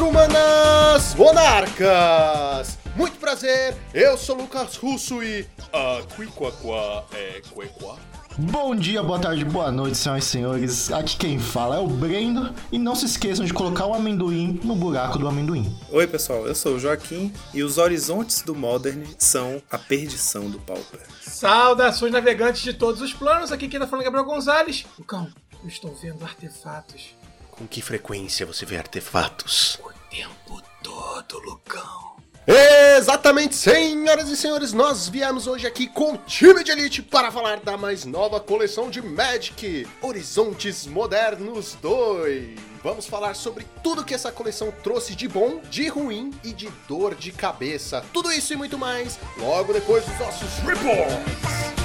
Quatro Manas Monarcas! Muito prazer, eu sou Lucas Russo e. Ah, Quiquaqua é Quequá? Bom dia, boa tarde, boa noite, senhoras e senhores. Aqui quem fala é o Brendo. E não se esqueçam de colocar o amendoim no buraco do amendoim. Oi, pessoal, eu sou o Joaquim e os horizontes do Modern são a perdição do Pauper. Saudações navegantes de todos os planos, aqui quem tá falando é Gabriel Gonzalez. Lucão, eu estou vendo artefatos. Com que frequência você vê artefatos? O tempo todo, Lucão. Exatamente, senhoras e senhores, nós viemos hoje aqui com o time de elite para falar da mais nova coleção de Magic, Horizontes Modernos 2. Vamos falar sobre tudo que essa coleção trouxe de bom, de ruim e de dor de cabeça. Tudo isso e muito mais, logo depois dos nossos reports.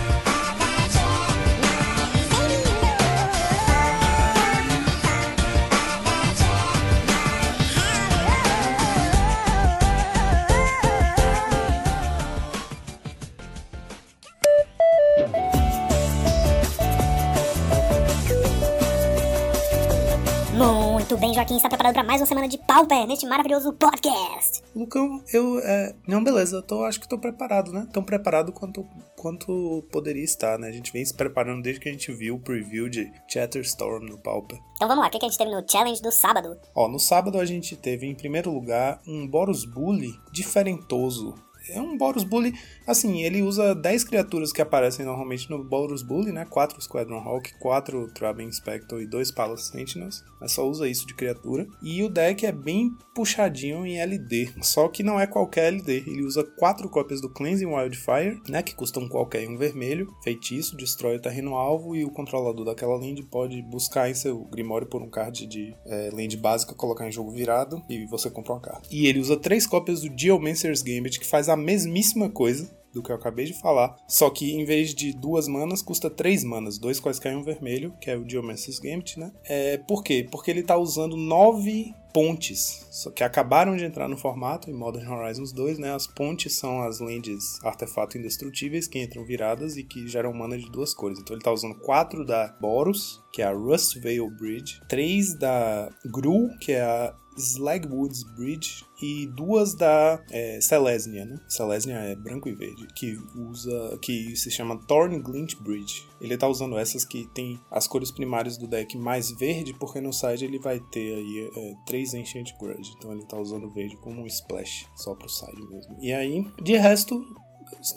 Muito bem, Joaquim está preparado para mais uma semana de Pauper neste maravilhoso podcast. Lucão, eu. É... Não, beleza, eu tô, acho que tô preparado, né? Tão preparado quanto, quanto poderia estar, né? A gente vem se preparando desde que a gente viu o preview de Chatterstorm no Pauper. Então vamos lá, o que, que a gente teve no challenge do sábado? Ó, no sábado a gente teve em primeiro lugar um Boros Bully diferentoso. É um Boros Bully, assim, ele usa 10 criaturas que aparecem normalmente no Boros Bully, né? 4 Squadron Hawk, 4 Traben Spectre e 2 Palace Sentinels. Mas só usa isso de criatura. E o deck é bem puxadinho em LD. Só que não é qualquer LD. Ele usa 4 cópias do Cleansing Wildfire, né? Que custam qualquer um vermelho. Feitiço, destrói o terreno alvo e o controlador daquela land pode buscar em seu Grimório por um card de é, land básica, colocar em jogo virado e você compra uma carta. E ele usa 3 cópias do Geomancer's Gambit, que faz a mesmíssima coisa do que eu acabei de falar, só que em vez de duas manas, custa três manas, dois quaisquer um vermelho, que é o Geomancer's Gambit, né? É, por quê? Porque ele tá usando nove pontes, só que acabaram de entrar no formato em Modern Horizons 2, né? As pontes são as lands artefato indestrutíveis que entram viradas e que geram mana de duas cores. Então ele tá usando quatro da Boros, que é a Rust Veil Bridge, três da Gru, que é a Slagwoods Bridge e duas da é, Selesnya, né? Selesnya é branco e verde, que usa, que se chama Thorn Glint Bridge. Ele tá usando essas que tem as cores primárias do deck mais verde, porque no side ele vai ter aí é, três Ancient Grudge, então ele tá usando verde como um splash, só pro side mesmo. E aí, de resto,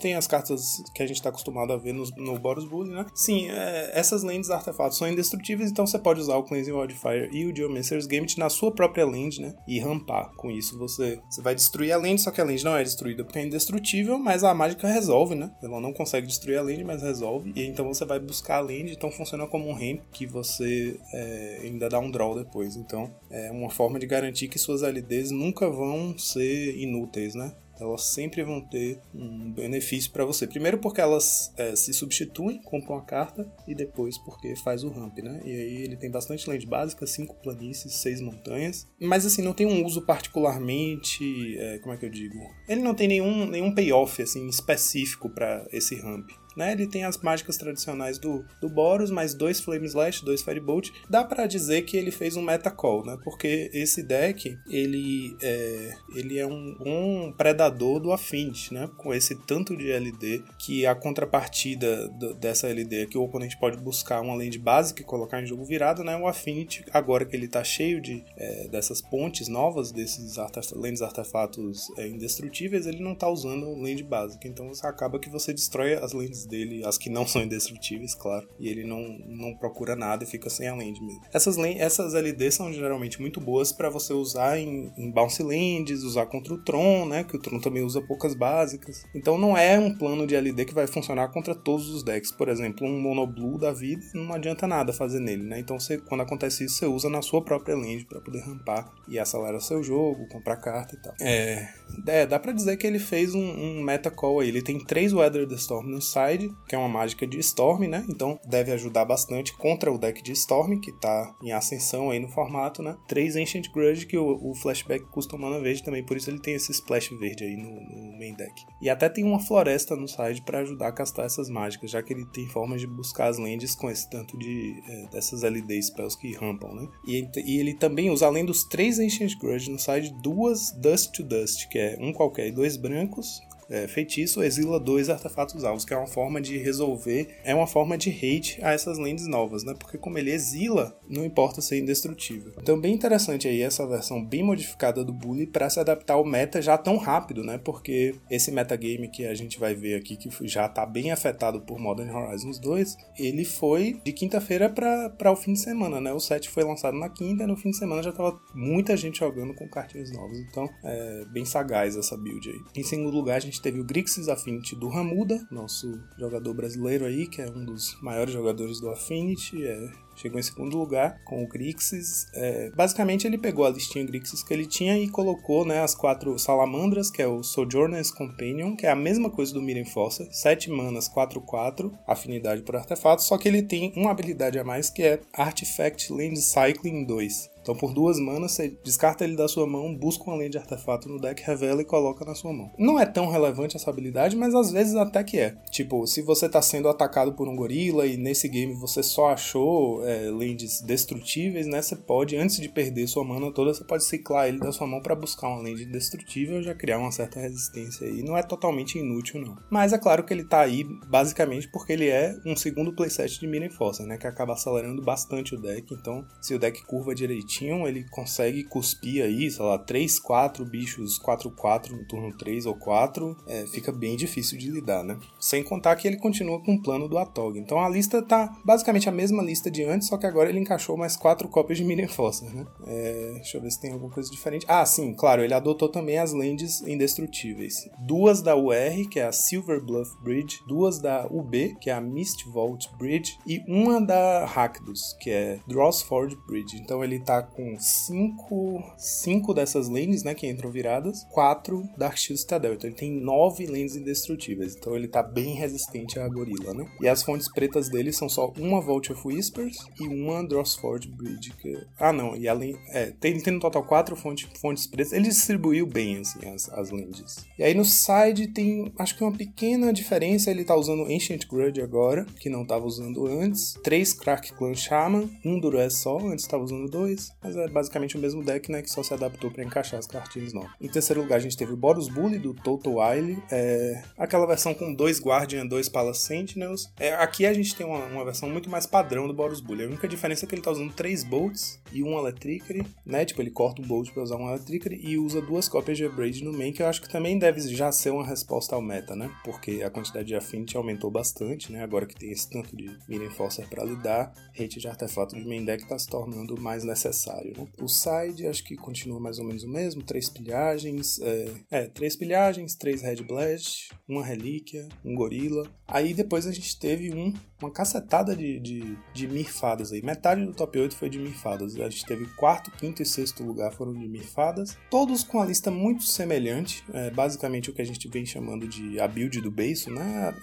tem as cartas que a gente está acostumado a ver no, no Boros Bully, né? Sim, é, essas lentes artefatos são indestrutíveis, então você pode usar o Cleansing Wildfire e o Geomancer's Gambit na sua própria land, né? E rampar. Com isso você, você vai destruir a land, só que a land não é destruída porque é indestrutível, mas a mágica resolve, né? Ela não consegue destruir a land, mas resolve. E então você vai buscar a land, então funciona como um ramp que você é, ainda dá um draw depois. Então é uma forma de garantir que suas LDs nunca vão ser inúteis, né? Elas sempre vão ter um benefício para você. Primeiro porque elas é, se substituem, compram a carta, e depois porque faz o ramp, né? E aí ele tem bastante land básica, cinco planícies, seis montanhas. Mas assim, não tem um uso particularmente, é, como é que eu digo? Ele não tem nenhum, nenhum payoff assim, específico para esse ramp. Né? Ele tem as mágicas tradicionais do, do Boros, mais dois Flame Slash, dois Firebolt. Dá para dizer que ele fez um meta call, né? Porque esse deck, ele é, ele é um bom predador do Affinity, né? Com esse tanto de LD, que a contrapartida do, dessa LD é que o oponente pode buscar uma land básica e colocar em jogo virado, né? O Affinity, agora que ele tá cheio de é, dessas pontes novas, desses artef lands artefatos é, indestrutíveis, ele não tá usando land básica. Então você acaba que você destrói as lands dele, as que não são indestrutíveis, claro, e ele não, não procura nada e fica sem a land mesmo. Essas, essas LDs são geralmente muito boas para você usar em, em bounce lands, usar contra o Tron, né, que o Tron também usa poucas básicas. Então não é um plano de LD que vai funcionar contra todos os decks. Por exemplo, um mono blue da vida não adianta nada fazer nele, né? Então você, quando acontece isso, você usa na sua própria land para poder rampar e acelera seu jogo, comprar carta e tal. É, é dá para dizer que ele fez um, um meta call aí. Ele tem três Weather the Storm no side Que é uma mágica de Storm, né? Então deve ajudar bastante contra o deck de Storm, que tá em ascensão aí no formato, né? Três Ancient Grudge, que o, o flashback custa mana verde também, por isso ele tem esse splash verde aí no, no main deck. E até tem uma floresta no side para ajudar a castar essas mágicas, já que ele tem formas de buscar as lands com esse tanto de é, dessas LD spells que rampam, né? E, e, ele também usa, além dos três Ancient Grudge no side, duas Dust to Dust, que é um qualquer e dois brancos, é, feitiço exila dois artefatos alvos, que é uma forma de resolver, é uma forma de hate a essas lands novas, né? Porque como ele exila, não importa ser indestrutível. Então bem interessante aí essa versão bem modificada do Bully para se adaptar ao meta já tão rápido, né? Porque esse metagame que a gente vai ver aqui, que já está bem afetado por Modern Horizons 2, ele foi de quinta-feira para o fim de semana, né? O set foi lançado na quinta e no fim de semana já tava muita gente jogando com cartinhas novas. Então é bem sagaz essa build aí. Em segundo lugar, a gente gente teve o Grixis Affinity do Ramuda, nosso jogador brasileiro aí, que é um dos maiores jogadores do Affinity, é, chegou em segundo lugar com o Grixis. É, basicamente, ele pegou a listinha Grixis que ele tinha e colocou né, as quatro salamandras, que é o Sojourner's Companion, que é a mesma coisa do Miren Forcer, 7 manas, 4-4, afinidade por artefatos, só que ele tem uma habilidade a mais que é Artifact Land Cycling 2. Então, por duas manas, você descarta ele da sua mão, busca uma lente de artefato no deck, revela e coloca na sua mão. Não é tão relevante essa habilidade, mas às vezes até que é. Tipo, se você tá sendo atacado por um gorila e nesse game você só achou é, lentes destrutíveis, né? Você pode, antes de perder sua mana toda, você pode ciclar ele da sua mão para buscar uma lente destrutível já criar uma certa resistência aí. Não é totalmente inútil, não. Mas é claro que ele tá aí basicamente porque ele é um segundo playset de Miren Fossa, né? Que acaba acelerando bastante o deck. Então, se o deck curva direitinho, ele consegue cuspir aí, sei lá, 3, 4 bichos 4, 4 no turno 3 ou 4, é, fica bem difícil de lidar, né? Sem contar que ele continua com o plano do Atog. Então a lista tá basicamente a mesma lista de antes, só que agora ele encaixou mais 4 cópias de Miriam Foster, né? É, deixa eu ver se tem alguma coisa diferente. Ah, sim, claro, ele adotou também as lands indestrutíveis. Duas da UR, que é a Silver Bluff Bridge, duas da UB, que é a Mist Vault Bridge, e uma da Rakdos, que é Drossford Bridge. Então ele tá com cinco, cinco dessas lanes, né, que entram viradas, quatro Dark Shield Citadel. Então ele tem nove lanes indestrutíveis. Então ele tá bem resistente à gorila, né? E as fontes pretas dele são só uma Vault of Whispers e uma Drossford Bridge. Que... Ah, não. E além... É, tem, tem no total quatro fontes, fontes pretas. Ele distribuiu bem, assim, as, as lands. E aí no side tem, acho que uma pequena diferença. Ele tá usando Ancient Grudge agora, que não tava usando antes. Três Crack Clan Shaman, um Durez só, antes tava usando dois mas é basicamente o mesmo deck, né, que só se adaptou para encaixar as cartinhas novas. Em terceiro lugar, a gente teve o Boros Bully, do Total Wily, é aquela versão com dois Guardian dois Palace Sentinels. É, aqui a gente tem uma, uma, versão muito mais padrão do Boros Bully. A única diferença é que ele tá usando três Bolts e um Electricity, né, tipo, ele corta o Bolt para usar um Electricity e usa duas cópias de Abrade no main, que eu acho que também deve já ser uma resposta ao meta, né, porque a quantidade de Affinity aumentou bastante, né, agora que tem esse tanto de Mira Enforcer para lidar, hate de artefato de main deck tá se tornando mais necessário necessário. Né? O side acho que continua mais ou menos o mesmo, três pilhagens, é, é três pilhagens, três red blast, uma relíquia, um gorila. Aí depois a gente teve um, uma cacetada de, de, de mirfadas aí. Metade do top 8 foi de mirfadas. A gente teve quarto, quinto e sexto lugar foram de mirfadas. Todos com a lista muito semelhante. É, basicamente o que a gente vem chamando de a build do beiço, né?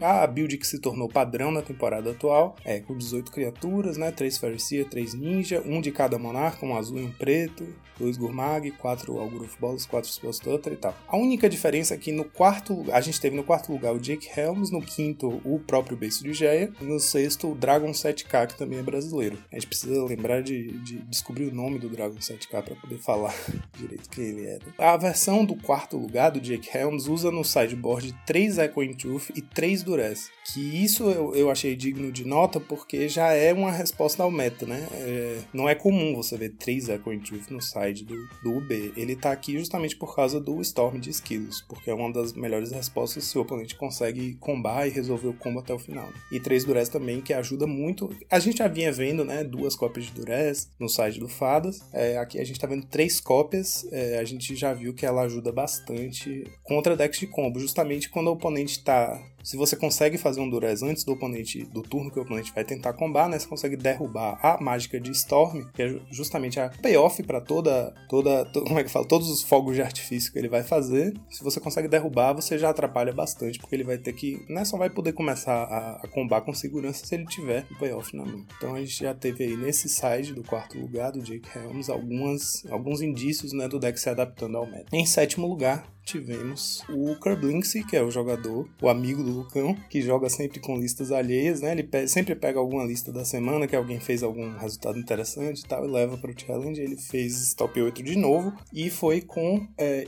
A, build que se tornou padrão na temporada atual. É, com 18 criaturas, né? 3 Pharisee, 3 Ninja, um de cada Monarca, um azul e um preto, dois Gurmag, quatro Alguruf Balls, quatro Spellstutter e tal. A única diferença é que no quarto a gente teve no quarto lugar o Jake Helms, no quinto o próprio Beiço de Geia, e no sexto o Dragon 7K, que também é brasileiro. A gente precisa lembrar de, de descobrir o nome do Dragon 7K para poder falar direito quem ele é. A versão do quarto lugar do Jake Helms usa no sideboard 3 Echoing Truth e 3 Duress, que isso eu, eu achei digno de nota porque já é uma resposta ao meta, né? É, não é comum você ver 3 Echoing Truth no side do, do UB. Ele tá aqui justamente por causa do Storm de Skills, porque é uma das melhores respostas se o oponente consegue combar e resolver o combo até o final. E 3 Durez também, que ajuda muito. A gente já vinha vendo, né, duas cópias de Durez no site do Fadas. É, aqui a gente tá vendo três cópias. É, a gente já viu que ela ajuda bastante contra decks de combo, justamente quando o oponente tá Se você consegue fazer um Durez antes do oponente, do turno que o oponente vai tentar combar, né? Você consegue derrubar a mágica de Storm, que é justamente a payoff para toda, toda, to, como é que fala? Todos os fogos de artifício que ele vai fazer. Se você consegue derrubar, você já atrapalha bastante, porque ele vai ter que, né? Só vai poder começar a, a combar com segurança se ele tiver o payoff na mão. Então a gente já teve aí nesse side do quarto lugar do Jake Helms algumas, alguns indícios, né, do deck se adaptando ao meta. Em sétimo lugar, tivemos o Kerblinksy, que é o jogador, o amigo do Lucão, que joga sempre com listas alheias, né? Ele pe sempre pega alguma lista da semana que alguém fez algum resultado interessante e tal, e leva para o challenge. Ele fez top 8 de novo e foi com é,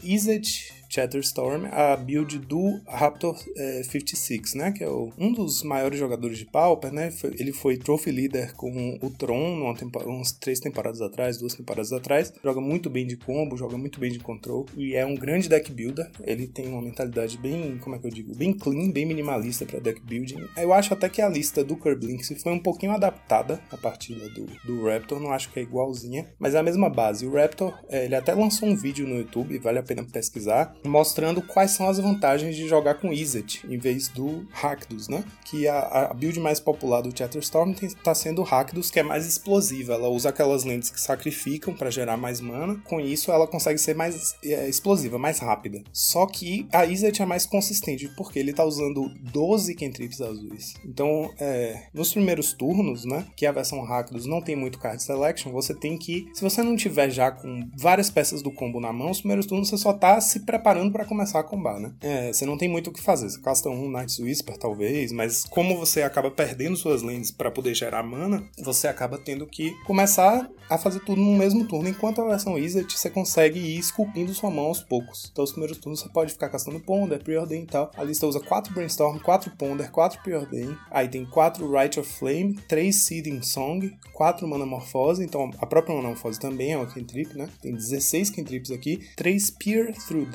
Chatterstorm, a build do Raptor é, 56, né? Que é o, um dos maiores jogadores de Pauper, né? Foi, ele foi Trophy Leader com o Tron numa uns três temporadas atrás, duas temporadas atrás. Joga muito bem de combo, joga muito bem de control e é um grande deck builder. Ele tem uma mentalidade bem, como é que eu digo, bem clean, bem minimalista para deck building. Eu acho até que a lista do Kerblinks foi um pouquinho adaptada a partir do, do Raptor, não acho que é igualzinha, mas é a mesma base. O Raptor, é, ele até lançou um vídeo no YouTube, vale a pena pesquisar, mostrando quais são as vantagens de jogar com Izzet em vez do Rakdos, né? Que a, a build mais popular do Chatterstorm está sendo o Rakdos, que é mais explosiva. Ela usa aquelas lentes que sacrificam para gerar mais mana. Com isso, ela consegue ser mais é, explosiva, mais rápida. Só que a Izzet é mais consistente, porque ele está usando 12 cantrips azuis. Então, é, nos primeiros turnos, né? Que a versão Rakdos não tem muito card selection, você tem que. Se você não tiver já com várias peças do combo na mão, os primeiros turnos você só tá se preparando preparando para começar a combar, né? É, você não tem muito o que fazer. Você casta um Night's Whisper, talvez, mas como você acaba perdendo suas lentes para poder gerar mana, você acaba tendo que começar a fazer tudo no mesmo turno, enquanto a versão Izzet você consegue ir esculpindo sua mão aos poucos. Então, os primeiros turnos você pode ficar castando Ponder, Preordain e tal. A lista usa 4 Brainstorm, 4 Ponder, 4 Preordain. Aí tem 4 Rite of Flame, 3 Seeding Song, 4 Mana Morphose. Então, a própria Mana Morphose também é uma cantrip, né? Tem 16 cantrips aqui. 3 Peer Through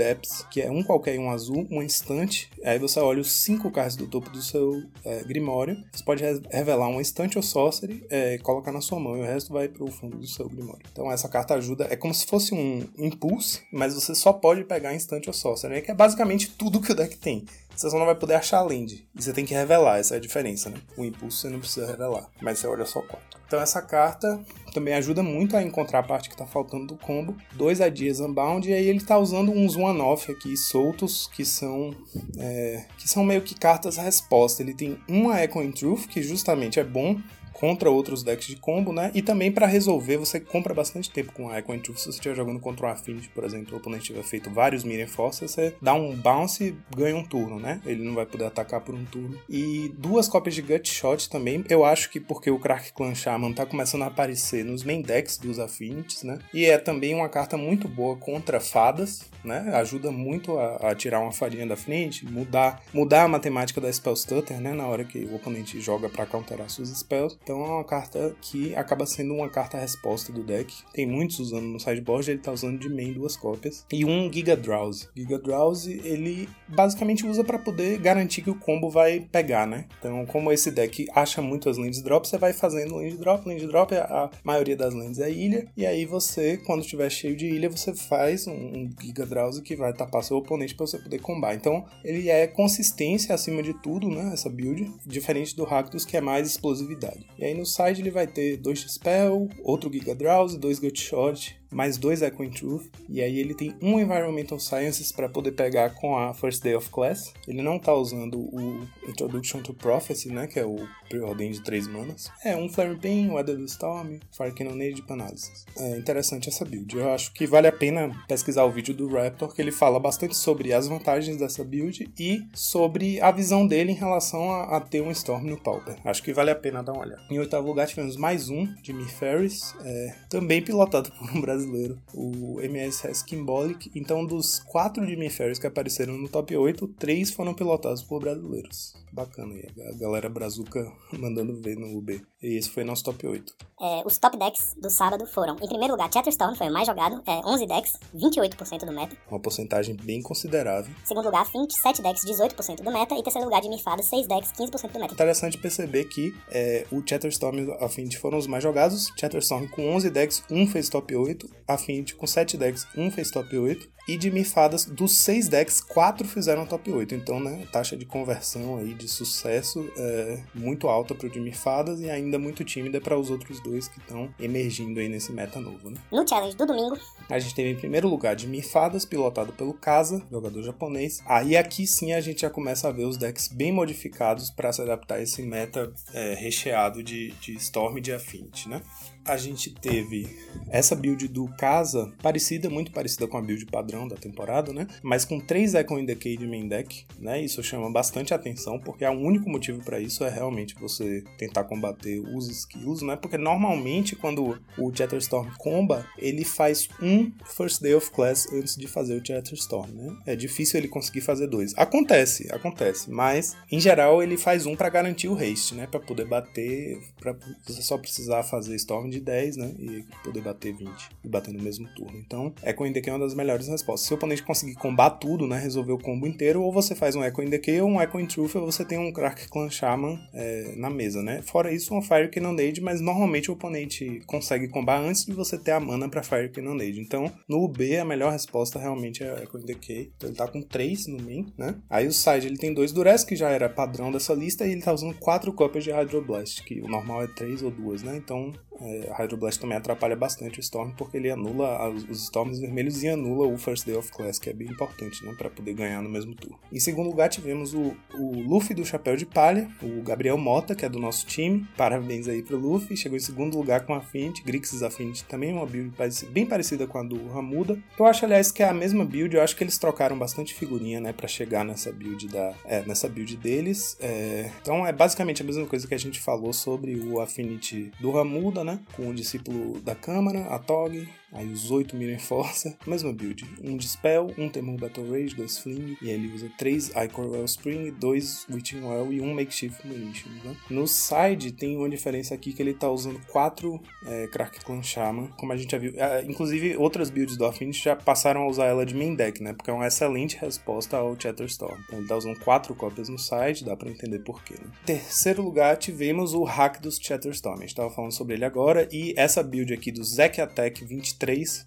Que é um qualquer um azul, um instante. Aí você olha os 5 cards do topo do seu é, Grimório. Você pode revelar um instante ou sorcery, é, colocar na sua mão e o resto vai pro fundo do seu Grimório. Então essa carta ajuda, é como se fosse um impulso, mas você só pode pegar instante ou sorcery, né? que é basicamente tudo que o deck tem. Você só não vai poder achar a land. E você tem que revelar, essa é a diferença, né? O impulso você não precisa revelar, mas você olha só quatro. Então essa carta também ajuda muito a encontrar a parte que tá faltando do combo. Dois Adias Unbound, e aí ele tá usando uns one-off aqui soltos, que são é, que são meio que cartas resposta. Ele tem uma Echoing Truth, que justamente é bom contra outros decks de combo, né? E também para resolver, você compra bastante tempo com a Icon Truth. Se você estiver jogando contra um Affinity, por exemplo, o oponente tiver feito vários Minion Force, você dá um bounce e ganha um turno, né? Ele não vai poder atacar por um turno. E duas cópias de Gut Shot também. Eu acho que porque o Crack Clan Shaman tá começando a aparecer nos main decks dos Affinities, né? E é também uma carta muito boa contra fadas, né? Ajuda muito a, a tirar uma fadinha da frente, mudar, mudar a matemática da Spell Stutter, né? Na hora que o oponente joga para counterar suas spells. É uma carta que acaba sendo uma carta resposta do deck. Tem muitos usando no sideboard, ele tá usando de main duas cópias. E um Giga Drowse. Giga Drowse, ele basicamente usa para poder garantir que o combo vai pegar, né? Então, como esse deck acha muito as lands drop, você vai fazendo land drop, land drop, a maioria das lands é ilha, e aí você, quando tiver cheio de ilha, você faz um, um Giga Drowse que vai tapar seu oponente para você poder combar. Então, ele é consistência acima de tudo, né? Essa build, diferente do Rakdos, que é mais explosividade. E aí no side ele vai ter dois Spell, outro Giga Drowse, dois Gut Shot, mais dois Echoing Truth, e aí ele tem um Environmental Sciences para poder pegar com a First Day of Class. Ele não tá usando o Introduction to Prophecy, né, que é o preordem de três manas. É um Flare Pain, Weather the Storm, Fire Cannonade para análise. É interessante essa build. Eu acho que vale a pena pesquisar o vídeo do Raptor, que ele fala bastante sobre as vantagens dessa build e sobre a visão dele em relação a, a ter um Storm no Pauper. Acho que vale a pena dar uma olhada. Em oitavo lugar tivemos mais um, Jimmy Ferris, é, também pilotado por um brasileiro brasileiro, o MSS Kimbolic. Então, dos quatro Jimmy Ferris que apareceram no top 8, três foram pilotados por brasileiros. bacana aí. A galera brazuca mandando ver no UB. E esse foi nosso top 8. É, os top decks do sábado foram, em primeiro lugar, Chatterstorm, foi o mais jogado, é, 11 decks, 28% do meta. Uma porcentagem bem considerável. Em segundo lugar, Fint, 7 decks, 18% do meta. E terceiro lugar, de Mifadas, 6 decks, 15% do meta. Interessante perceber que é, o Chatterstorm e a Affinity foram os mais jogados. Chatterstorm com 11 decks, um fez top 8. Affinity com 7 decks, um fez top 8. E de mifadas, dos 6 decks, 4 fizeram top 8. Então, né, taxa de conversão aí de sucesso é muito alta pro de mifadas e ainda muito tímida para os outros dois que estão emergindo aí nesse meta novo, né? No challenge do domingo, A gente teve em primeiro lugar de Mifadas, pilotado pelo Kaza, jogador japonês. Aí aqui sim a gente já começa a ver os decks bem modificados para se adaptar a esse meta é, recheado de, de Storm e de Affinity, né? A gente teve essa build do Kaza, parecida, muito parecida com a build padrão da temporada, né? Mas com 3 Echo in Decay main deck, né? Isso chama bastante atenção, porque o único motivo para isso é realmente você tentar combater os skills, né? Porque normalmente quando o Chatterstorm comba, ele faz um First Day of Class antes de fazer o Chatterstorm, né? É difícil ele conseguir fazer dois. Acontece, acontece, mas em geral ele faz um para garantir o haste, né? Para poder bater, para você só precisar fazer Storm de 10, né? E poder bater 20 e bater no mesmo turno. Então, Echo in Decay é uma das melhores respostas. Se o oponente conseguir combar tudo, né? Resolver o combo inteiro, ou você faz um Echo in Decay ou um Echo in Truth, ou você tem um Crack Clan Shaman é, na mesa, né? Fora isso, um Fire Cannonade, mas normalmente o oponente consegue combar antes de você ter a mana pra Fire Cannonade. Então, no UB, a melhor resposta realmente é Echo in Decay. Então, ele tá com 3 no main, né? Aí o side ele tem dois Duress, que já era padrão dessa lista, e ele tá usando 4 cópias de Hydroblast, que o normal é 3 ou 2, né? Então, Hydroblast também atrapalha bastante o Storm, porque ele anula os Storms vermelhos e anula o First Day of Class, que é bem importante, né, para poder ganhar no mesmo turno. Em segundo lugar, tivemos o, o Luffy do Chapéu de Palha, o Gabriel Mota, que é do nosso time. Parabéns aí pro Luffy. Chegou em segundo lugar com a Affinity, Grixis Affinity também, uma build bem parecida com a do Ramuda. Eu acho, aliás, que é a mesma build, eu acho que eles trocaram bastante figurinha, né, para chegar nessa build da, é, nessa build deles. É, então é basicamente a mesma coisa que a gente falou sobre o Affinity do Ramuda, né, com o discípulo da Câmara, a Tog, Aí os 8 Mirror Força, mesma build. Um Dispel, um Temur Battle Rage, dois Fling, e ele usa 3 Icor Wellspring, 2 Witching Well e um Makeshift Munitions. Né? No side tem uma diferença aqui que ele tá usando 4 é, Crack Clan Shaman, como a gente já viu. Ah, inclusive, outras builds do Affinity já passaram a usar ela de main deck, né? Porque é uma excelente resposta ao Chatterstorm. Então ele tá usando 4 cópias no side, dá pra entender porquê. Né? Terceiro lugar, tivemos o hack dos Chatterstorm. A gente tava falando sobre ele agora, e essa build aqui do Zack Attack 23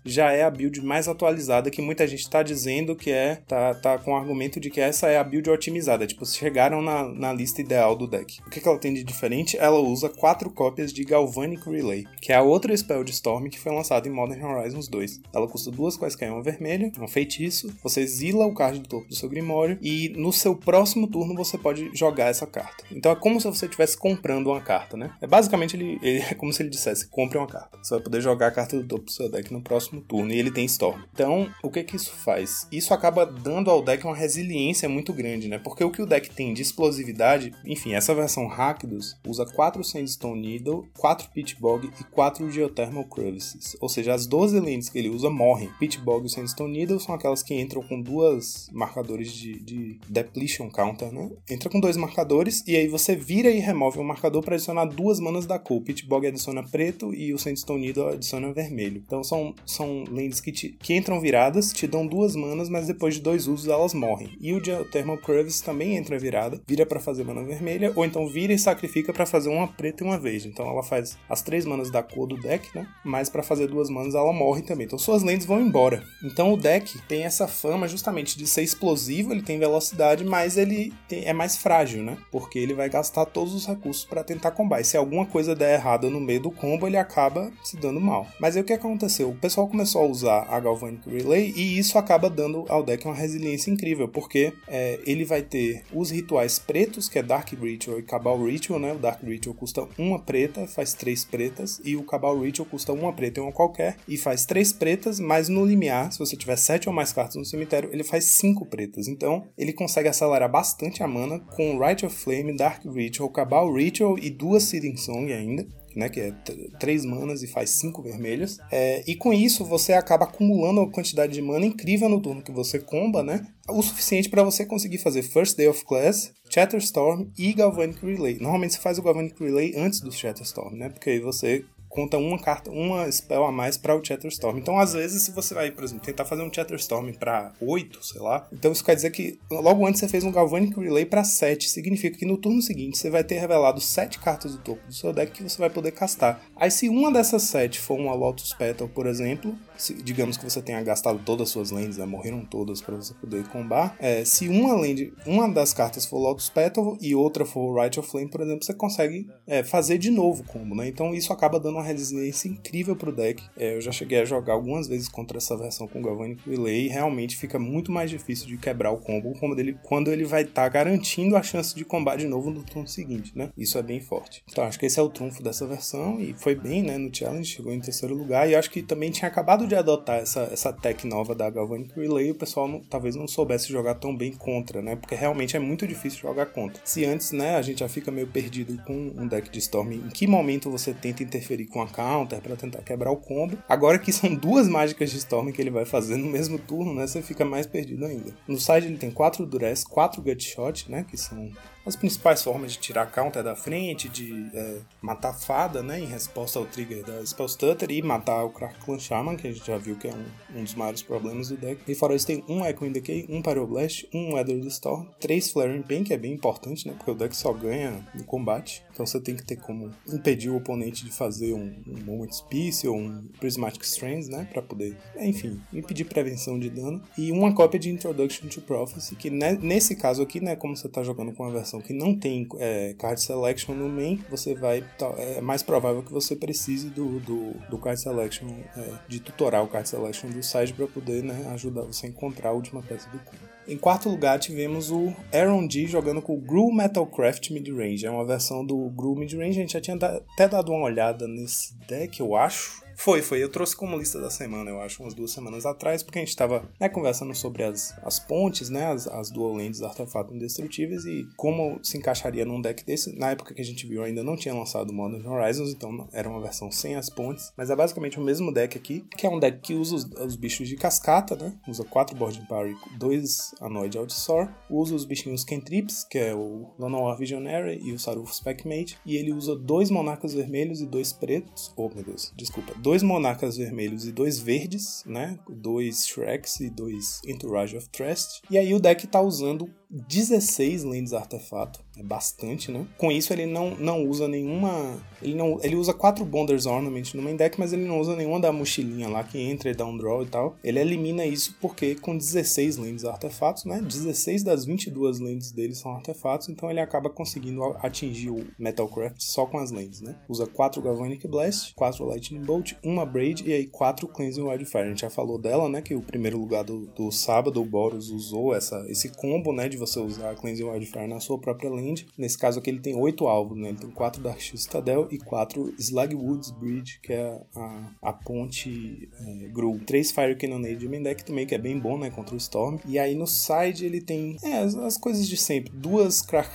já é a build mais atualizada que muita gente tá dizendo que é, tá, tá com o argumento de que essa é a build otimizada, tipo, chegaram na, na lista ideal do deck. O que, que ela tem de diferente? Ela usa quatro cópias de Galvanic Relay, que é a outra spell de Storm que foi lançada em Modern Horizons 2. Ela custa duas quaisquer uma vermelha, um feitiço, você exila o card do topo do seu Grimório e no seu próximo turno você pode jogar essa carta. Então é como se você estivesse comprando uma carta, né? É basicamente ele, ele- é como se ele dissesse: compre uma carta. Você vai poder jogar a carta do topo do seu deck no próximo turno e ele tem Storm. Então, o que que isso faz? Isso acaba dando ao deck uma resiliência muito grande, né? Porque o que o deck tem de explosividade, enfim, essa versão Rakdos usa 4 Sandstone Needle, 4 Pit Bog e 4 Geothermal Crevices. Ou seja, as 12 lentes que ele usa morrem. Pit Bog e Sandstone Needle são aquelas que entram com duas marcadores de, de Depletion Counter, né? Entra com dois marcadores e aí você vira e remove um marcador para adicionar duas manas da cor. O Pit Bog adiciona preto e o Sandstone Needle adiciona vermelho. Então são, são lentes que, te- que entram viradas, te dão duas manas, mas depois de dois usos elas morrem. E o Geothermal Crevice também entra virada, vira para fazer mana vermelha, ou então vira e sacrifica para fazer uma preta e uma verde. Então ela faz as três manas da cor do deck, né? Mas para fazer duas manas ela morre também. Então suas lentes vão embora. Então o deck tem essa fama justamente de ser explosivo, ele tem velocidade, mas ele tem- é mais frágil, né? Porque ele vai gastar todos os recursos para tentar combar. Se alguma coisa der errada no meio do combo, ele acaba se dando mal. Mas aí o que aconteceu? O pessoal começou a usar a Galvanic Relay e isso acaba dando ao deck uma resiliência incrível, porque é, ele vai ter os rituais pretos, que é Dark Ritual e Cabal Ritual, né? O Dark Ritual custa uma preta, faz três pretas, e o Cabal Ritual custa uma preta e uma qualquer, e faz três pretas, mas no limiar, se você tiver sete ou mais cartas no cemitério, ele faz cinco pretas. Então, ele consegue acelerar bastante a mana com Rite of Flame, Dark Ritual, Cabal Ritual e duas Seeding Song ainda. Né? Que é 3 manas e faz 5 vermelhas. É, e com isso você acaba acumulando uma quantidade de mana incrível no turno que você comba, né? O suficiente para você conseguir fazer First Day of Class, Chatterstorm e Galvanic Relay. Normalmente você faz o Galvanic Relay antes do Chatterstorm, né? Porque aí você conta uma carta, uma spell a mais para o Chatterstorm. Então, às vezes, se você vai, por exemplo, tentar fazer um Chatterstorm para 8, sei lá, então isso quer dizer que logo antes você fez um Galvanic Relay para 7. Significa que no turno seguinte você vai ter revelado 7 cartas do topo do seu deck que você vai poder castar. Aí, se uma dessas 7 for uma Lotus Petal, por exemplo, se, digamos que você tenha gastado todas as suas lands, né, morreram todas para você poder combar. É, se uma land, uma das cartas for Lotus Petal e outra for Right of Flame, por exemplo, você consegue é, fazer de novo o combo, né? Então isso acaba dando uma resiliência incrível pro deck. É, eu já cheguei a jogar algumas vezes contra essa versão com Galvanic Relay e realmente fica muito mais difícil de quebrar o combo o combo dele, quando ele vai estar tá garantindo a chance de combar de novo no turno seguinte, né? Isso é bem forte. Então acho que esse é o trunfo dessa versão e foi bem, né, no challenge, chegou em terceiro lugar e acho que também tinha acabado de adotar essa, essa tech nova da Galvanic Relay, o pessoal não, talvez não soubesse jogar tão bem contra, né? Porque realmente é muito difícil jogar contra. Se antes, né, a gente já fica meio perdido com um deck de Storm, em que momento você tenta interferir com a counter para tentar quebrar o combo. Agora que são duas mágicas de Storm que ele vai fazer no mesmo turno, né? Você fica mais perdido ainda. No side ele tem quatro Duress, quatro Gutshot, né? Que são as principais formas de tirar counter da frente, de é, matar fada, né, em resposta ao trigger da Spell Stutter e matar o Clan Shaman, que a gente já viu que é um, um dos maiores problemas do deck. E fora isso tem um Echo in Decay, um Pyroblast, um Weather Storm, três Flaring Pain, que é bem importante, né, porque o deck só ganha no combate. Então você tem que ter como impedir o oponente de fazer um, um Moment Peace ou um Prismatic Strands, né? Pra poder, enfim, impedir prevenção de dano. E uma cópia de Introduction to Prophecy, que nesse caso aqui, né? Como você tá jogando com uma versão que não tem é, Card Selection no main, você vai. É mais provável que você precise do, do, do Card Selection, é, de tutorar o Card Selection do site para poder né, ajudar você a encontrar a última peça do combo. Em quarto lugar, tivemos o Aaron D jogando com o Gru Metalcraft Midrange. É uma versão do Gru Midrange. A gente já tinha até dado uma olhada nesse deck, eu acho. Foi, foi. Eu trouxe como lista da semana, eu acho, umas duas semanas atrás, porque a gente estava né, conversando sobre as, as pontes, né, as, as dual lands artefatos indestrutíveis e como se encaixaria num deck desse. Na época que a gente viu, ainda não tinha lançado o Modern Horizons, então era uma versão sem as pontes, mas é basicamente o mesmo deck aqui, que é um deck que usa os, os bichos de cascata, né, usa 4 Boarding e 2 Anoid Outsor, usa os bichinhos Kentrips, que é o Llanowar Visionary e o Saruf Specmate, e ele usa dois Monarcas vermelhos e dois pretos, oh meu Deus, desculpa, dois monarcas vermelhos e dois verdes, né? Dois Shreks e dois Entourage of Trust. E aí o deck tá usando 16 lentes artefato, bastante, né? Com isso ele não, não usa nenhuma, ele não, ele usa quatro Bonders Ornament no main deck, mas ele não usa nenhuma da mochilinha lá que entra e dá um draw e tal. Ele elimina isso porque com 16 lentes artefatos, né? 16 das 22 lentes dele são artefatos, então ele acaba conseguindo atingir o Metalcraft só com as lentes, né? Usa quatro Galvanic Blast, quatro Lightning Bolt, uma Braid e aí quatro Cleansing Wildfire. A gente já falou dela, né? Que o primeiro lugar do, do sábado o Boros usou essa, esse combo, né? De você usar Cleansing Wildfire na sua própria land. Nesse caso aqui ele tem oito alvos, né? Ele tem quatro Dark Citadel e quatro Slagwoods Bridge, que é a, a ponte é, Gru. Três Fire Cannonade de main deck também, que é bem bom, né? Contra o Storm. E aí no side ele tem é, as, as, coisas de sempre. Duas Crack,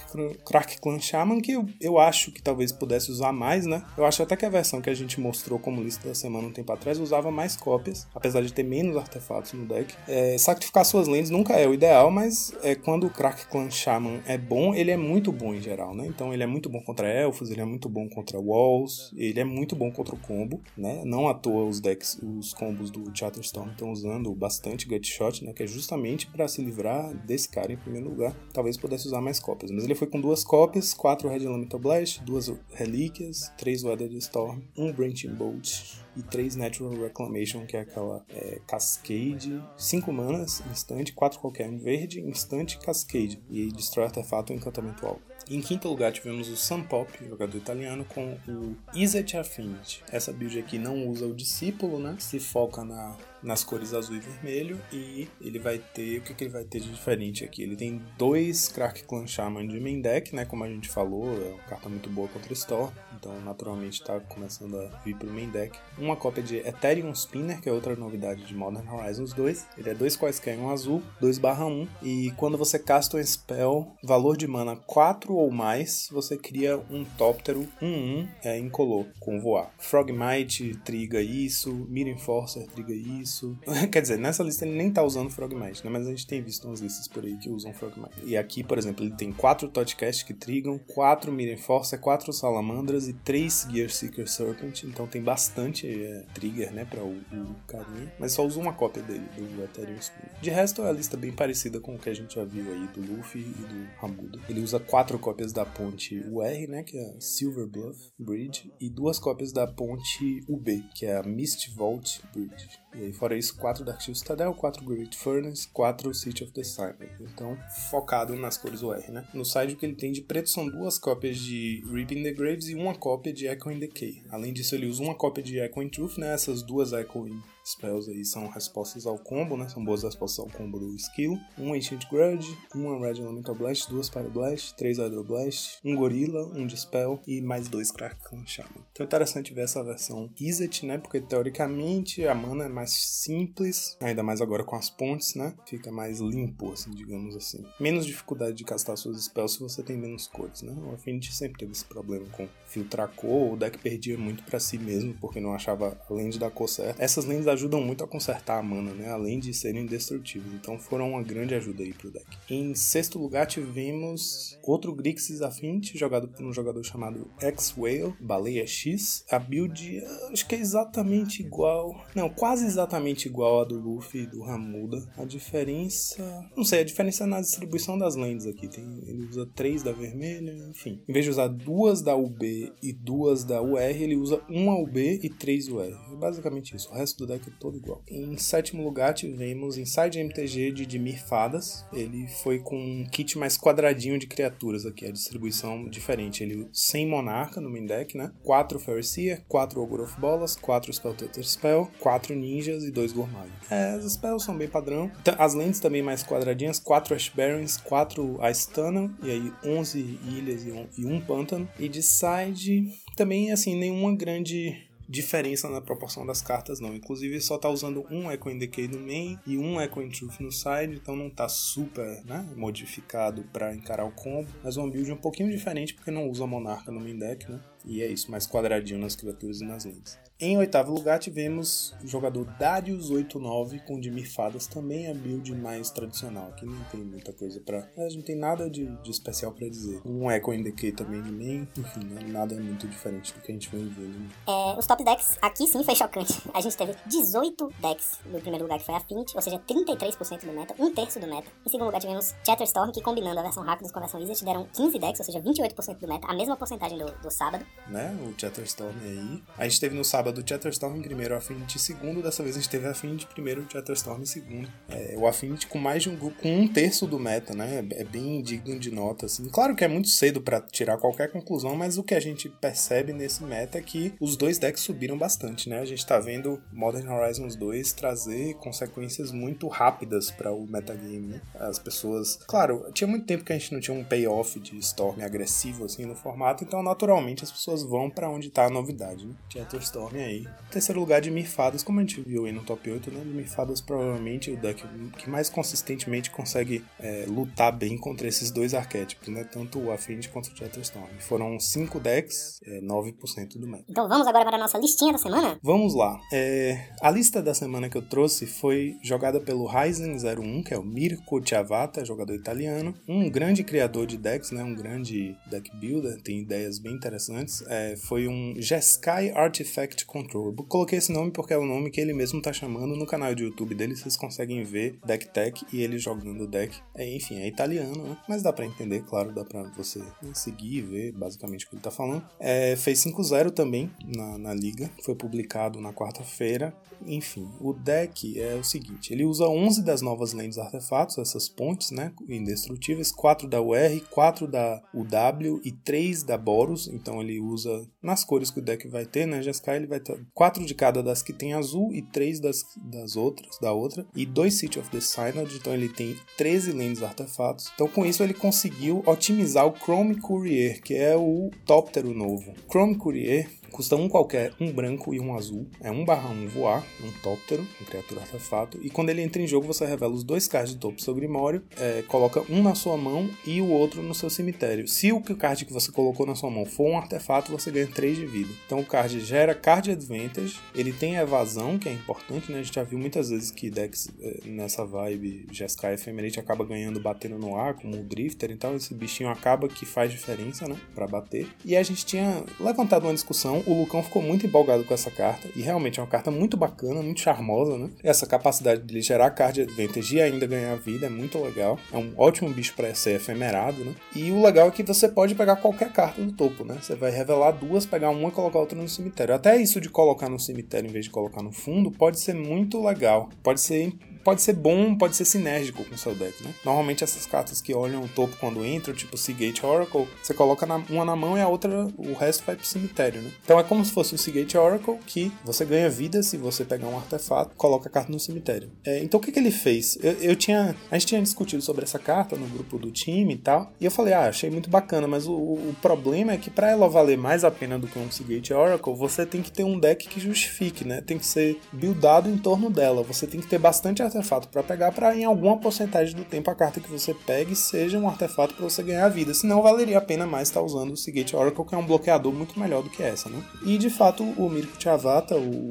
Crack Clan Shaman, que eu, eu acho que talvez pudesse usar mais, né? Eu acho até que a versão que a gente mostrou como lista da semana um tempo atrás usava mais cópias, apesar de ter menos artefatos no deck. É, sacrificar suas lentes nunca é o ideal, mas é, quando o Crack Clan Shaman é bom, ele é muito bom em geral, né? Então ele é muito bom contra elfos, ele é muito bom contra walls, ele é muito bom contra o combo, né? Não à toa os decks, os combos do Chatterstorm estão usando bastante Gutshot, né? Que é justamente para se livrar desse cara em primeiro lugar. Talvez pudesse usar mais cópias, mas ele foi com duas cópias, quatro Red Elemental Blast, duas Relíquias, três Weather Storm, um Branching Bolt e três Natural Reclamation, que é aquela é, Cascade, 5 manas, instante, 4 qualquer, verde, instante, Cascade, e destrói artefato ou encantamento alvo. Em quinto lugar tivemos o Sun Pop, jogador italiano, com o Izzet Affinity. Essa build aqui não usa o discípulo, né? Se foca na nas cores azul e vermelho e ele vai ter, o que, que ele vai ter de diferente aqui? Ele tem dois Crack Clan Shaman de main deck, né, como a gente falou, é uma carta muito boa contra Store, então naturalmente está começando a vir pro main deck. Uma cópia de Ethereum Spinner, que é outra novidade de Modern Horizons 2. Ele é dois quaisquer um azul, 2/1 e quando você casta um spell, valor de mana 4 ou mais, você cria um Tóptero 1-1 é, incolor com voar. Frogmite triga isso, Mirror Enforcer triga isso. Quer dizer, nessa lista ele nem tá usando Frogmite, né? Mas a gente tem visto umas listas por aí que usam Frogmite. E aqui, por exemplo, ele tem 4 Totcast que trigam, 4 Mirror Enforcer, 4 Salamandras e 3 Gear Seeker Serpent. Então tem bastante é, trigger, né, pra o, o carinha. Mas só usa uma cópia dele, do Ethereum Spin. De resto, é a lista bem parecida com o que a gente já viu aí do Luffy e do Ramuda. Ele usa 4 cópias da ponte UR, né, que é a Silver Bluff Bridge, e duas cópias da ponte UB, que é a Mist Vault Bridge. E aí, fora isso, 4 Dark Shield Citadel, 4 Great Furnace, 4 City of the Silent. Então, focado nas cores UR, né? No side, o que ele tem de preto são duas cópias de Reaping the Graves e uma cópia de Echoing Decay. Além disso, ele usa uma cópia de Echoing Truth, né? Essas duas Echoing spells aí são respostas ao combo, né? São boas respostas ao combo do skill. Um Ancient Grudge, uma Red Elemental Blast, duas Pyro Blast, três Hydro Blast, um Gorilla, um Dispel e mais dois Kraken Shaman. Então é interessante ver essa versão Izzet, né? Porque teoricamente a mana é mais simples, ainda mais agora com as pontes, né? Fica mais limpo, assim, digamos assim. Menos dificuldade de castar suas spells se você tem menos cores, né? O Affinity sempre teve esse problema com filtrar cor, o deck perdia muito para si mesmo porque não achava a lente da cor certa. Essas lentes ajudam muito a consertar a mana, né? Além de serem indestrutíveis. Então foram uma grande ajuda aí pro deck. Em sexto lugar tivemos outro Grixis Affinity, jogado por um jogador chamado X-Whale, Baleia X. A build acho que é exatamente igual. Não, quase exatamente igual a do Luffy e do Ramuda. A diferença. Não sei, a diferença é na distribuição das lentes aqui. Tem, ele usa três da vermelha, enfim. Em vez de usar duas da UB e duas da UR, ele usa uma UB e três UR. É basicamente isso. O resto do deck igual. Em sétimo lugar tivemos Inside MTG de Dimir Fadas. Ele foi com um kit mais quadradinho de criaturas aqui, a distribuição diferente. Ele sem monarca no main deck, né? 4 Ferricia, 4 Ogre of Bolas, 4 Spell Tutor Spell, 4 ninjas e 2 Gourmag. É, as spells são bem padrão. As lentes também mais quadradinhas, 4 Ash Barons, 4 Ice Tunnel, e aí 11 ilhas e um, e um pântano. E de side também, assim, nenhuma grande diferença na proporção das cartas, não. Inclusive, só tá usando um Echo in Decay no main e um Echo in Truth no side, então não tá super né, modificado para encarar o combo. Mas uma build um pouquinho diferente porque não usa Monarca no main deck, né? E é isso, mais quadradinho nas criaturas e nas lentes. Em oitavo lugar tivemos o jogador Darius 89 com Dimir Fadas, também a build mais tradicional. Aqui não tem muita coisa para, a gente não tem nada de, de especial para dizer. Um Echo NDK também main, enfim, né? nada muito diferente do que a gente vem vendo. É, os top decks aqui sim foi chocante. A gente teve 18 decks no primeiro lugar que foi a Affinity, ou seja, 33% do meta, um terço do meta. Em segundo lugar tivemos Chatterstorm que combinando a versão Rakdos com a versão Izzet deram 15 decks, ou seja, 28% do meta, a mesma porcentagem do, do sábado. Né, o Chatterstorm aí. A gente teve no sábado do Chatterstorm em primeiro, Affinity em segundo. Dessa vez a gente teve Affinity primeiro, o Chatterstorm em segundo. É, o Affinity com mais de um com um terço do meta, né? É bem digno de nota, assim. Claro que é muito cedo para tirar qualquer conclusão, mas o que a gente percebe nesse meta é que os dois decks subiram bastante, né? A gente tá vendo Modern Horizons 2 trazer consequências muito rápidas para o metagame, né? As pessoas. Claro, tinha muito tempo que a gente não tinha um payoff de Storm agressivo assim no formato, então naturalmente as pessoas vão para onde tá a novidade, né? Chatterstorm aí. Terceiro lugar de Mirfadas, como a gente viu aí no top 8, né? Mirfadas provavelmente é o deck que mais consistentemente consegue é, lutar bem contra esses dois arquétipos, né? Tanto o Affinity quanto o Chatterstorm. Foram 5 decks, é, 9% do meta. Então vamos agora para a nossa listinha da semana? Vamos lá. É, a lista da semana que eu trouxe foi jogada pelo Ryzen01, que é o Mirko Chiavata, jogador italiano. Um grande criador de decks, né? Um grande deck builder, tem ideias bem interessantes. É, foi um Jeskai Artifact Control. Eu coloquei esse nome porque é o nome que ele mesmo tá chamando no canal de YouTube dele. Vocês conseguem ver Deck Tech e ele jogando o deck. É, enfim, é italiano, né? Mas dá para entender, claro, dá para você seguir e ver basicamente o que ele tá falando. É, fez 5-0 também na, na liga. Foi publicado na quarta-feira. Enfim, o deck é o seguinte: ele usa 11 das novas lentes artefatos, essas pontes, né? Indestrutíveis, 4 da UR, 4 da UW e 3 da Boros. Então ele usa nas cores que o deck vai ter, né? Jeskai ele vai ter quatro de cada das que tem azul e três das, das outras, da outra, e dois City of the Synod, então ele tem 13 lentes artefatos. Então com isso ele conseguiu otimizar o Chrome Courier, que é o Tóptero novo. Chrome Courier Custa um qualquer, um branco e um azul. É 1 barra 1 voar, um tóptero, um criatura artefato. E quando ele entra em jogo, você revela os dois cards do topo do seu Grimório, é, coloca um na sua mão e o outro no seu cemitério. Se o card que você colocou na sua mão for um artefato, você ganha 3 de vida. Então o card gera card advantage, ele tem evasão, que é importante, né? A gente já viu muitas vezes que decks é, nessa vibe Jeskai Ephemerate acaba ganhando batendo no ar, como o Drifter, então esse bichinho acaba que faz diferença, né? Pra bater. E a gente tinha levantado uma discussão o Lucão ficou muito empolgado com essa carta, e realmente é uma carta muito bacana, muito charmosa, né? Essa capacidade de gerar card advantage e ainda ganhar vida é muito legal. É um ótimo bicho para ser efemerado, né? E o legal é que você pode pegar qualquer carta do topo, né? Você vai revelar duas, pegar uma e colocar outra no cemitério. Até isso de colocar no cemitério em vez de colocar no fundo pode ser muito legal. Pode ser pode ser bom, pode ser sinérgico com o seu deck, né? Normalmente essas cartas que olham o topo quando entram, tipo Seagate Oracle, você coloca uma na mão e a outra, o resto vai pro cemitério, né? Então é como se fosse o Seagate Oracle, que você ganha vida se você pegar um artefato, coloca a carta no cemitério. É, então o que, que ele fez? Eu, eu, tinha. A gente tinha discutido sobre essa carta no grupo do time e tal, e eu falei, ah, achei muito bacana, mas o, o problema é que para ela valer mais a pena do que um Seagate Oracle, você tem que ter um deck que justifique, né? Tem que ser buildado em torno dela, você tem que ter bastante artefato para pegar para em alguma porcentagem do tempo a carta que você pegue seja um artefato para você ganhar vida. Senão valeria a pena mais estar tá usando o Seagate Oracle, que é um bloqueador muito melhor do que essa, né? E de fato o Mirko Chavata, o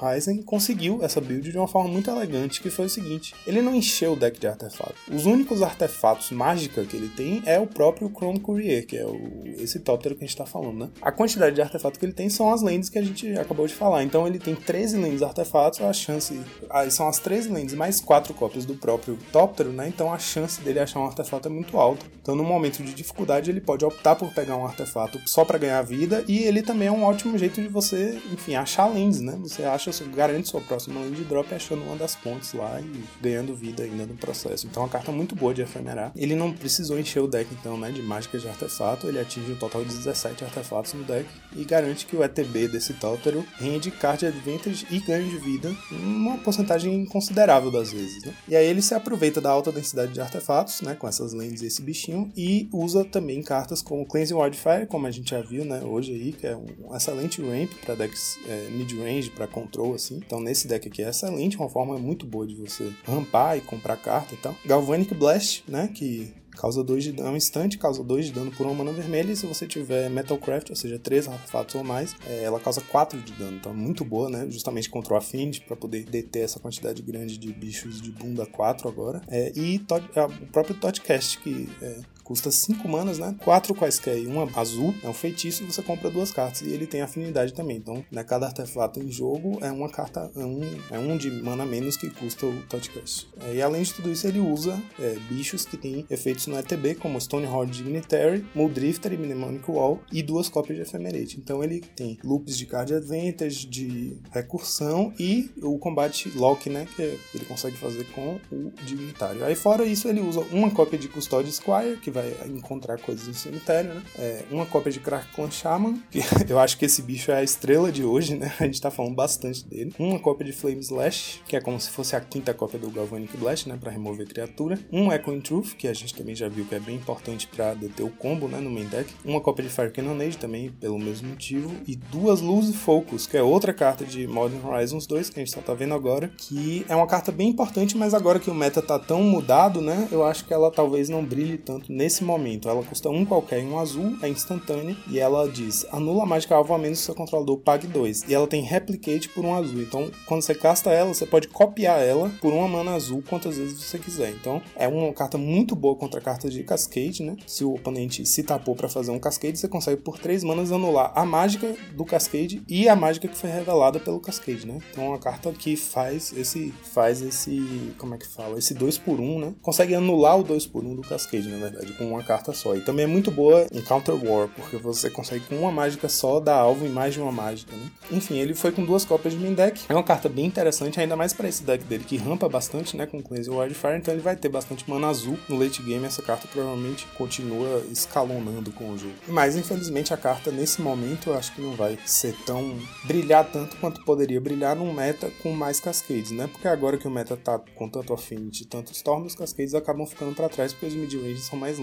Ryzen, conseguiu essa build de uma forma muito elegante, que foi o seguinte: ele não encheu o deck de artefatos. Os únicos artefatos mágica que ele tem é o próprio Chrome Courier, que é o, esse tóptero que a gente está falando, né? A quantidade de artefatos que ele tem são as lentes que a gente acabou de falar. Então ele tem 13 lentes artefatos, a chance. Aí são as 13 lentes mais 4 quatro cópias do próprio Tóptero, né? Então a chance dele achar um artefato é muito alta. Então no momento de dificuldade ele pode optar por pegar um artefato só para ganhar vida e ele também é um ótimo jeito de você, enfim, achar lentes, né? Você acha, garante sua próxima lane de drop achando uma das pontes lá e ganhando vida ainda no processo. Então é uma carta muito boa de efemerar. Ele não precisou encher o deck então, né, de mágicas de artefato, ele atinge um total de 17 artefatos no deck e garante que o ETB desse Tóptero rende card advantage e ganho de vida uma porcentagem considerável das vezes vezes, né? E aí ele se aproveita da alta densidade de artefatos, né, com essas lentes e esse bichinho, e usa também cartas como Cleansing Wildfire, como a gente já viu, né, hoje aí, que é um excelente ramp para decks é, mid-range, para control, assim. Então nesse deck aqui é excelente, uma forma muito boa de você rampar e comprar carta e tal. Galvanic Blast, né, que Causa 2 de dano, um instante, causa 2 de dano por uma mana vermelha. E se você tiver Metalcraft, ou seja, 3 artefatos ou mais, é, ela causa 4 de dano. Então é muito boa, né? Justamente contra o Affinity, para poder deter essa quantidade grande de bichos de bunda 4 agora. É, e é, o próprio Todcast, que é, Custa 5 manas, né? 4 quaisquer e uma azul. É um feitiço você compra duas cartas. E ele tem afinidade também. Então, né, cada artefato em jogo é uma carta, é um, é um de mana menos que custa o Touchcast. É, e além de tudo isso, ele usa é, bichos que têm efeitos no ETB, como Stonehold Dignitary, Muldrifter e Mnemonic Wall, e duas cópias de Ephemerate. Então ele tem loops de card advantage, de recursão e o combate lock, né? Que ele consegue fazer com o Dignitário. Aí fora isso, ele usa uma cópia de Custode Squire, que vai vai encontrar coisas no cemitério, né? É, uma cópia de Crackclan Shaman, que eu acho que esse bicho é a estrela de hoje, né? A gente tá falando bastante dele. Uma cópia de Flame Slash, que é como se fosse a quinta cópia do Galvanic Blast, né? Pra remover criatura. Um Echoing Truth, que a gente também já viu que é bem importante para deter o combo, né? No main deck. Uma cópia de Fire Cannonade, também pelo mesmo motivo. E duas Luz Focus, que é outra carta de Modern Horizons 2, que a gente só tá vendo agora, que é uma carta bem importante, mas agora que o meta tá tão mudado, né? Eu acho que ela talvez não brilhe tanto nesse momento. Ela custa um qualquer em um azul, é instantânea, e ela diz: anula a mágica alvo a menos que seu controlador pague 2. E ela tem replicate por um azul. Então, quando você casta ela, você pode copiar ela por uma mana azul quantas vezes você quiser. Então, é uma carta muito boa contra cartas de Cascade, né? Se o oponente se tapou para fazer um Cascade, você consegue por 3 manas anular a mágica do Cascade e a mágica que foi revelada pelo Cascade, né? Então, é uma carta que faz esse faz esse, como é que fala? Esse 2 por 1, um, né? Consegue anular o 2 por 1 um do Cascade, na verdade com uma carta só. E também é muito boa em Counter War, porque você consegue com uma mágica só dar alvo em mais de uma mágica, né? Enfim, ele foi com duas cópias de main deck. É uma carta bem interessante, ainda mais para esse deck dele que rampa bastante, né, com Cleanse Wildfire, então ele vai ter bastante mana azul no late game. Essa carta provavelmente continua escalonando com o jogo. Mas infelizmente a carta nesse momento eu acho que não vai ser tão brilhar tanto quanto poderia brilhar num meta com mais cascades, né? Porque agora que o meta tá com tanto Affinity tanto Storm, os cascades acabam ficando para trás porque os mid-ranges são mais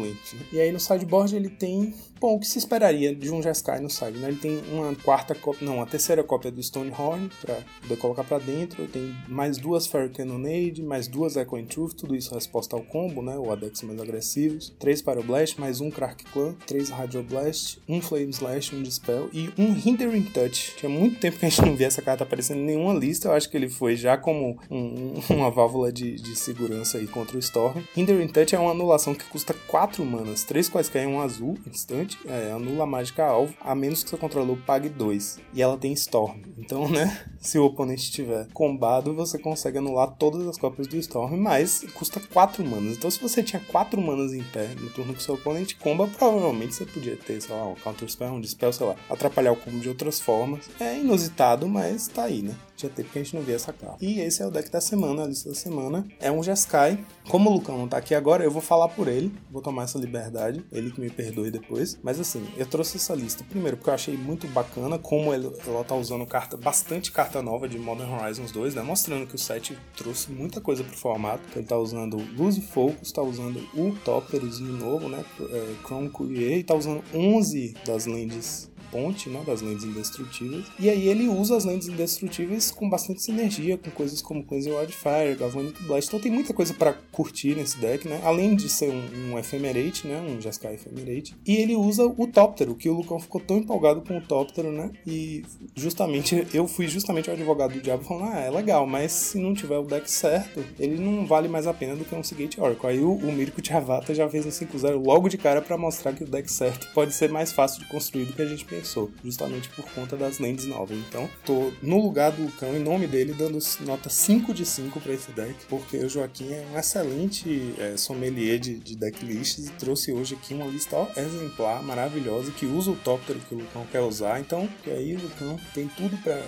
E aí no sideboard ele tem, bom, o que se esperaria de um Jeskai no side, né? Ele tem uma quarta cópia, não, uma terceira cópia do Stonehorn para poder colocar para dentro, tem mais duas Fairy Cannonade, mais duas Echo Truth, tudo isso resposta ao combo, né? O Adex mais agressivos, três Pyroblast, mais um Crack Clan, três Radio Blast, um Flame Slash, um Dispel e um Hindering Touch. Tinha muito tempo que a gente não via essa carta aparecendo em nenhuma lista, eu acho que ele foi já como um, uma válvula de, de segurança aí contra o Storm. Hindering Touch é uma anulação que custa 4 manas, 3 quaisquer um azul, instante, é, anula a mágica alvo, a menos que seu controlador pague 2. E ela tem Storm. Então, né, se o oponente tiver combado, você consegue anular todas as cópias do Storm, mas custa 4 manas. Então, se você tinha 4 manas em pé no turno que seu oponente comba, provavelmente você podia ter, sei lá, um Counter Spell, um Dispel, sei lá, atrapalhar o combo de outras formas. É inusitado, mas tá aí, né? Já tempo que a gente não via essa carta. E esse é o deck da semana, a lista da semana. É um Jeskai. Como o Lucão não tá aqui agora, eu vou falar por ele. Vou tomar essa liberdade. Ele que me perdoe depois. Mas assim, eu trouxe essa lista. Primeiro, porque eu achei muito bacana como ela tá usando carta, bastante carta nova de Modern Horizons 2, né? Mostrando que o set trouxe muita coisa pro formato. Ele tá usando Luz e Focus, tá usando o Topperzinho novo, né? É, Chrome Courier, e tá usando 11 das lentes ponte, né, das lentes indestrutíveis. E aí ele usa as lentes indestrutíveis com bastante sinergia, com coisas como Cleansing Wildfire, Galvanic Blast. Então tem muita coisa para curtir nesse deck, né? Além de ser um, um Ephemerate, né, um Jeskai Ephemerate. E ele usa o Toptero, que o Lucão ficou tão empolgado com o Toptero, né? E justamente eu fui justamente o advogado do diabo falando, ah, é legal, mas se não tiver o deck certo, ele não vale mais a pena do que um Seagate Oracle. Aí o, o Mirko Tiavata já fez um 5-0 logo de cara para mostrar que o deck certo pode ser mais fácil de construir do que a gente pensa pensou, justamente por conta das lentes novas. Então, tô no lugar do cão, em nome dele, dando nota 5 de 5 para esse deck, porque o Joaquim é um excelente é, sommelier de, de decklists e trouxe hoje aqui uma lista ó, exemplar, maravilhosa, que usa o tóptero que o Lucão quer usar. Então, e aí o Lucão tem tudo para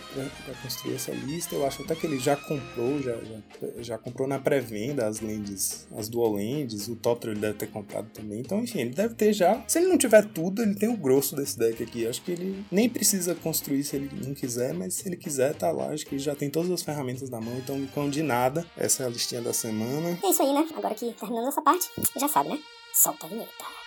construir essa lista. Eu acho até que ele já comprou, já, já, já comprou na pré-venda as lentes, as dual lentes, o tóptero ele deve ter comprado também. Então, enfim, ele deve ter já. Se ele não tiver tudo, ele tem o grosso desse deck aqui. Acho acho que ele nem precisa construir se ele não quiser, mas se ele quiser, tá lá. Acho que ele já tem todas as ferramentas na mão, então não de nada. Essa é a listinha da semana. É isso aí, né? Agora que terminando essa parte, já sabe, né? Solta a vinheta.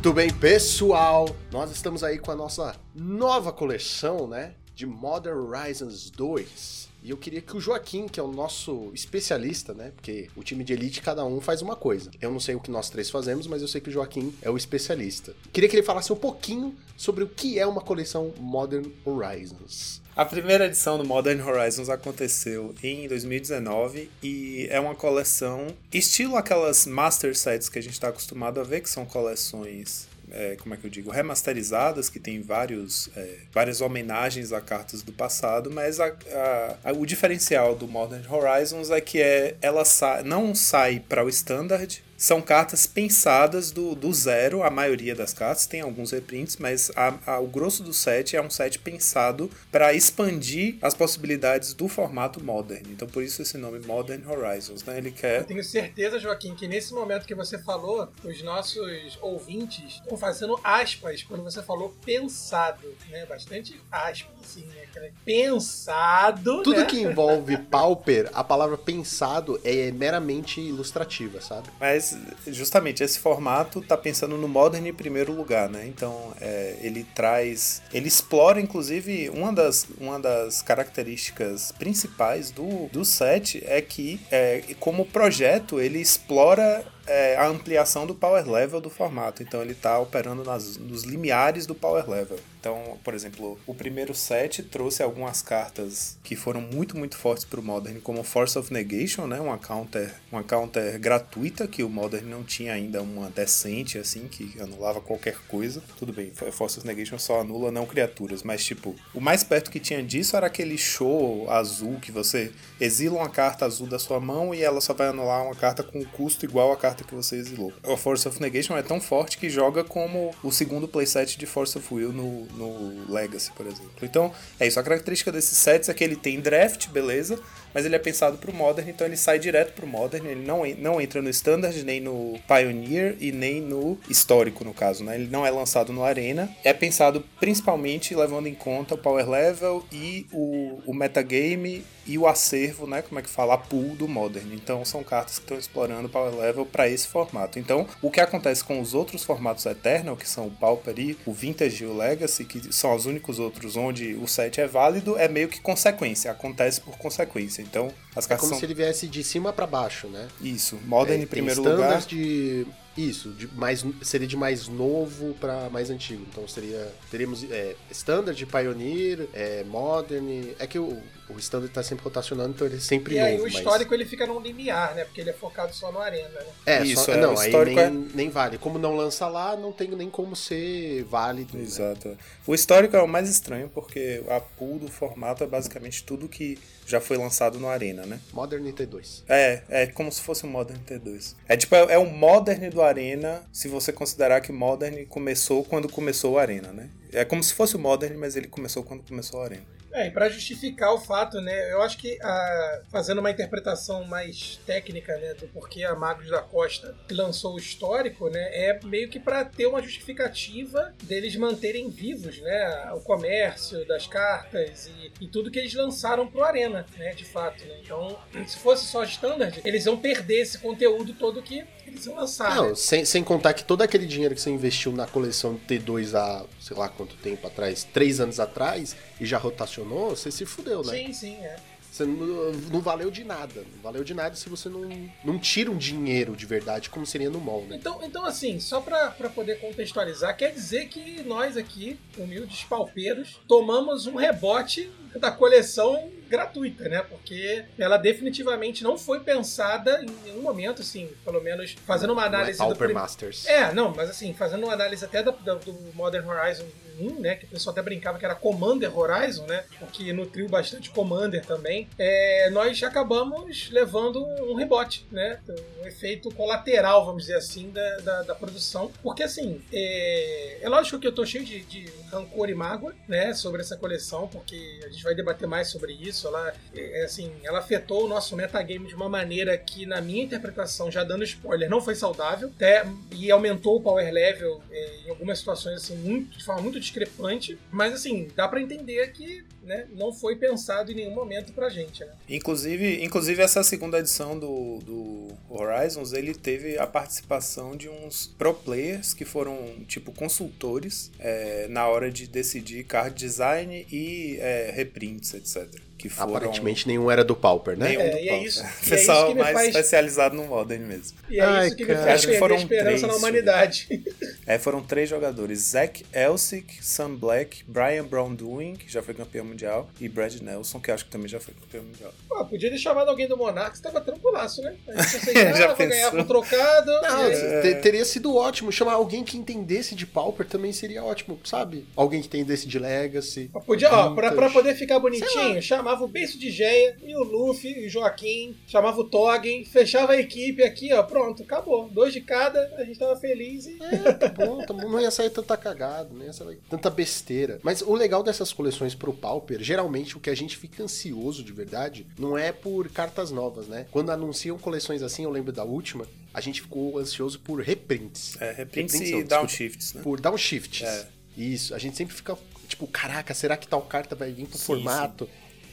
Muito bem, pessoal. Nós estamos aí com a nossa nova coleção, né, de Modern Horizons 2. E eu queria que o Joaquim, que é o nosso especialista, né? Porque o time de elite, cada um faz uma coisa. Eu não sei o que nós três fazemos, mas eu sei que o Joaquim é o especialista. Queria que ele falasse um pouquinho sobre o que é uma coleção Modern Horizons. A primeira edição do Modern Horizons aconteceu em 2019 e é uma coleção estilo aquelas Master Sets que a gente está acostumado a ver, que são coleções é, como é que eu digo, remasterizadas, que tem vários, é, várias homenagens a cartas do passado, mas a, a, a, o diferencial do Modern Horizons é que é, ela sa não sai para o Standard, são cartas pensadas do, do zero, a maioria das cartas, tem alguns reprints, mas a, a, o grosso do set é um set pensado para expandir as possibilidades do formato Modern. Então por isso esse nome Modern Horizons, né? Ele quer. Eu tenho certeza, Joaquim, que nesse momento que você falou, os nossos ouvintes estão fazendo aspas quando você falou pensado, né? Bastante aspas, assim, né? Pensado. Tudo né? que envolve Pauper, a palavra pensado é meramente ilustrativa, sabe? Mas justamente esse formato tá pensando no Modern em primeiro lugar, né? Então é, ele traz. Ele explora, inclusive, uma das, uma das características principais do, do set é que, é, como projeto, ele explora é, a ampliação do power level do formato. Então ele está operando nas, nos limiares do power level. Então, por exemplo, o primeiro set trouxe algumas cartas que foram muito, muito fortes para o Modern, como Force of Negation, né? Uma counter, uma counter gratuita que o Modern não tinha ainda uma decente, assim, que anulava qualquer coisa. Tudo bem, Force of Negation só anula não criaturas, mas tipo, o mais perto que tinha disso era aquele show azul que você exila uma carta azul da sua mão e ela só vai anular uma carta com custo igual à carta que você exilou. A Force of Negation é tão forte que joga como o segundo playset de Force of Will no, no Legacy, por exemplo. Então, é isso. A característica desses sets é que ele tem draft, beleza, mas ele é pensado para o Modern, então ele sai direto para o Modern, ele não, não entra no Standard, nem no Pioneer e nem no Histórico, no caso, né? Ele não é lançado no Arena, é pensado principalmente levando em conta o Power Level e o, o metagame e o acervo, né, como é que fala, a pool do Modern. Então são cartas que estão explorando o Power Level para esse formato. Então, o que acontece com os outros formatos Eternal, que são o Pauper e o Vintage e o Legacy, que são os únicos outros onde o set é válido, é meio que consequência, acontece por consequência. Então, as É cartas como são se ele viesse de cima pra baixo, né? isso, Modern É, em primeiro lugar. de isso, de mais seria de mais novo pra mais antigo. Então seria teríamos é, standard, pioneer, é, modern. É que o, o standard tá sempre rotacionando, então ele é sempre E novo. aí o mas- histórico ele fica num limiar, né? Porque ele é focado só no arena, né? É, Isso, só, é, não, o aí histórico nem, é- nem vale. Como não lança lá, não tem nem como ser válido. né? Exato. O histórico é o mais estranho porque a pool do formato é basicamente tudo que já foi lançado no Arena, né? Modern T2. É, é como se fosse um Modern T2. É tipo, é, é o Modern do Arena, se você considerar que Modern começou quando começou o Arena, né? É como se fosse o Modern, mas ele começou quando começou o Arena. É, e pra justificar o fato, né, eu acho que a- fazendo uma interpretação mais técnica, né, do porquê a Magos da Costa lançou o histórico, né, é meio que pra ter uma justificativa deles manterem vivos, né, o comércio das cartas e, e tudo que eles lançaram pro Arena, né, de fato, né. Então, se fosse só standard, eles iam perder esse conteúdo todo que eles iam lançar, Não, né? sem, sem contar que todo aquele dinheiro que você investiu na coleção T2 há, sei lá quanto tempo atrás, três anos atrás, e já rotacionou, você se fudeu, né? Sim, sim, é. Você não, não valeu de nada. Não valeu de nada se você não, não tira um dinheiro de verdade, como seria no mall, né? Então, então assim, só pra, pra poder contextualizar, quer dizer que nós aqui, humildes paupeiros, tomamos um rebote da coleção gratuita, né? Porque ela definitivamente não foi pensada em nenhum momento, assim, pelo menos fazendo uma Não é análise do Pauper prim- Masters. É, não, mas assim, fazendo uma análise até da- do Modern Horizon 1, né? Que o pessoal até brincava que era Commander Horizon, né? O que nutriu bastante Commander também. É, nós acabamos levando um rebote, né? Um efeito colateral, vamos dizer assim, da, da, da produção. Porque assim, é, é lógico que eu tô cheio de, de rancor e mágoa, né? Sobre essa coleção, porque a gente vai debater mais sobre isso. Ela, é, assim, ela afetou o nosso metagame de uma maneira que, na minha interpretação, já dando spoiler, não foi saudável, até, e aumentou o power level é, em algumas situações assim, muito, de forma muito discrepante. Mas assim, dá pra entender que né, não foi pensado em nenhum momento pra gente, né? Inclusive, inclusive essa segunda edição do, do Horizons, ele teve a participação de uns pro players que foram tipo consultores é, na hora de decidir card design e é, reprints, etc. Que foram Aparentemente nenhum era do Pauper, né? nenhum É, do e é Pauper. isso- é isso Pessoal me mais faz- especializado no Modern mesmo. E é Ai, isso que me cara. faz Acho que foram a esperança na três, humanidade. É, foram três jogadores: Zach Elsick, Sam Black, Brian Brown Doing, que já foi campeão mundial, e Brad Nelson, que acho que também já foi campeão mundial. Pô, podia ter chamado alguém do Monark, tava tranquilaço, né? A gente aceitava, Já pensou? um trocado. Não, te- teria sido ótimo. Chamar alguém que entendesse de Pauper também seria ótimo, sabe? Alguém que entendesse de Legacy. Podia, ó, pra, pra poder ficar bonitinho, chamava o Beiço de Geia e o Luffy e o Joaquim, chamava o Toggen, fechava a equipe aqui, ó, pronto, acabou. Dois de cada, a gente tava feliz e. É, tá bom, tá bom. Não ia sair tanta cagada, não ia sair tanta besteira. Mas o legal dessas coleções pro Pauper, geralmente o que a gente fica ansioso de verdade, não é por cartas novas, né? Quando anunciam coleções assim, eu lembro da última, a gente ficou ansioso por reprints. É, reprints Reprints e não, downshifts, né? Por downshifts. É. Isso, a gente sempre fica tipo, caraca, será que tal carta vai vir pro Sim, formato?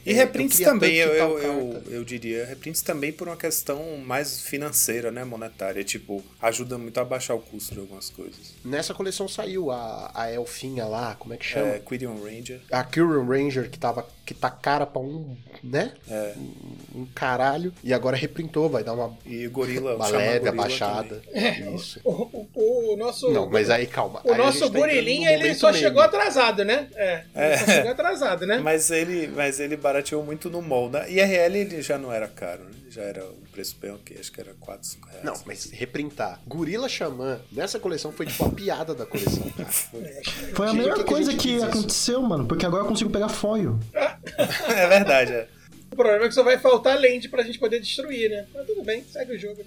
E É, reprints também, eu, eu, eu, eu diria, reprints também por uma questão mais financeira, né, monetária. Tipo, ajuda muito a baixar o custo de algumas coisas. Nessa coleção saiu a, a elfinha lá, como é que chama? É, Quidion Ranger. A Kyrian Ranger, que, tava, que tá cara pra um, né? É. Um, um caralho. E agora reprintou, vai dar uma, E o Gorila, uma leve Gorila abaixada. É, Isso. O, o- o nosso. Não, mas aí calma. O Aí nosso tá gorilinha, no ele só meme. chegou atrasado, né? É. Ele só É. chegou atrasado, né? Mas ele, mas ele barateou muito no mall. Na IRL ele já não era caro, né? Já era um preço bem ok, acho que era 4, 5 reais. Não, mas reprintar. Gorila Xamã, nessa coleção foi tipo a piada da coleção, cara. Foi a Gente, melhor que que a coisa que, isso? aconteceu, mano, porque agora eu consigo pegar foil. é verdade, é. O problema é que só vai faltar lente pra gente poder destruir, né? Mas tudo bem, segue o jogo.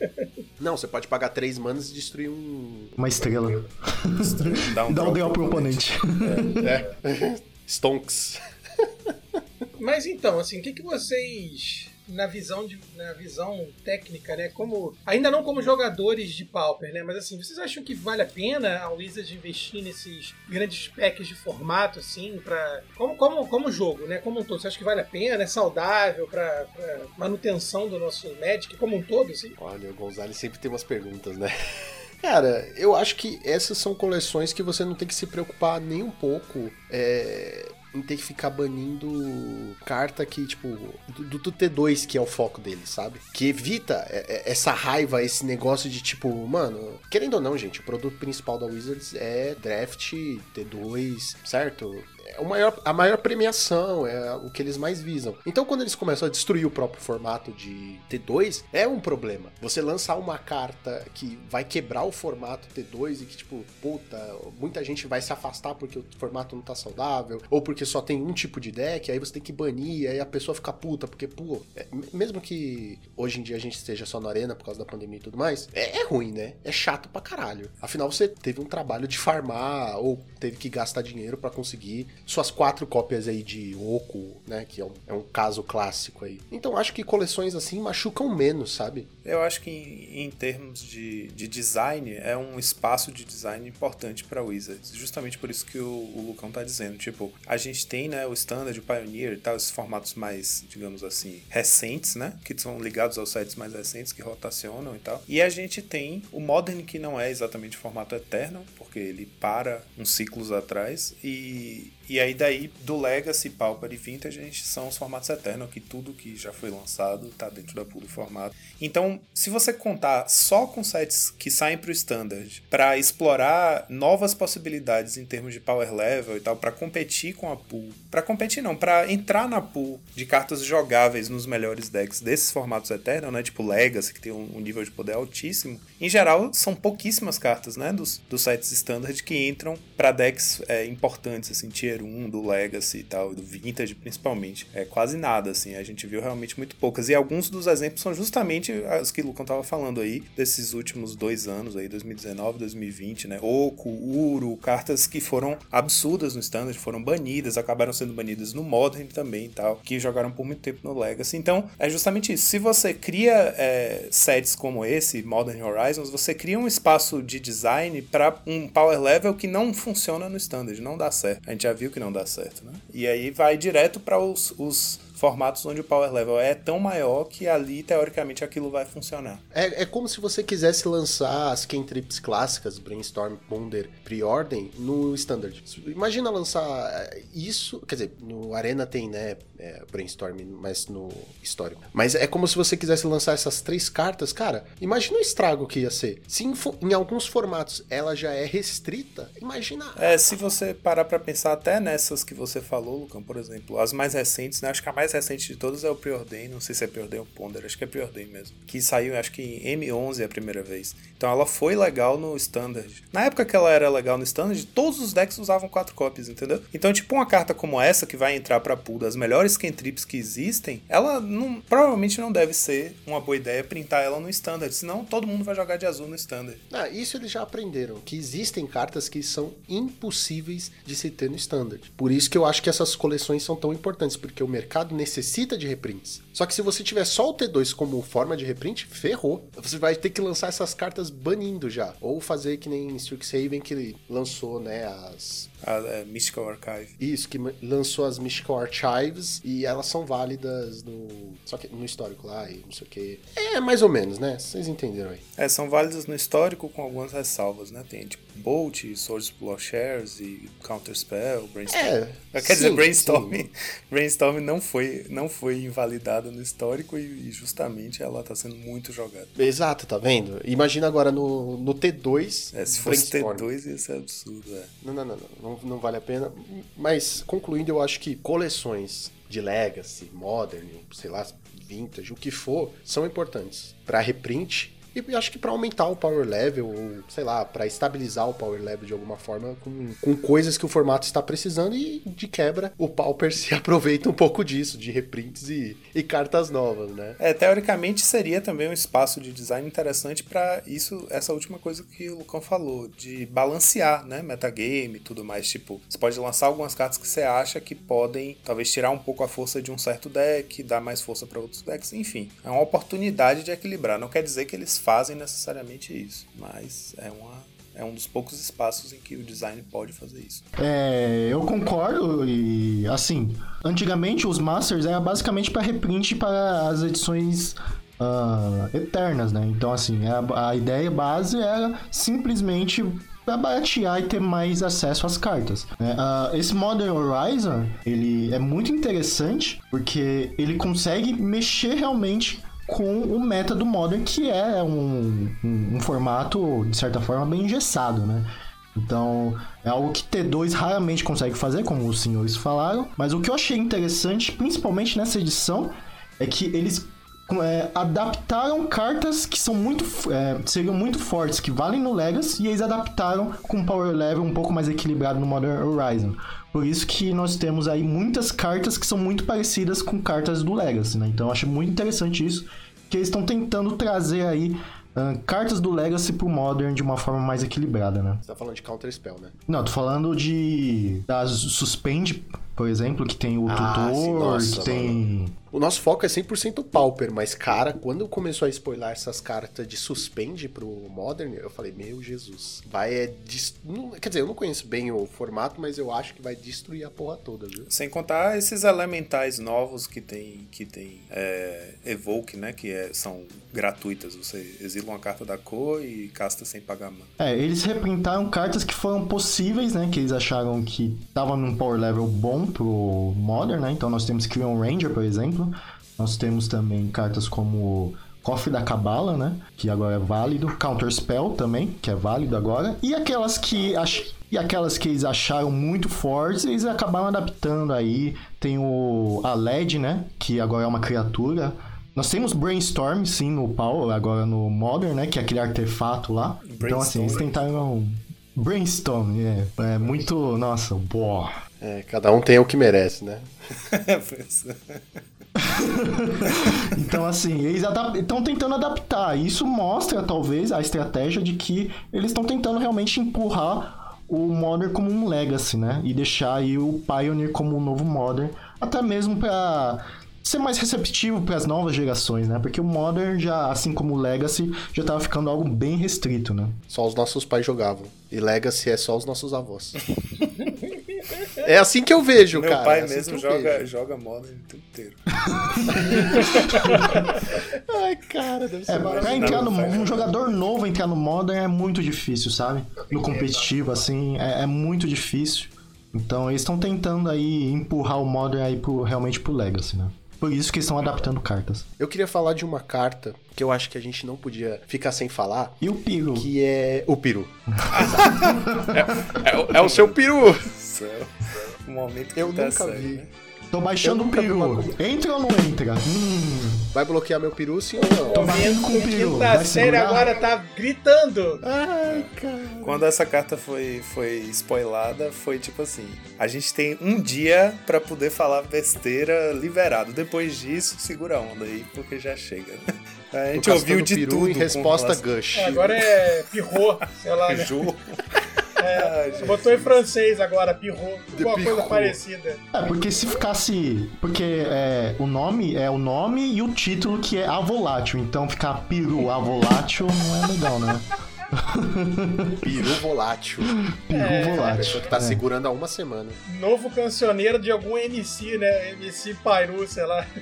Não, você pode pagar três manos e destruir um. Uma estrela. Dá um, Dá um pro oponente. É. Stonks. Mas então, assim, o que, que vocês, na visão, de, na visão técnica, né? Como. Ainda não como jogadores de Pauper, né? Mas assim, vocês acham que vale a pena a Wizards investir nesses grandes packs de formato, assim, pra. Como, como, como jogo, né? Como um todo. Você acha que vale a pena? É saudável pra manutenção do nosso Magic como um todo, assim? Olha, o Gonzalez sempre tem umas perguntas, né? Cara, eu acho que essas são coleções que você não tem que se preocupar nem um pouco é, em ter que ficar banindo carta que, tipo, do, do T2, que é o foco dele, sabe? Que evita é, é, essa raiva, esse negócio de, tipo, mano, querendo ou não, gente, o produto principal da Wizards é draft T2, certo? É maior, a maior premiação, é o que eles mais visam. Então, quando eles começam a destruir o próprio formato de T2, é um problema. Você lançar uma carta que vai quebrar o formato T2 e que, tipo, puta, muita gente vai se afastar porque o formato não tá saudável, ou porque só tem um tipo de deck, aí você tem que banir, aí a pessoa fica puta, porque, pô, é, mesmo que hoje em dia a gente esteja só na arena por causa da pandemia e tudo mais, é, é ruim, né? É chato pra caralho. Afinal, você teve um trabalho de farmar, ou teve que gastar dinheiro pra conseguir suas quatro cópias aí de Oco, né? Que é um, é um caso clássico aí. Então acho que coleções assim machucam menos, sabe? Eu acho que em, em termos de, de design, é um espaço de design importante para Wizards. Justamente por isso que o, o Lucão tá dizendo. Tipo, a gente tem né, o Standard, o Pioneer e tal, esses formatos mais, digamos assim, recentes, né? Que são ligados aos sites mais recentes, que rotacionam e tal. E a gente tem o Modern, que não é exatamente formato eterno, porque ele para uns ciclos atrás. E, e aí daí, do Legacy, Pauper e Vintage, a gente são os formatos eternos, que tudo que já foi lançado tá dentro da pool do formato. Então, se você contar só com sites que saem pro Standard para explorar novas possibilidades em termos de power level e tal, para competir com a pool, para competir não, para entrar na pool de cartas jogáveis nos melhores decks desses formatos eternos, né, tipo Legacy, que tem um nível de poder altíssimo, em geral são pouquíssimas cartas, né, dos, dos sites Standard que entram para decks é, importantes, assim, Tier 1 do Legacy e tal, do Vintage principalmente. É quase nada, assim, a gente viu realmente muito poucas. E alguns dos exemplos são justamente os que o Lucão tava falando aí, desses últimos dois anos aí, 2019, 2020, né? Oco, Uro, cartas que foram absurdas no Standard, foram banidas, acabaram sendo banidas no Modern também e tal, que jogaram por muito tempo no Legacy. Então, é justamente isso. Se você cria é, sets como esse, Modern Horizons, você cria um espaço de design para um power level que não funciona no Standard, não dá certo. A gente já viu que não dá certo, né? E aí vai direto para os, os formatos onde o power level é tão maior que ali, teoricamente, aquilo vai funcionar. É, é como se você quisesse lançar as cantrips clássicas, Brainstorm, Ponder, Preordem, no Standard. Imagina lançar é, isso, quer dizer, no Arena tem, né, é, Brainstorm, mas no histórico. Mas é como se você quisesse lançar essas três cartas, cara, imagina o estrago que ia ser. Se em, em alguns formatos ela já é restrita, imagina... É, se você parar pra pensar até nessas que você falou, Lucão, por exemplo, as mais recentes, né? Acho que a mais recente de todas é o Preordain, não sei se é Preordain ou Ponder, acho que é Preordain mesmo. Que saiu, acho que em M11 a primeira vez. Então ela foi legal no Standard. Na época que ela era legal no Standard, todos os decks usavam quatro cópias, entendeu? Então, tipo, uma carta como essa, que vai entrar pra pool das melhores cantrips que existem, ela não, provavelmente não deve ser uma boa ideia printar ela no Standard, senão todo mundo vai jogar de azul no Standard. Ah, isso eles já aprenderam, que existem cartas que são impossíveis de se ter no Standard. Por isso que eu acho que essas coleções são tão importantes, porque o mercado necessita de reprints. Só que se você tiver só o T2 como forma de reprint, ferrou. Você vai ter que lançar essas cartas banindo já. Ou fazer que nem Strixhaven que lançou, né, as a, a Mystical Archive. Isso, que lançou as Mystical Archives e elas são válidas no. Só que no histórico lá e não sei o que. É mais ou menos, né? Vocês entenderam aí. É, são válidas no histórico com algumas ressalvas, né? Tem tipo Bolt, Swords Plowshares e Counter Spell, Brainstorm. É, Quer sim, dizer, Brainstorm, sim. Brainstorm não foi, não foi invalidada no histórico e, e justamente ela tá sendo muito jogada. Exato, tá vendo? Imagina agora no, no T2. É, se fosse T2 ia ser absurdo, é. Não, não, não, não não, não vale a pena. Mas, concluindo, eu acho que coleções de Legacy, Modern, sei lá, Vintage, o que for, são importantes para reprint e acho que para aumentar o power level, ou sei lá, para estabilizar o power level de alguma forma, com, com coisas que o formato está precisando, e de quebra, o Pauper se aproveita um pouco disso, de reprints e, e cartas novas, né? É, teoricamente seria também um espaço de design interessante para isso, essa última coisa que o Lucão falou, de balancear, né? Metagame e tudo mais. Tipo, você pode lançar algumas cartas que você acha que podem talvez tirar um pouco a força de um certo deck, dar mais força para outros decks, enfim. É uma oportunidade de equilibrar. Não quer dizer que eles fazem necessariamente isso, mas é uma é um dos poucos espaços em que o design pode fazer isso. É, eu concordo e assim, antigamente os masters era basicamente para reprint para as edições uh, eternas, né? Então assim, a, a ideia base era simplesmente para baratear e ter mais acesso às cartas. Uh, esse Modern Horizon, ele é muito interessante porque ele consegue mexer realmente com o meta do Modern, que é um, um, um formato, de certa forma, bem engessado, né? Então, é algo que T2 raramente consegue fazer, como os senhores falaram. Mas o que eu achei interessante, principalmente nessa edição, é que eles é, adaptaram cartas que são muito é, seriam muito fortes, que valem no Legacy, e eles adaptaram com um power level um pouco mais equilibrado no Modern Horizon. Por isso que nós temos aí muitas cartas que são muito parecidas com cartas do Legacy, né? Então eu acho muito interessante isso, que eles estão tentando trazer aí uh, cartas do Legacy pro Modern de uma forma mais equilibrada, né? Você tá falando de Counter Spell, né? Não, tô falando de das Suspend, por exemplo, que tem o ah, tutor, sim, nossa, que tem mano. O nosso foco é 100% Pauper, mas, cara, quando começou a spoiler essas cartas de suspende pro Modern, eu falei, meu Jesus, vai é. Dest... Quer dizer, eu não conheço bem o formato, mas eu acho que vai destruir a porra toda, viu? Sem contar esses elementais novos que tem, que tem é, Evoke, né? Que é, são gratuitas. Você exila uma carta da cor e casta sem pagar mana. É, eles reprintaram cartas que foram possíveis, né? Que eles acharam que tava num power level bom pro Modern, né? Então nós temos Krion Ranger, por exemplo. Nós temos também cartas como Cofre da Cabala, né? Que agora é válido. Counter Spell também, que é válido agora. E aquelas que ach... e aquelas que eles acharam muito fortes, eles acabaram adaptando aí. Tem o a LED, né? Que agora é uma criatura. Nós temos Brainstorm, sim, no Power, agora no Modern, né? Que é aquele artefato lá. Então, assim, eles tentaram. Brainstorm, é, é muito. Nossa, boa. É, cada um tem o que merece, né? então, assim, eles estão tentando adaptar. Isso mostra, talvez, a estratégia de que eles estão tentando realmente empurrar o Modern como um legacy, né? E deixar aí o Pioneer como um novo Modern. Até mesmo para ser mais receptivo para as novas gerações, né? Porque o Modern já, assim como o Legacy, já tava ficando algo bem restrito, né? Só os nossos pais jogavam. E Legacy é só os nossos avós. É assim que eu vejo, Meu cara. Meu pai é assim mesmo joga, joga Modern o tempo inteiro. Ai, cara, deve ser é, pra entrar no, um jogador novo entrar no Modern é muito difícil, sabe? No competitivo, assim, é, é muito difícil. Então eles estão tentando aí empurrar o Modern aí pro, realmente pro Legacy, né? Por isso que estão adaptando cartas. Eu queria falar de uma carta que eu acho que a gente não podia ficar sem falar. E o Piru? Que é o Piru. é, é, é, o seu Piru. O momento que eu tá nunca vi. Né? Tô baixando o peru. Entra ou não entra? Hum. Vai bloquear meu peru sim ou não? Tô batendo com o peru. Da série agora tá gritando. Ai, cara. Quando essa carta foi, foi spoilada, foi tipo assim: a gente tem um dia pra poder falar besteira liberado. Depois disso, segura a onda aí, porque já chega. A gente ouviu de tudo. em resposta Gush. É, agora é pirrou, sei lá. Né? É, botou em francês agora, pirrou. Alguma coisa pirrou. parecida. É, porque se ficasse. Porque é, o nome é o nome e o título que é avolátil. Então ficar peru avolátil não é legal, né? Peru volátil. Peru A volátil. pessoa que tá é. segurando há uma semana. Novo cancioneiro de algum MC, né? MC Pairu, sei lá.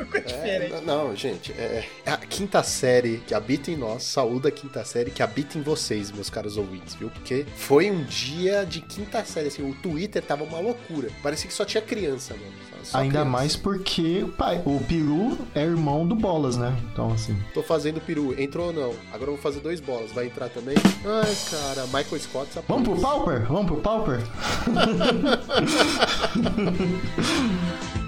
Ficou É, diferente. não, gente, é a quinta série que habita em nós, saúde a quinta série que habita em vocês, meus caros ouvintes, viu? Porque foi um dia de quinta série, assim, o Twitter tava uma loucura. Parecia que só tinha criança, mano. Só- Ainda criança. mais porque o pai, o peru é irmão do Bolas, né? Então, assim. Tô fazendo peru, entrou ou não? Agora eu vou fazer dois bolas, vai entrar também? Ai, cara, Michael Scott essa Vamos pro Pauper? Vamos pro Pauper?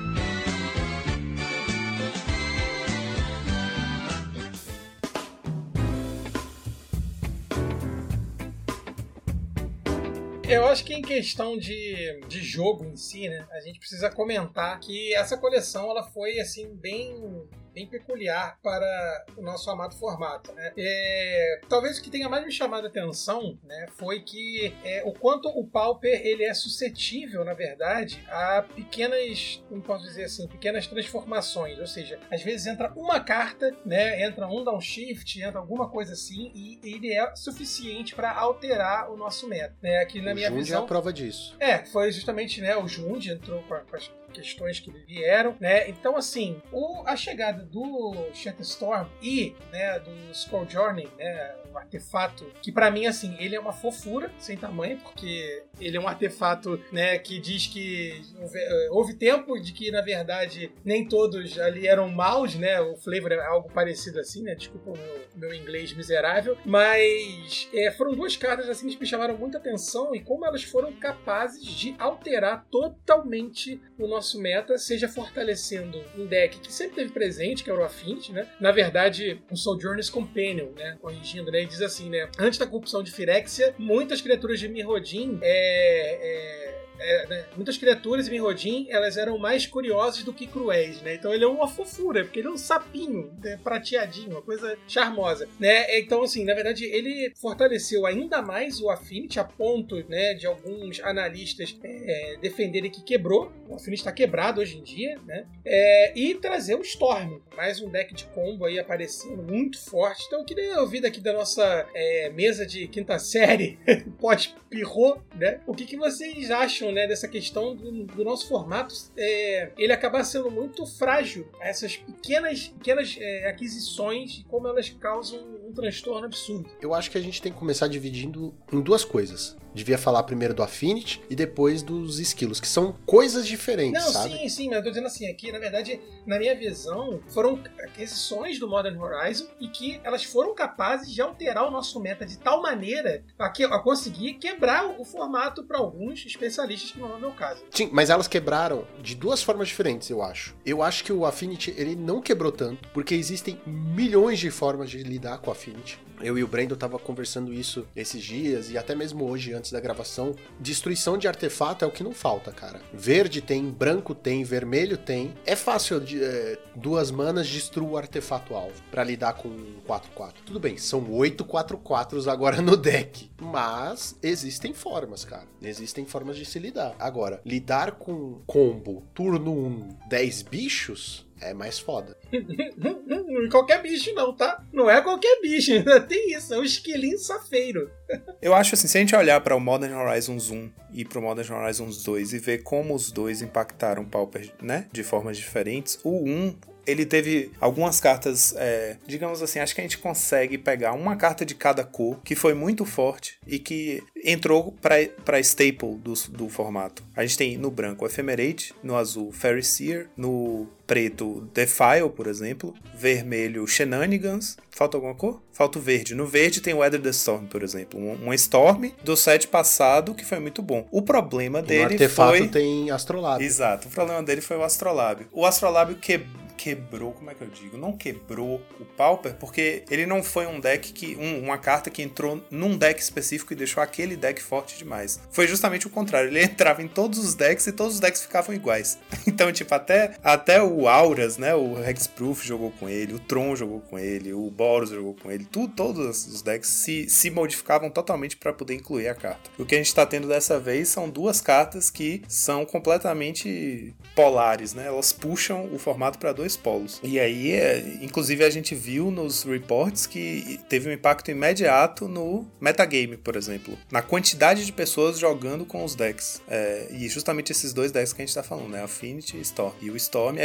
Eu acho que em questão de, de jogo em si, né, a gente precisa comentar que essa coleção ela foi assim bem bem peculiar para o nosso amado formato. Né? É, talvez o que tenha mais me chamado a atenção né, foi que é, o quanto o Pauper ele é suscetível, na verdade, a pequenas, como posso dizer assim, pequenas transformações. Ou seja, às vezes entra uma carta, né, entra um downshift, entra alguma coisa assim, e ele é suficiente para alterar o nosso meta. Né? Aqui na o minha Jund é visão. a prova disso. É, foi justamente, né, o Jund entrou com as questões que vieram, né? Então, assim, o, a chegada do Shatterstorm e, né, do Skull Journey, né, um artefato que pra mim, assim, ele é uma fofura sem tamanho, porque ele é um artefato, né, que diz que eh, houve tempo de que, na verdade, nem todos ali eram maus, né? O flavor é algo parecido assim, né? Desculpa o meu, meu inglês miserável, mas é, foram duas cartas assim que me chamaram muita atenção e como elas foram capazes de alterar totalmente o nosso meta, seja fortalecendo um deck que sempre teve presente, que era o Affinity, né? Na verdade, o Sojourner's Companion, né? Corrigindo, né? E diz assim, né? Antes da corrupção de Firexia, muitas criaturas de Mirrodin é, é, é, né, muitas criaturas em Mirrodin, elas eram mais curiosas do que cruéis, né? Então ele é uma fofura, porque ele é um sapinho né, prateadinho, uma coisa charmosa, né? Então, assim, na verdade, ele fortaleceu ainda mais o Affinity a ponto, né, de alguns analistas é, defenderem que quebrou. O Affinity está quebrado hoje em dia, né? É, e trazer o Storm, mais um deck de combo aí aparecendo muito forte. Então eu queria ouvir daqui da nossa é, mesa de quinta série, pós-pirro, né? O que, que vocês acham, né, dessa questão do, do nosso formato? É, ele acabar sendo muito frágil a essas pequenas, pequenas é, aquisições e como elas causam um transtorno absurdo. Eu acho que a gente tem que começar dividindo em duas coisas. Devia falar primeiro do Affinity e depois dos esquilos, que são coisas diferentes, Não, sabe? sim, sim, mas eu tô dizendo assim, aqui, na verdade, na minha visão, foram aquisições do Modern Horizon e que elas foram capazes de alterar o nosso meta de tal maneira a, que, a conseguir quebrar o, formato para alguns especialistas, que não é o meu caso. Sim, mas elas quebraram de duas formas diferentes, eu acho. Eu acho que o Affinity, ele não quebrou tanto, porque existem milhões de formas de lidar com o Affinity. Eu e o Brendo tava conversando isso esses dias e até mesmo hoje, antes da gravação. Destruição de artefato é o que não falta, cara. Verde tem, branco tem, vermelho tem. É fácil de é, duas manas destruir o artefato alvo pra lidar com 4-4. Tudo bem, são 8 4-4s agora no deck. Mas existem formas, cara. Existem formas de se lidar. Agora, lidar com combo turno 1, 10 bichos é mais foda. Não é qualquer bicho, não, tá? Não é qualquer bicho, ainda tem isso, é um esquilinho safeiro. Eu acho assim, se a gente olhar para o Modern Horizons 1 e para o Modern Horizons 2 e ver como os dois impactaram o Pauper, né, de formas diferentes, o 1 ele teve algumas cartas, é, digamos assim, acho que a gente consegue pegar uma carta de cada cor que foi muito forte e que entrou para staple do, do formato. A gente tem no branco Ephemerate, no azul Fairy Seer, no preto Defile, por exemplo, vermelho Shenanigans. Falta alguma cor? Falta o verde. No verde tem o Weather the Storm, por exemplo. Um, um Storm do set passado que foi muito bom. O problema E no dele artefato foi. tem astrolábio. Exato. O problema dele foi o Astrolábio. O Astrolábio que... quebrou, como é que eu digo? Não quebrou o Pauper, porque ele não foi um deck que. Um, uma carta que entrou num deck específico e deixou aquele deck forte demais. Foi justamente o contrário. Ele entrava em todos os decks e todos os decks ficavam iguais. Então, tipo, até, até o Auras, né? O Hexproof jogou com ele, o Tron jogou com ele, o Boros jogou com ele. Tudo, todos os decks se, se modificavam totalmente para poder incluir a carta. O que a gente tá tendo dessa vez são duas cartas que são completamente polares, né? Elas puxam o formato para dois polos. E aí, é, inclusive, a gente viu nos reports que teve um impacto imediato no metagame, por exemplo. Na quantidade de pessoas jogando com os decks. É, e justamente esses dois decks que a gente tá falando, né? Affinity e Storm. E o Storm,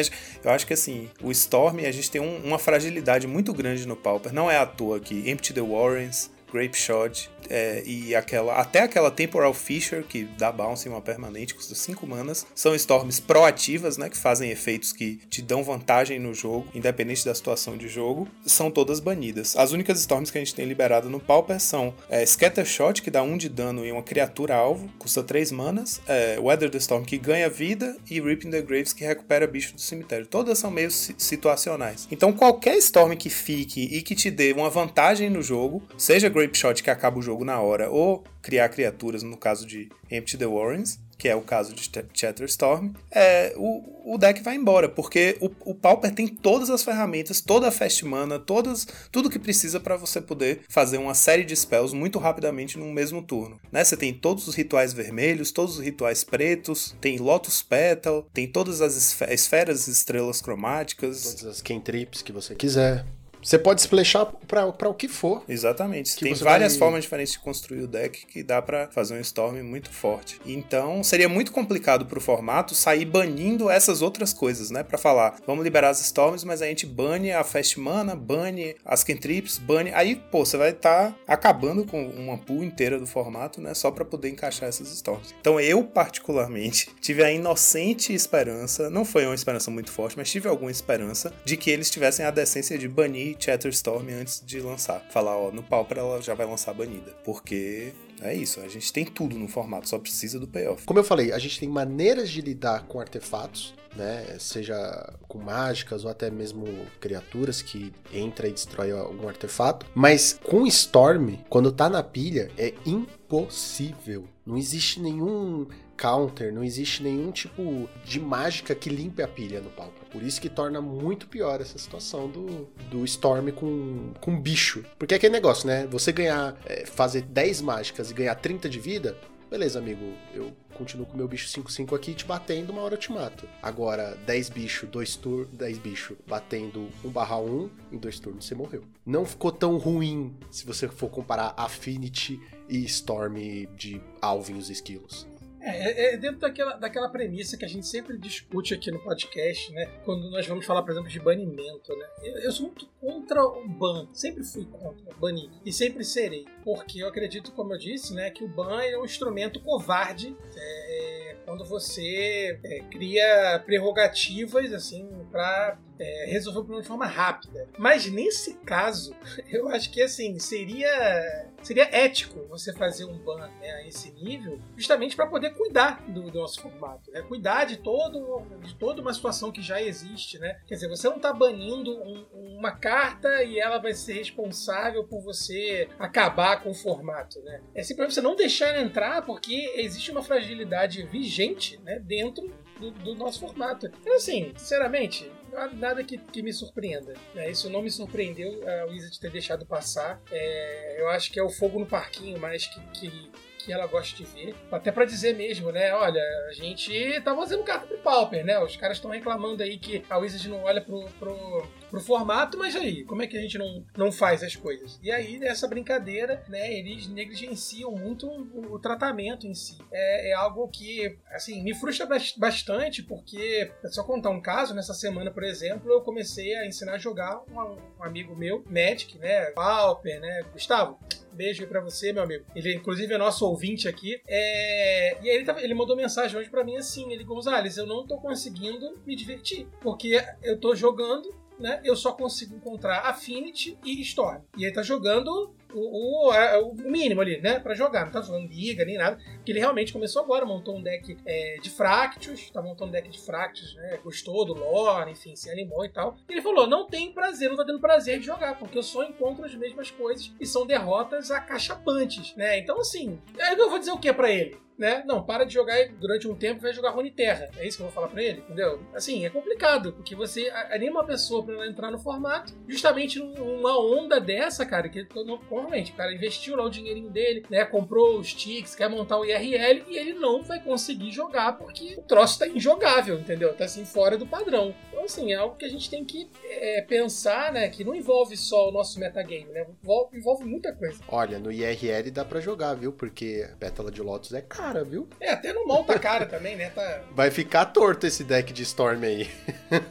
eu acho que assim, o Storm, a gente tem um, uma fragilidade muito grande no Pauper. Não é à toa que Empty the Warrens, Grape Shot é, e aquela até aquela Temporal Fisher que dá bounce em uma permanente, custa 5 manas. São storms proativas, né, que fazem efeitos que te dão vantagem no jogo, independente da situação de jogo. São todas banidas. As únicas storms que a gente tem liberado no Pauper são é, Scatter Shot, que dá 1 um de dano em uma criatura alvo, custa 3 manas, é, Weather the Storm, que ganha vida, e Ripping the Graves, que recupera bicho do cemitério. Todas são meio situacionais. Então qualquer storm que fique e que te dê uma vantagem no jogo, seja Grape Shot que acaba o jogo na hora, ou criar criaturas, no caso de Empty the Warrens, que é o caso de Chatterstorm, é, o, o deck vai embora, porque o, o Pauper tem todas as ferramentas, toda a fast mana, todas, tudo que precisa para você poder fazer uma série de spells muito rapidamente num mesmo turno. Né? Você tem todos os rituais vermelhos, todos os rituais pretos, tem Lotus Petal, tem todas as esferas estrelas cromáticas. Todas as cantrips que você quiser. Você pode splashar para o que for. Exatamente. Tem várias vai... formas diferentes de construir o deck que dá para fazer um Storm muito forte. Então, seria muito complicado pro formato sair banindo essas outras coisas, né? Para falar, vamos liberar as Storms, mas a gente bane a Fast Mana, bane as Cantrips, bane. Aí, pô, você vai estar tá acabando com uma pool inteira do formato, né? Só para poder encaixar essas Storms. Então, eu, particularmente, tive a inocente esperança, não foi uma esperança muito forte, mas tive alguma esperança de que eles tivessem a decência de banir Chatterstorm antes de lançar. Falar, ó, no Pauper ela já vai lançar banida. Porque é isso, a gente tem tudo no formato, só precisa do payoff. Como eu falei, a gente tem maneiras de lidar com artefatos, né? Seja com mágicas ou até mesmo criaturas que entra e destrói algum artefato. Mas com Storm, quando tá na pilha, é impossível. Não existe nenhum counter, não existe nenhum tipo de mágica que limpe a pilha no palco. Por isso que torna muito pior essa situação do, do Storm com, com bicho. Porque é aquele negócio, né? Você ganhar, é, fazer 10 mágicas e ganhar 30 de vida, beleza, amigo, eu continuo com meu bicho 5-5 aqui te batendo, uma hora eu te mato. Agora, 10 bicho, 2 turnos, 10 bicho batendo 1 barra 1, em 2 turnos você morreu. Não ficou tão ruim se você for comparar Affinity e Storm de Alvin os esquilos. É, é, dentro daquela, daquela premissa que a gente sempre discute aqui no podcast, né? Quando nós vamos falar, por exemplo, de banimento, né? Eu, eu sou muito contra o ban, sempre fui contra banir e sempre serei, porque eu acredito, como eu disse, né, que o ban é um instrumento covarde. É, quando você é, cria prerrogativas assim para é, resolver o problema de forma rápida. Mas nesse caso, eu acho que assim seria seria ético você fazer um ban né, a esse nível, justamente para poder cuidar do, do, nosso formato, né? cuidar de todo de toda uma situação que já existe, né? Quer dizer, você não está banindo um, uma carta e ela vai ser responsável por você acabar com o formato, né? É simplesmente você não deixar entrar porque existe uma fragilidade vigente, né, dentro do, do nosso formato. Então, assim, sinceramente, nada que, que me surpreenda. Né? Isso não me surpreendeu a Wizard ter deixado passar. É, eu acho que é o fogo no parquinho mais que, que que ela gosta de ver. Até para dizer mesmo, né? Olha, a gente tá fazendo carta pro Pauper, né? Os caras estão reclamando aí que a Wizard não olha pro, pro, pro formato, mas aí, como é que a gente não, não faz as coisas? E aí, nessa brincadeira, né, eles negligenciam muito o, o tratamento em si. É, é, algo que, assim, me frustra bastante, porque, é só contar um caso, nessa semana, por exemplo, eu comecei a ensinar a jogar um, um amigo meu, Magic, né, Pauper, né, Gustavo, beijo aí pra você, meu amigo. Ele, inclusive, é nosso ouvinte aqui. É... E aí ele, tá... ele mandou mensagem hoje pra mim assim: ele, Gonzalez, eu não tô conseguindo me divertir. Porque eu tô jogando né, eu só consigo encontrar Affinity e Storm. E ele tá jogando o, o, o mínimo ali, né? Pra jogar. Não tá falando liga nem nada. Porque ele realmente começou agora, montou um deck é, de Fractus, tá montando um deck de Fractus, né? Gostou do lore, enfim, se animou e tal. E ele falou: não tem prazer, não tá tendo prazer de jogar, porque eu só encontro as mesmas coisas e são derrotas acachapantes, né? Então, assim, eu vou dizer o que para ele? Né? Não, para de jogar durante um tempo vai jogar Terra. É isso que eu vou falar pra ele, entendeu? Assim, é complicado, porque você anima a pessoa pra ela entrar no formato, justamente numa onda dessa, cara, que provavelmente o cara investiu lá o dinheirinho dele, né? Comprou os tics, quer montar o IRL e ele não vai conseguir jogar porque o troço tá injogável, entendeu? Tá assim, fora do padrão. Então, assim, é algo que a gente tem que é, pensar, né? Que não envolve só o nosso metagame, né? Envolve, muita coisa. Olha, no IRL dá pra jogar, viu? Porque Pétala de Lotus é caro cara, viu? É, até no mall tá cara também, né? Tá... Vai ficar torto esse deck de Storm aí.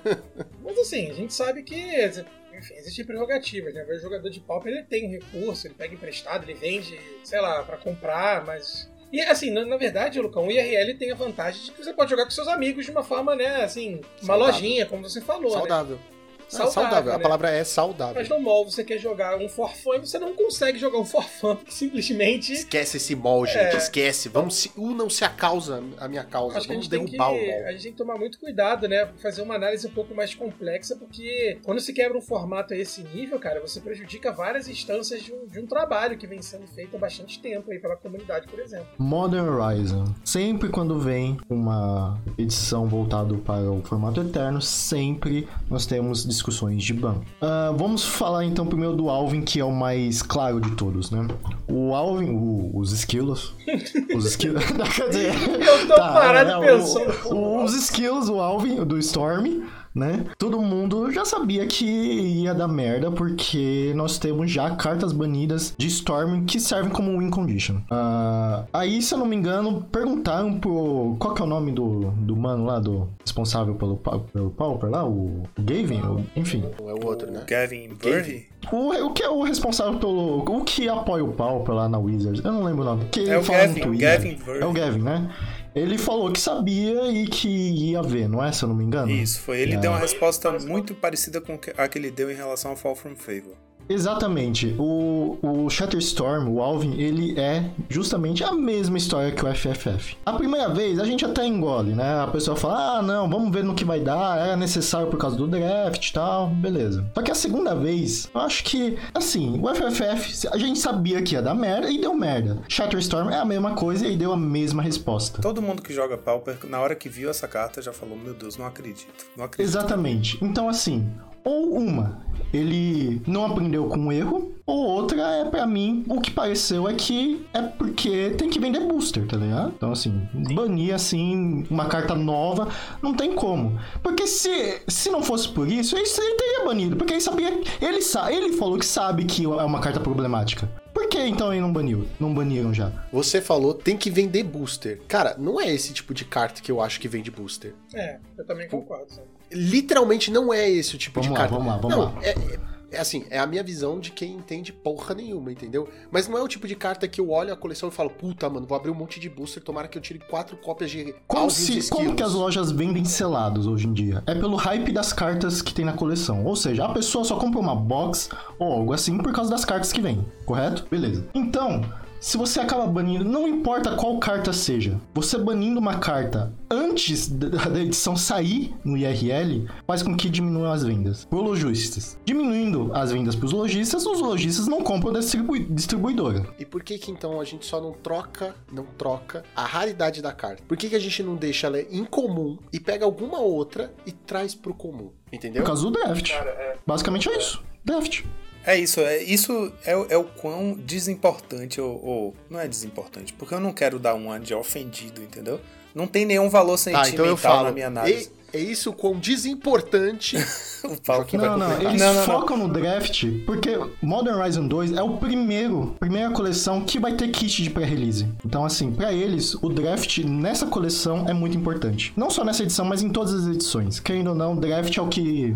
Mas assim, a gente sabe que enfim, existem prerrogativas, né? O jogador de pauper ele tem um recurso, ele pega emprestado, ele vende, sei lá, para comprar, mas. E assim, na, na, verdade, Lucão, o IRL tem a vantagem de que você pode jogar com seus amigos de uma forma, né, assim, uma Saudável. lojinha, como você falou. Né? Saudável. Né? Saudável, saudável. Né? A palavra é saudável. Mas no mall você quer jogar um forfã e você não consegue jogar um forfã porque simplesmente. Esquece esse mall, gente. É... Esquece. Vamos se... unam-se a causa, a minha causa. Acho Vamos derrubar que, o mall. A gente tem que tomar muito cuidado, né? Fazer uma análise um pouco mais complexa, porque quando se quebra um formato a esse nível, cara, você prejudica várias instâncias de um, de um trabalho que vem sendo feito há bastante tempo aí pela comunidade, por exemplo. Modern Horizon. Sempre quando vem uma edição voltada para o formato eterno, sempre nós temos discussões de ban. Uh, vamos falar então primeiro do Alvin, que é o mais claro de todos, né? O Alvin, o, os esquilos. Os esquilos. Quer dizer. Eu tô tá, parado é, pensando. O, os esquilos, o Alvin, do Storm né? Todo mundo já sabia que ia dar merda, porque nós temos já cartas banidas de Storm que servem como win condition. Uh, aí, se eu não me engano, perguntaram pro. Qual que é o nome do, do mano lá, do responsável pelo, pelo Pauper lá? O Gavin? O, enfim. É o outro, né? Gavin Burry? O, o que é o responsável pelo. O que apoia o Pauper lá na Wizards? Eu não lembro o nome. Que é o Gavin, Gavin É o Gavin, né? Ele falou que sabia e que ia ver, não é? Se eu não me engano. Isso, foi. Ele é. deu uma resposta muito parecida com a que ele deu em relação ao Fall from Favor. Exatamente. O, o Shatterstorm, o Alvin, ele é justamente a mesma história que o FFF. A primeira vez a gente até engole, né? A pessoa fala, ah, não, vamos ver no que vai dar, é necessário por causa do draft e tal, beleza. Só que a segunda vez, eu acho que, assim, o FFF, a gente sabia que ia dar merda e deu merda. Shatterstorm é a mesma coisa e deu a mesma resposta. Todo mundo que joga Pauper, na hora que viu essa carta, já falou, meu Deus, não acredito, não acredito. Exatamente. Então, assim, ou uma, ele não aprendeu com o erro, ou outra é para mim, o que pareceu é que é porque tem que vender booster, tá ligado? Então assim, banir assim uma carta nova, não tem como. Porque se, se não fosse por isso, ele, ele teria banido, porque ele sabia, ele ele falou que sabe que é uma carta problemática. Por que então ele não baniu? Não baniram já? Você falou tem que vender booster. Cara, não é esse tipo de carta que eu acho que vende booster. É, eu também concordo. Sabe? Literalmente não é esse o tipo vamos de lá, carta. Vamos lá, vamos não, lá. É, é, é, assim, é a minha visão de quem entende porra nenhuma, entendeu? Mas não é o tipo de carta que eu olho a coleção e falo, puta, mano, vou abrir um monte de booster, tomara que eu tire quatro cópias de como, se, como que as lojas vendem selados hoje em dia? É pelo hype das cartas que tem na coleção. Ou seja, a pessoa só compra uma box ou algo assim por causa das cartas que vem, correto? Beleza. Então, se você acaba banindo, não importa qual carta seja, você banindo uma carta antes da edição sair no IRL faz com que diminuam as vendas por lojistas. Diminuindo as vendas para os lojistas, os lojistas não compram da distribu distribuidora. E por que que então a gente só não troca, não troca a raridade da carta? Por que que a gente não deixa ela incomum e pega alguma outra e traz pro comum? Entendeu? Por causa do draft. Cara, é... Basicamente é isso. Draft. É isso, é, isso é, é o quão desimportante, ou, ou, Não é desimportante, porque eu não quero dar uma de ofendido, entendeu? Não tem nenhum valor sentimental ah, então eu falo, na minha análise. É, é isso quão desimportante. o Paulo não, não, eles não, não, focam no draft porque Modern Horizon 2 é o primeiro, primeira coleção que vai ter kit de pré-release. Então, assim, para eles, o draft nessa coleção é muito importante. Não só nessa edição, mas em todas as edições. Querendo ou não, draft é o que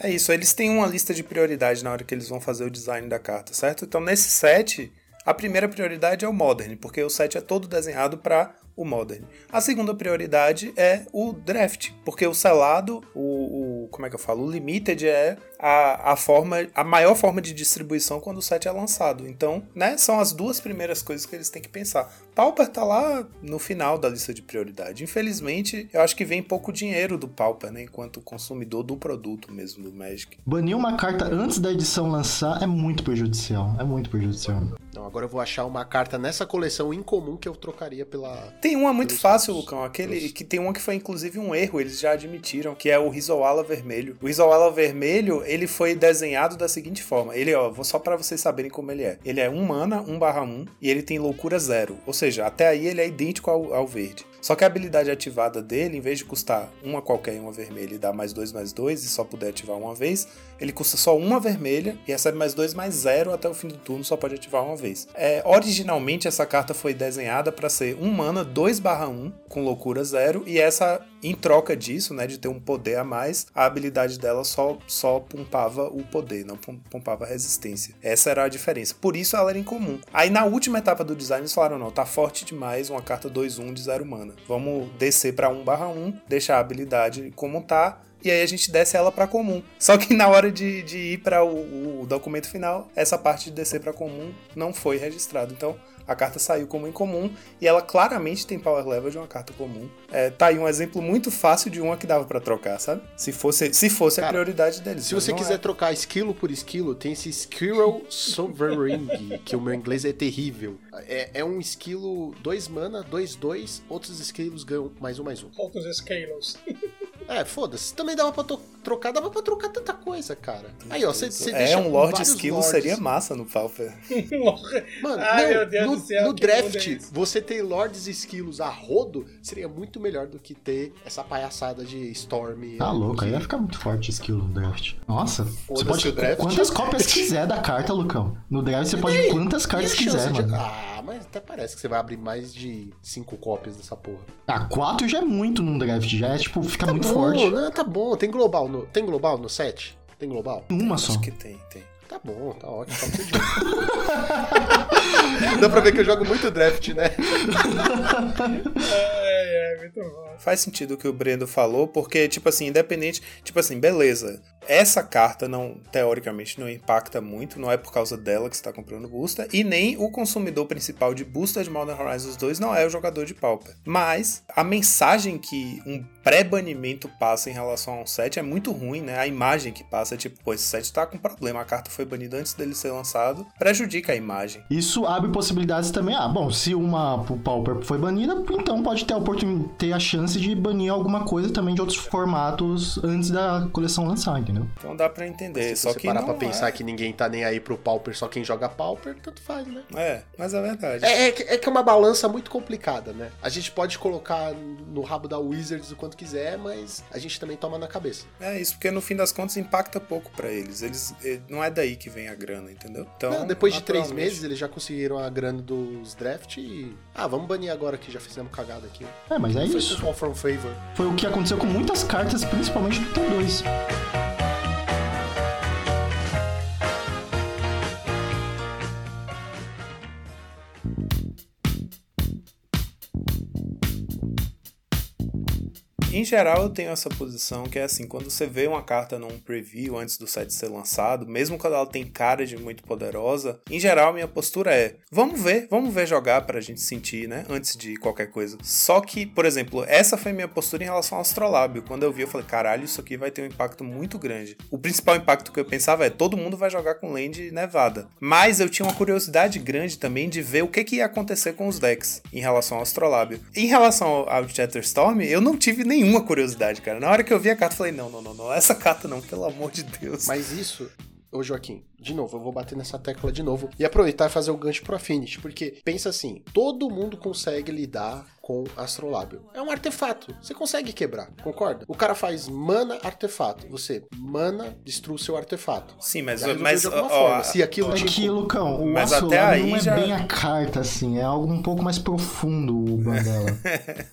é isso, eles têm uma lista de prioridade na hora que eles vão fazer o design da carta, certo? Então nesse set, a primeira prioridade é o Modern, porque o set é todo desenhado para o Modern. A segunda prioridade é o draft, porque o selado, o, o como é que eu falo, o limited é a, a forma, a maior forma de distribuição quando o set é lançado. Então, né, são as duas primeiras coisas que eles têm que pensar. Pauper tá lá no final da lista de prioridade. Infelizmente, eu acho que vem pouco dinheiro do Pauper, né, enquanto consumidor do produto mesmo do Magic. Banir uma carta antes da edição lançar é muito prejudicial, é muito prejudicial. Não, agora eu vou achar uma carta nessa coleção incomum que eu trocaria pela. Tem uma muito pelos- fácil, Lucão. Aquele pelos- que tem uma que foi inclusive um erro, eles já admitiram, que é o Rizoala vermelho. O Rizoala vermelho, ele foi desenhado da seguinte forma. Ele, ó, só pra vocês saberem como ele é. Ele é 1 mana, 1/1 e ele tem loucura zero. Ou seja, até aí ele é idêntico ao, ao verde. Só que a habilidade ativada dele, em vez de custar uma qualquer e uma vermelha e dar mais dois mais dois e só poder ativar uma vez, ele custa só uma vermelha e recebe mais dois mais zero até o fim do turno, só pode ativar uma vez. É, originalmente essa carta foi desenhada para ser um mana 2/1 com loucura zero e essa em troca disso, né, de ter um poder a mais, a habilidade dela só só pumpava o poder, não pum- pumpava a resistência. Essa era a diferença. Por isso ela era incomum. Aí na última etapa do design eles falaram não, tá forte demais uma carta 2/1 de zero mana. Vamos descer para 1/1, deixar a habilidade como tá e aí a gente desce ela para comum. Só que na hora de, de ir para o, o documento final, essa parte de descer para comum não foi registrada. Então a carta saiu como incomum e ela claramente tem power level de uma carta comum. É, tá aí um exemplo muito fácil de uma que dava para trocar, sabe? Se fosse, se fosse a Cara, prioridade deles. Se você quiser é. trocar esquilo por esquilo, tem esse Squirrel Sovereign, que o meu inglês é terrível. É, é um esquilo 2 mana, 2, 2, outros esquilos ganham mais um, mais um. Poucos Scalos. É, foda-se. Também dava pra trocar, dava pra trocar tanta coisa, cara. Aí, ó, você é deixa um Lord Skill lords. seria massa no Pauper. Mano, Ai, não, meu Deus no, do céu, no draft, é você ter Lords Skills a rodo seria muito melhor do que ter essa palhaçada de Storm. Tá louco, aí vai ficar muito forte skill no draft. Nossa, você pode o draft. quantas cópias quiser da carta, Lucão. No draft você pode quantas cartas quiser, de- mano. Ah, mas até parece que você vai abrir mais de cinco cópias dessa porra. Ah, quatro já é muito num draft, já é tipo, fica muito bom, forte. né? Tá bom. Tem global no, tem global no set? Tem global? Uma só. Acho que tem, tem. Tá bom, tá ótimo. Tá Dá pra ver que eu jogo muito draft, né? É, é, muito bom. Faz sentido o que o Brendo falou, porque, tipo assim, independente. Tipo assim, beleza. Essa carta não, teoricamente, não impacta muito, não é por causa dela que você tá comprando booster, e nem o consumidor principal de booster de Modern Horizons 2 não é o jogador de Pauper. Mas a mensagem que um pré-banimento passa em relação a um set é muito ruim, né? A imagem que passa é tipo, pô, esse set tá com problema, a carta foi banida antes dele ser lançado, prejudica a imagem. Isso abre possibilidades também. Ah, bom, se uma Pauper foi banida, então pode ter a ter a chance de banir alguma coisa também de outros formatos antes da coleção lançar, entendeu? Então dá pra entender. Se só você que parar não pra pensar é. que ninguém tá nem aí pro Pauper, só quem joga Pauper, tanto faz, né? É, mas é verdade. É, é, que- é que é uma balança muito complicada, né? A gente pode colocar no rabo da Wizards o quanto quiser, mas a gente também toma na cabeça. É isso, porque no fim das contas impacta pouco pra eles. Eles eh, não é daí que vem a grana, entendeu? Então, Não, depois de três meses, eles já conseguiram a grana dos draft e. Ah, vamos banir agora que já fizemos cagada aqui. É, mas é Foi isso. from Favor. Foi o que aconteceu com muitas cartas, principalmente do T2. Em geral, eu tenho essa posição que é assim: quando você vê uma carta num preview antes do set ser lançado, mesmo quando ela tem cara de muito poderosa, em geral, minha postura é: vamos ver, vamos ver jogar pra gente sentir, né? Antes de qualquer coisa. Só que, por exemplo, essa foi minha postura em relação ao Astrolábio. Quando eu vi, eu falei: caralho, isso aqui vai ter um impacto muito grande. O principal impacto que eu pensava é: todo mundo vai jogar com land nevada. Mas eu tinha uma curiosidade grande também de ver o que, que ia acontecer com os decks em relação ao Astrolábio. Em relação ao, Chatterstorm, eu não tive nenhuma curiosidade, cara. Na hora que eu vi a carta, eu falei: não, não, não, não, essa carta não, pelo amor de Deus. Mas isso. Ô Joaquim, de novo, eu vou bater nessa tecla de novo e aproveitar e fazer o gancho pro Affinity, porque pensa assim, todo mundo consegue lidar com Astrolábio. É um artefato, você consegue quebrar, concorda? O cara faz mana artefato, você mana destrua o seu artefato. Sim, mas, mas de alguma ó, forma. ó, Se aquilo te Aqui, Lucão, o Mas até aí não é já- bem a carta, assim, é algo um pouco mais profundo o ban dela.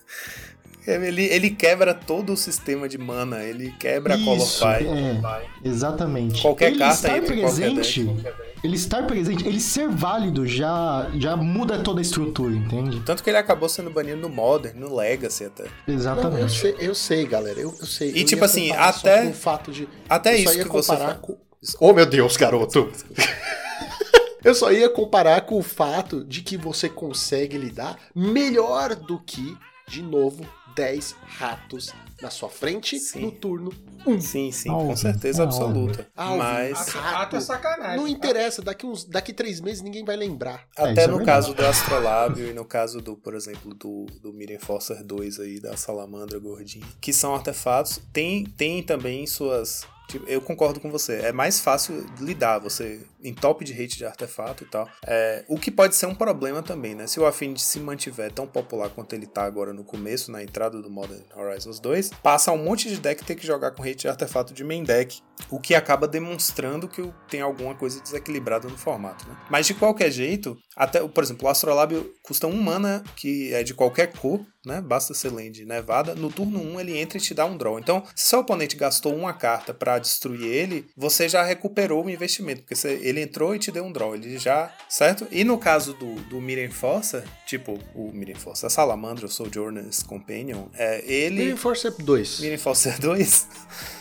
Ele, ele quebra todo o sistema de mana, ele quebra Isso, a Colorfy. é, exatamente. Qualquer ele carta estar entra em qualquer presente, deck. ele estar presente, ele ser válido já, já muda toda a estrutura, entende? Tanto que ele acabou sendo banido no Modern, no Legacy até. Não, eu Exatamente. sei, eu sei, galera. Eu, eu sei. E, Eu tipo assim, até- com o fato de. Até eu só isso ia que você com. Oh, meu Deus, garoto! eu só ia comparar com o fato de que você consegue lidar melhor do que, de novo, 10 ratos na sua frente Sim. no turno Sim, sim, Óbvio, com certeza é absoluta. Alvin. Mas Alvin. Rato é sacanagem. Não tá? interessa, daqui uns daqui três meses ninguém vai lembrar. É, até é no verdade. caso do Astrolábio e no caso do, por exemplo, do, do Miren Forcer 2 aí, da Salamandra Gordinha, que são artefatos, tem, tem também suas. Eu concordo com você. É mais fácil lidar, você em top de rate de artefato e tal. É, o que pode ser um problema também, né? Se o Affinity se mantiver tão popular quanto ele tá agora no começo, na entrada do Modern Horizons 2, passa um monte de deck ter que jogar com rate de artefato de main deck, o que acaba demonstrando que tem alguma coisa desequilibrada no formato, né? Mas de qualquer jeito, até, por exemplo, o Astrolábio custa um mana, que é de qualquer cor, né? Basta ser land nevada. No turno 1 ele entra e te dá um draw. Então, se seu oponente gastou uma carta pra destruir ele, você já recuperou o investimento, porque você- ele entrou e te deu um draw. Ele já, certo? E no caso do, do Miren Força, tipo, o Miren Força, a Salamandra, o Sojourner's Companion, é, ele... Mir Force 2. Miren Força 2,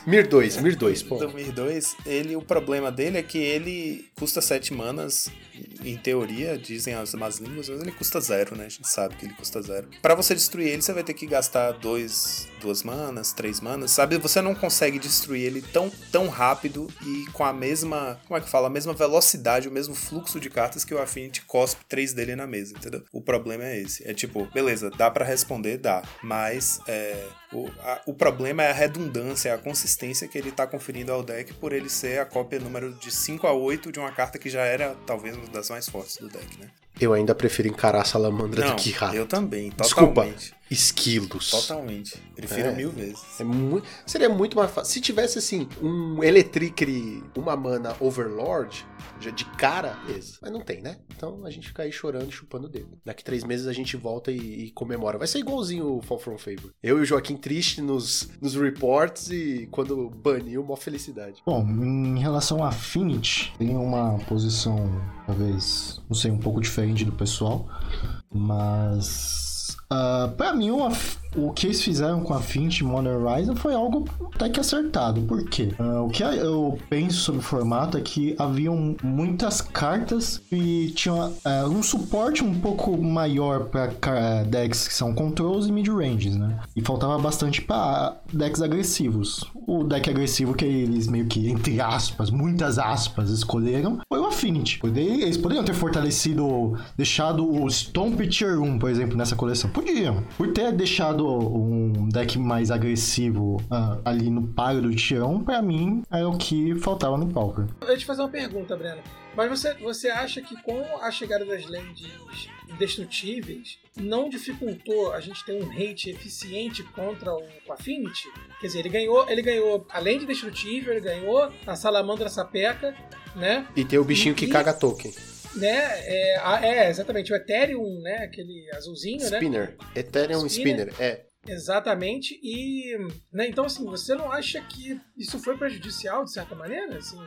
Mir 2, Mir 2, pô. do Mir 2, ele, o problema dele é que ele custa 7 manas, em teoria, dizem as más línguas, mas ele custa zero, né? A gente sabe que ele custa zero. Pra você destruir ele, você vai ter que gastar dois, duas manas, três manas, sabe? Você não consegue destruir ele tão, tão rápido e com a mesma, como é que fala? A mesma velocidade, o mesmo fluxo de cartas que o Affinity cospe três dele na mesa, entendeu? O problema é esse. É tipo, beleza, dá pra responder, dá, mas é, o, a- o problema é a redundância, a consistência que ele tá conferindo ao deck por ele ser a cópia número de 5 a 8 de uma carta que já era talvez uma das mais fortes do deck, né? Eu ainda prefiro encarar salamandra Não, do que rato. eu também, Desculpa. totalmente. Esquilos. Totalmente. Prefiro É. mil vezes. É mu- Seria muito mais fácil. Se tivesse assim, um Electricity, uma mana Overlord, já de cara, beleza. Mas não tem, né? Então a gente fica aí chorando e chupando o dedo. Daqui três meses a gente volta e, e comemora. Vai ser igualzinho o Fall From Favor. Eu e o Joaquim triste nos, nos reports e quando baniu, mó felicidade. Bom, em relação a Affinity, tem uma posição, talvez, não sei, um pouco diferente do pessoal, mas. Ah, pra mim, Af- o que eles fizeram com a Affinity Modern Horizon foi algo até que acertado. Por quê? Ah, o que eu penso sobre o formato é que haviam muitas cartas que tinham ah, um suporte um pouco maior para decks que são controls e mid-ranges, né? E faltava bastante para decks agressivos. O deck agressivo que eles meio que, entre aspas, muitas aspas, escolheram foi o Affinity. Eles poderiam ter fortalecido, deixado o Stomp Tier 1, por exemplo, nessa coleção. Podiam. Por ter deixado um deck mais agressivo ah, ali no paro do Tier 1, pra mim, era o que faltava no Pauper. Eu ia te fazer uma pergunta, Breno. Mas você, você acha que com a chegada das lentes indestrutíveis, não dificultou a gente ter um hate eficiente contra o Affinity? Quer dizer, ele ganhou, ele ganhou, além de destrutível, ele ganhou a Salamandra Sapeca, né? E tem o bichinho que E- caga token. Né? É, é, exatamente, o Ethereum, né? Aquele azulzinho, né? Spinner. Ethereum Spinner. Spinner. É. Exatamente. E, né, então assim, você não acha que isso foi prejudicial de certa maneira? Assim,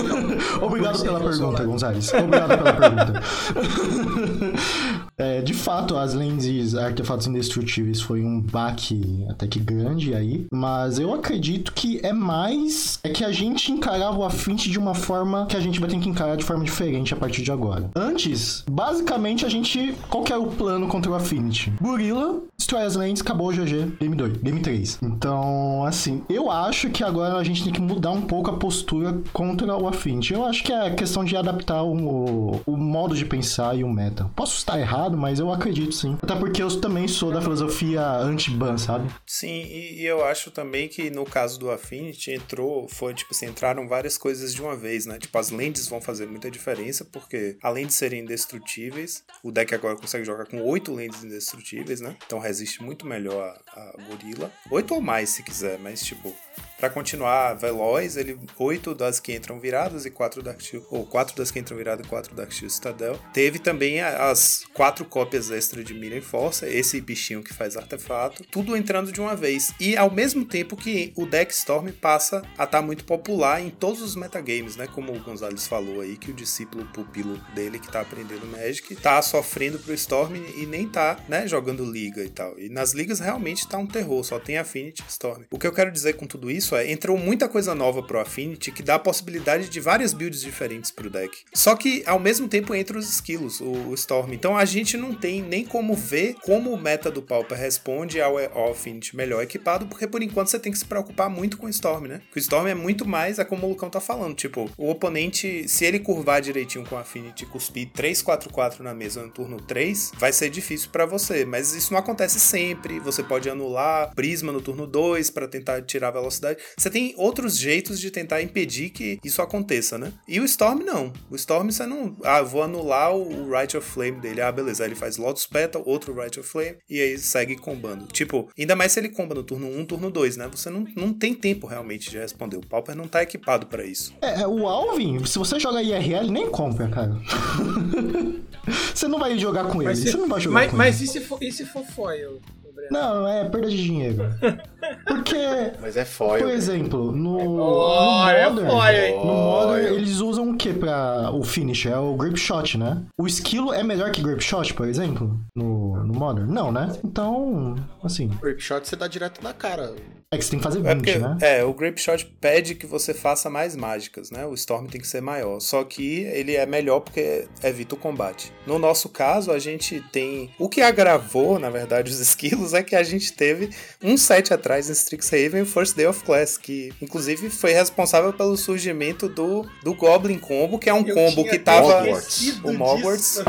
Obrigado pela pergunta. Gonzalez. Obrigado pela pergunta. É, de fato, as lentes artefatos indestrutíveis foi um baque até que grande aí, mas eu acredito que é mais é que a gente encarava o Affinity de uma forma que a gente vai ter que encarar de forma diferente a partir de agora. Antes, basicamente a gente qual que era o plano contra o Affinity? Gorilla, destrói as lentes, acabou o GG, game 2, game 3. Então, assim, eu acho que agora a gente tem que mudar um pouco a postura contra o Affinity. Eu acho que é questão de adaptar o, o modo de pensar e o meta. Posso estar errado, mas eu acredito sim. Até porque eu também sou da filosofia anti-ban, sabe? Sim, e, e eu acho também que no caso do Affinity entrou, foi tipo assim, entraram várias coisas de uma vez, né? Tipo, as lentes vão fazer muita diferença, porque além de serem indestrutíveis, o deck agora consegue jogar com oito lentes indestrutíveis, né? Então resiste muito melhor a, gorila. Oito ou mais se quiser, mas tipo, para continuar veloz, ele oito das que entram viradas e quatro Dark ou quatro das que entram viradas e quatro Dark Shield Citadel. Teve também as quatro cópias extra de Mira e Força, esse bichinho que faz artefato, tudo entrando de uma vez. E ao mesmo tempo que o deck Storm passa a estar tá muito popular em todos os metagames, né? Como o Gonzalez falou aí, que o discípulo pupilo dele que tá aprendendo Magic tá sofrendo pro Storm e nem tá, né, jogando liga e tal. E nas ligas realmente tá um terror, só tem Affinity Storm. O que eu quero dizer com tudo isso é, entrou muita coisa nova pro Affinity que dá a possibilidade de várias builds diferentes pro deck. Só que ao mesmo tempo entra os skills, o, o Storm. Então a gente não tem nem como ver como o meta do Pauper responde ao, ao Affinity melhor equipado, porque por enquanto você tem que se preocupar muito com o Storm, né? Porque o Storm é muito mais, é como o Lucão tá falando, tipo, o oponente, se ele curvar direitinho com o Affinity e cuspir 3-4-4 na mesa no turno 3, vai ser difícil para você, mas isso não acontece sempre. Você pode anular Prisma no turno 2 para tentar tirar a velocidade. Você tem outros jeitos de tentar impedir que isso aconteça, né? E o Storm não. O Storm você não. Ah, vou anular o Right of Flame dele. Ah, beleza. Aí ele faz Lotus Petal, outro Right of Flame, e aí segue combando. Tipo, ainda mais se ele comba no turno 1, turno 2, né? Você não, não tem tempo realmente de responder. O Pauper não tá equipado para isso. É, o Alvin, se você joga IRL, nem compra, cara. você não vai jogar com ele. Se, você não vai jogar mas, com mas ele. Mas e se for, e se for foil? Não, é perda de dinheiro. Porque. Mas é foil. Por exemplo, no, é no Modern. É no Modern, eles usam o que pra o finish? É o Grip Shot, né? O esquilo é melhor que Grip Shot, por exemplo? No, no Modern? Não, né? Então, assim. Grip Shot você dá direto na cara. É que você tem que fazer 20, é porque, né? É, o Grape Shot pede que você faça mais mágicas, né? O Storm tem que ser maior. Só que ele é melhor porque evita o combate. No nosso caso, a gente tem. O que agravou, na verdade, os esquilos é que a gente teve um set atrás em Strixhaven, First Day of Class, que inclusive foi responsável pelo surgimento do, do Goblin Combo, que é um Eu combo tinha que tava. O Mogwarts.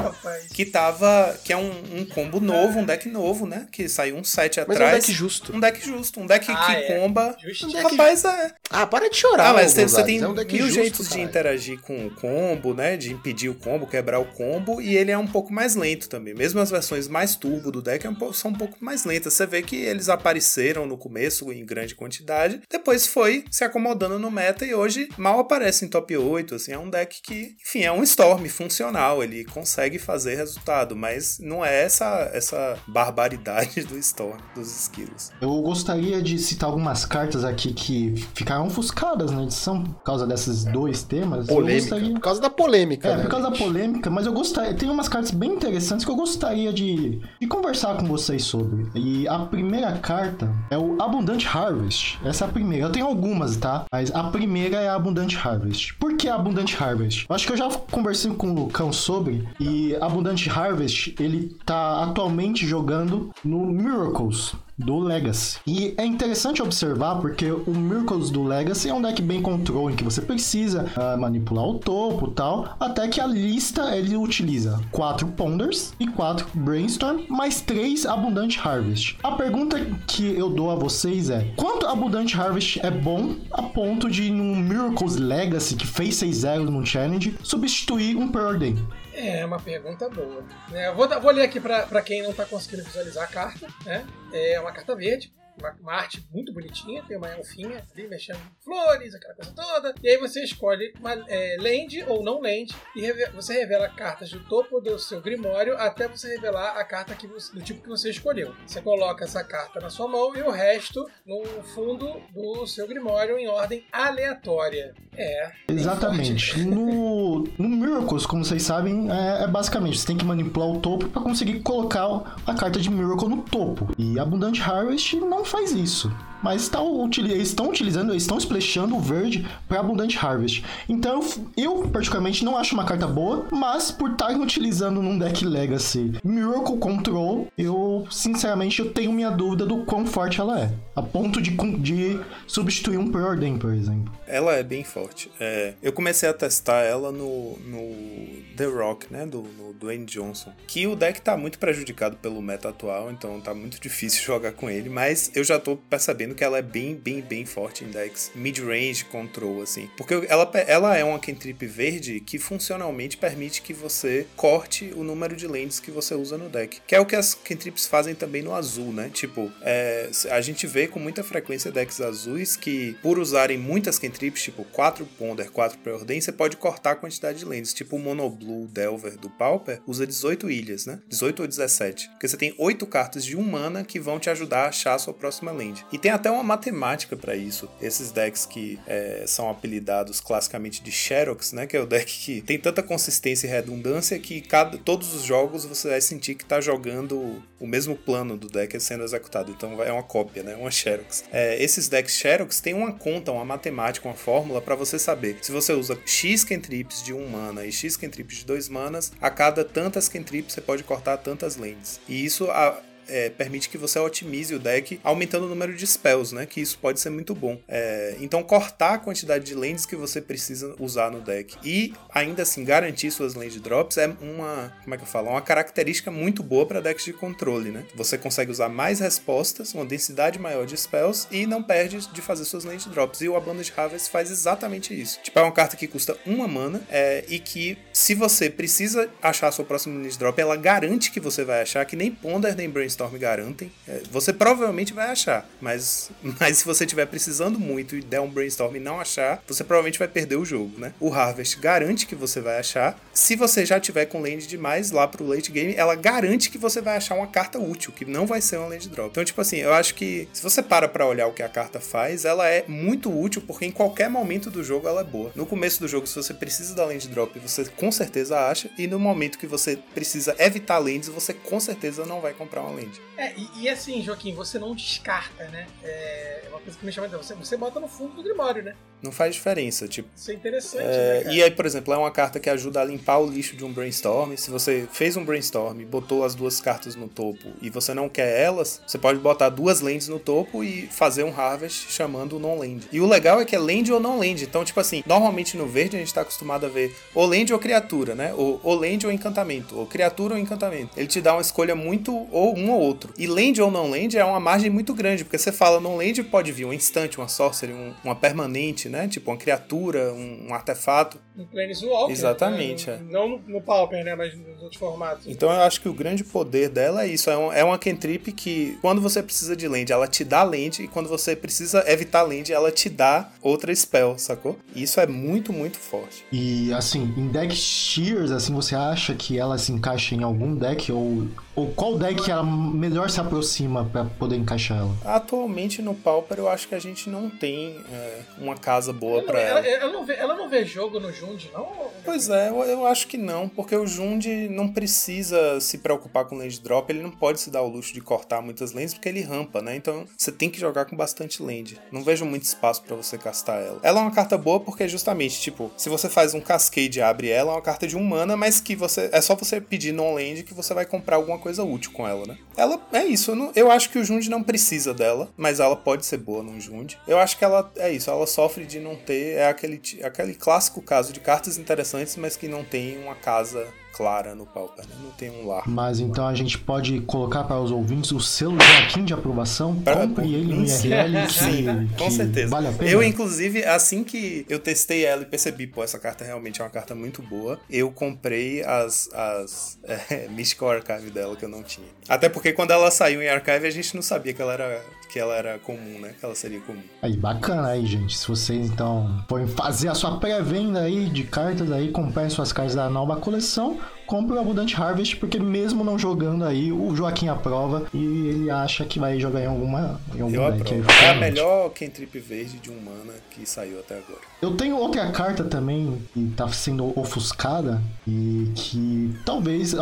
Que tava. Que é um, um combo novo, um deck novo, né? Que saiu um set Mas atrás. é um deck justo. Um deck justo, um deck Ah, que é. comba. Justinho. Rapaz, é. Ah, para de chorar. Ah, mas você, tem é um deck mil justo, jeitos de interagir com o combo, né? De impedir o combo, quebrar o combo, e ele é um pouco mais lento também. Mesmo as versões mais turbo do deck é um pouco- são um pouco mais lentas. Você vê que eles apareceram no começo em grande quantidade, depois foi se acomodando no meta e hoje mal aparece em top 8. Assim, é um deck que, enfim, é um Storm funcional. Ele consegue fazer resultado, mas não é essa, essa barbaridade do Storm, dos skills. Eu gostaria de citar algumas cartas aqui que ficaram ofuscadas na edição por causa desses dois temas. Polêmica. gostaria- Por causa da polêmica, É, né? por causa da gente? polêmica, mas eu gostaria. Tem umas cartas bem interessantes que eu gostaria de, de conversar com vocês sobre. E a primeira carta é o Abundant Harvest. Essa é a primeira. Eu tenho algumas, tá? Mas a primeira é a Abundant Harvest. Por que a Abundant Harvest? Eu acho que eu já conversei com o Lucão sobre. E Abundant Harvest, ele tá atualmente jogando no Miracles do Legacy. E é interessante observar porque o Miracles do Legacy é um deck bem control em que você precisa ah, manipular o topo tal, até que a lista ele utiliza quatro Ponders e quatro Brainstorm, mais três Abundant Harvest. A pergunta que eu dou a vocês é: quanto Abundant Harvest é bom a ponto de num Miracles Legacy que fez 6-0 no Challenge substituir um Preordain? É uma pergunta boa. eu vou, vou ler aqui pra quem não tá conseguindo visualizar a carta. Né? É uma carta verde. Uma, uma arte muito bonitinha, tem uma elfinha ali mexendo flores, aquela coisa toda. E aí você escolhe uma é, land ou não land e você revela cartas do topo do seu grimório até você revelar a carta que você- do tipo que você escolheu. Você coloca essa carta na sua mão e o resto no fundo do seu grimório em ordem aleatória. É. Exatamente. No, no Miracles, como vocês sabem, é, é basicamente você tem que manipular o topo para conseguir colocar a carta de Miracle no topo. E Abundant Harvest não faz isso. Mas tá, utili- eles estão utilizando, eles estão splashando o verde para Abundant Harvest. Então eu, particularmente, não acho uma carta boa, mas por estarem utilizando num deck Legacy Miracle Control, eu, sinceramente, eu tenho minha dúvida do quão forte ela é. A ponto de, de substituir um Preordain, por exemplo. Ela é bem forte. É, eu comecei a testar ela no, no The Rock, né? Do, no Dwayne Johnson. Que o deck tá muito prejudicado pelo meta atual, então tá muito difícil jogar com ele. Mas eu já tô percebendo que ela é bem, bem, bem forte em decks mid-range control, assim. Porque ela, ela é uma cantrip verde que funcionalmente permite que você corte o número de lentes que você usa no deck. Que é o que as cantrips fazem também no azul, né? Tipo, é, a gente vê com muita frequência decks azuis que, por usarem muitas cantrips, tipo 4 Ponder, 4 Preordain, você pode cortar a quantidade de lentes. Tipo o Mono Blue Delver do Pauper usa 18 ilhas, né? 18 ou 17. Porque você tem 8 cartas de um mana que vão te ajudar a achar a sua próxima land. E tem até uma matemática para isso. Esses decks que é, são apelidados classicamente de Xerox, né? Que é o deck que tem tanta consistência e redundância que cada, todos os jogos você vai sentir que tá jogando o mesmo plano do deck sendo executado. Então é uma cópia, né? Uma Xerox. É, esses decks Xerox têm uma conta, uma matemática, uma fórmula para você saber se você usa X cantrips de um mana e X cantrips de dois manas, a cada tantas cantrips você pode cortar tantas lanes. E isso a, é, permite que você otimize o deck aumentando o número de spells, né? Que isso pode ser muito bom. É, então, cortar a quantidade de lands que você precisa usar no deck e ainda assim garantir suas land drops é uma, como é que eu falo? Uma característica muito boa para decks de controle, né? Você consegue usar mais respostas, uma densidade maior de spells e não perde de fazer suas land drops. E o Abundant Harvest faz exatamente isso. Tipo, é uma carta que custa uma mana é, e que, se você precisa achar a sua próxima land drop, ela garante que você vai achar, que nem Ponder nem brainstorm garantem. É, você provavelmente vai achar, mas, mas se você estiver precisando muito e der um brainstorm e não achar, você provavelmente vai perder o jogo, né? O Harvest garante que você vai achar. Se você já tiver com land demais lá pro late game, ela garante que você vai achar uma carta útil, que não vai ser uma land drop. Então, tipo assim, eu acho que se você para pra olhar o que a carta faz, ela é muito útil porque em qualquer momento do jogo ela é boa. No começo do jogo, se você precisa da land drop, você com certeza acha, e no momento que você precisa evitar lands, você com certeza não vai comprar uma land. É, e, e, assim, Joaquim, você não descarta, né? É uma coisa que me chama de você, você bota no fundo do Grimório, né? Não faz diferença, tipo. Isso é interessante, é, né, E aí, por exemplo, é uma carta que ajuda a limpar o lixo de um brainstorm. Se você fez um brainstorm, botou as duas cartas no topo e você não quer elas, você pode botar duas lands no topo e fazer um harvest chamando o non-land. E o legal é que é land ou non-land. Então, tipo assim, normalmente no verde a gente tá acostumado a ver ou land ou criatura, né? Ou, ou land ou encantamento, ou criatura ou encantamento. Ele te dá uma escolha muito ou um ou outro. E land ou non-land é uma margem muito grande, porque você fala non-land pode vir um instante, uma sorcery, um, uma permanente, né? Tipo uma criatura, um, um artefato. No Planeswalker. Exatamente. Né? Não no, no Pauper, né? Mas nos outros formatos. Então eu acho que o grande poder dela é isso. É, um, é uma cantrip que, quando você precisa de land, ela te dá land, e quando você precisa evitar land, ela te dá outra spell, sacou? E isso é muito, muito forte. E assim, em deck Shears, assim, você acha que ela se encaixa em algum deck? Ou, ou qual deck ela melhor se aproxima para poder encaixar ela? Atualmente no Pauper eu acho que a gente não tem é, uma casa boa para ela. Ela, ela, não vê, ela não vê jogo no Jund, não? Pois é, eu, eu, acho que não, porque o Jund não precisa se preocupar com land drop, ele não pode se dar o luxo de cortar muitas lands porque ele rampa, né? Então você tem que jogar com bastante land. Não vejo muito espaço para você castar ela. Ela é uma carta boa porque justamente, tipo, se você faz um cascade e abre ela, é uma carta de um mana, mas que você é só você pedir non-land que você vai comprar alguma coisa útil com ela, né? Ela é isso, eu, não, eu acho que o Jund não precisa dela, mas ela pode ser boa num Jund. Eu acho que ela é isso, ela sofre de não ter é aquele aquele clássico caso de cartas interessantes, mas que não tem uma casa clara no Pauper, né? não tem um lar. Mas então a gente pode colocar para os ouvintes o selo Joaquim de aprovação, pra compre ele no IRL, que, Sim, com certeza. Vale a pena. Eu, inclusive, assim que eu testei ela e percebi, pô, essa carta realmente é uma carta muito boa, eu comprei as, as é, Mystical Archive dela que eu não tinha. Até porque quando ela saiu em Archive, a gente não sabia que ela era que ela era comum, né? Que ela seria comum. Aí, bacana aí, gente. Se vocês então forem fazer a sua pré-venda aí de cartas aí, comprar suas cartas da nova coleção, compre o Abundant Harvest, porque mesmo não jogando aí, o Joaquim aprova e ele acha que vai jogar em alguma em algum Eu deck. Aprovo. É a melhor Kentrip verde de um mana que saiu até agora. Eu tenho outra carta também que tá sendo ofuscada e que talvez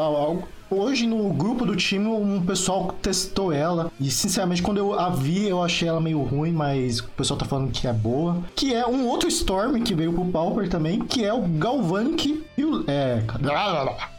Hoje no grupo do time um pessoal testou ela e sinceramente quando eu a vi eu achei ela meio ruim, mas o pessoal tá falando que é boa. Que é um outro Storm que veio pro Pauper também, que é o Galvanic e o é,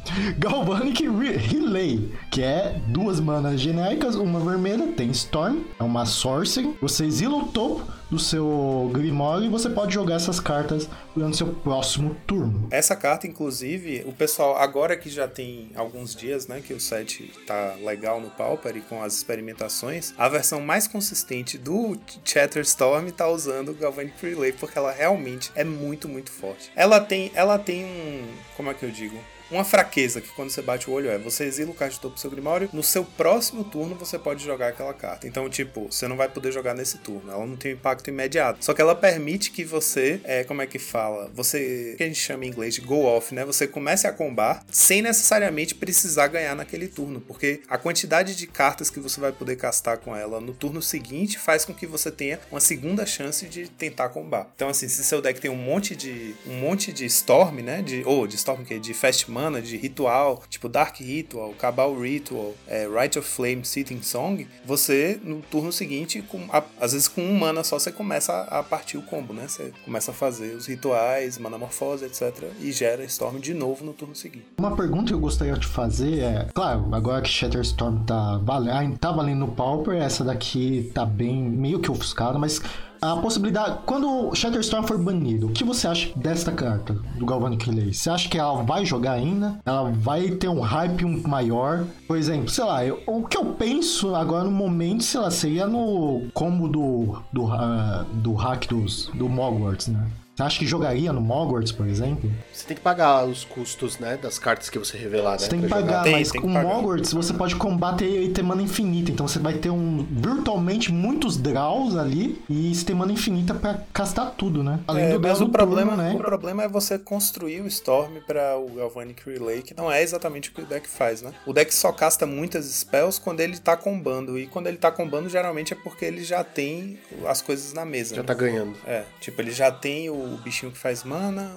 Galvanic Re- Relay, que é duas manas genéricas, uma vermelha, tem Storm, é uma Sorcery. Você exila o topo do seu Grimório e você pode jogar essas cartas durante seu próximo turno. Essa carta, inclusive, o pessoal, agora que já tem alguns dias, né, que o set tá legal no Pauper e com as experimentações, a versão mais consistente do Chatterstorm tá usando o Galvanic Relay, porque ela realmente é muito, muito forte. Ela tem, ela tem um, como é que eu digo? Uma fraqueza que quando você bate o olho é você exila o card de topo do seu Grimório, no seu próximo turno você pode jogar aquela carta. Então, tipo, você não vai poder jogar nesse turno. Ela não tem um impacto imediato. Só que ela permite que você, é, como é que fala? Você, que a gente chama em inglês de go off, né? Você comece a combar sem necessariamente precisar ganhar naquele turno. Porque a quantidade de cartas que você vai poder castar com ela no turno seguinte faz com que você tenha uma segunda chance de tentar combar. Então, assim, se seu deck tem um monte de um monte de Storm, né? De, ou de Storm que de Fast Mana, de ritual, tipo Dark Ritual, Cabal Ritual, é, Rite of Flame, Sitting Song, você no turno seguinte, com, a- às vezes com um mana só, você começa a, a partir o combo, né? Você começa a fazer os rituais, manamorfose, etc. E gera Storm de novo no turno seguinte. Uma pergunta que eu gostaria de fazer é, claro, agora que Shatterstorm tá, vale, ainda tá valendo no Pauper, essa daqui tá bem meio que ofuscada, mas a possibilidade, quando o Shatterstorm for banido, o que você acha desta carta do Galvanic Relay? Você acha que ela vai jogar ainda? Ela vai ter um hype maior? Por exemplo, sei lá, eu- o que eu penso agora no momento, sei lá, seria no combo do do, ah, do hack dos, do Mogwarts, né? Você acha que jogaria no Mogwarts, por exemplo? Você tem que pagar os custos, né, das cartas que você revelar, né? Você tem que pagar, Tem, mas tem com pagar. Mogwarts você pode combater e ter mana infinita. Então você vai ter um virtualmente muitos draws ali e você tem mana infinita pra castar tudo, né? Além É, do mas o problema, turno, né? o problema é você construir o Storm para o Galvanic Relay, que não é exatamente o que o deck faz, né? O deck só casta muitas spells quando ele tá combando, e quando ele tá combando geralmente é porque ele já tem as coisas na mesa. Já né? tá ganhando. É, tipo, ele já tem o bichinho que faz mana,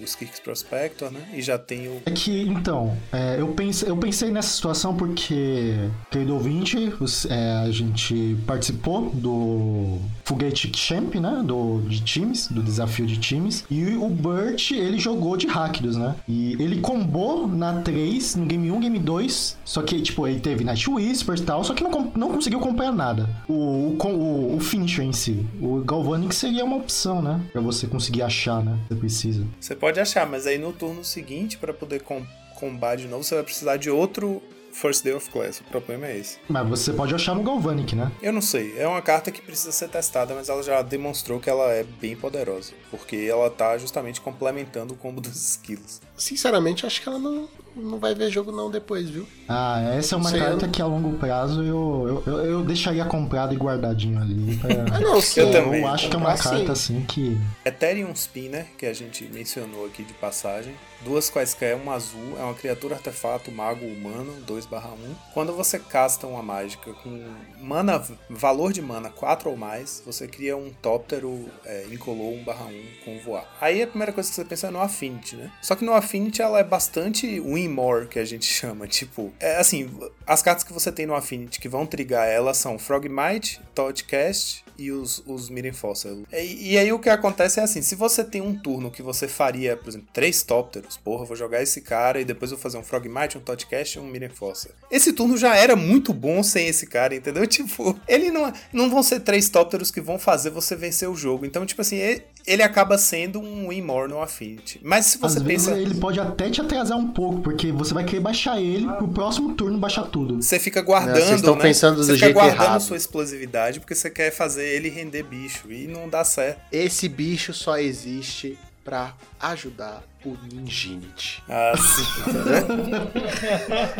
o Skix Prospector, né? E já tem o. É que, então, é, eu, pensei, eu pensei nessa situação porque, querido ouvinte, você- é, a gente participou do Foguete Champ, né? Do, de times, do desafio de times. E o Burt, ele jogou de Rakdos, né? E ele combou na 3, no Game 1, Game 2. Só que, tipo, ele teve Night Whispers e tal, só que não, não conseguiu acompanhar nada. O, o, o, o finisher em si. O Galvanic seria uma opção, né? Pra você conseguir achar, né? Você precisa. Você pode achar, mas aí no turno seguinte, para poder com combar de novo, você vai precisar de outro First Day of Class. O problema é esse. Mas você pode achar no Galvanic, né? Eu não sei, é uma carta que precisa ser testada, mas ela já demonstrou que ela é bem poderosa. Porque ela tá justamente complementando o combo dos esquilos. Sinceramente, acho que ela não, não vai ver jogo não depois, viu? Ah, essa é uma Sei, carta eu- que a longo prazo eu, eu, eu, eu deixaria comprado e guardadinho ali. pra- Ah, não, sim. Eu também. Eu acho que é uma Comprar, carta sim. assim que. Ethereum Spinner, que a gente mencionou aqui de passagem. Duas quaisquer, um azul, é uma criatura artefato mago humano, 2/1. Quando você casta uma mágica com mana, valor de mana 4 ou mais, você cria um tóptero é, incolor 1/1 com voar. Aí a primeira coisa que você pensa é no Affinity, né? Só que no Affinity ela é bastante win more, que a gente chama. Tipo, é assim, as cartas que você tem no Affinity que vão trigar ela são Frogmite, Thoughtcast e os, os Miren Fossil. E, e aí o que acontece é assim, se você tem um turno que você faria, por exemplo, três Tópteros, porra, vou jogar esse cara e depois vou fazer um Frogmite, um Thoughtcast e um Miren Fossil. Esse turno já era muito bom sem esse cara, entendeu? Tipo, ele não, não vão ser três Tópteros que vão fazer você vencer o jogo. Então, tipo assim, ele, acaba sendo um no Affinity. Mas se Às você vezes pensa... ele pode até te atrasar um pouco, porque você vai querer baixar ele pro próximo turno baixar tudo. Você fica guardando, Né, vocês estão né? pensando do você fica jeito guardando errado. sua explosividade porque você quer fazer ele render bicho e não dá certo. Esse bicho só existe pra ajudar o Ninjinity. Ah, sim.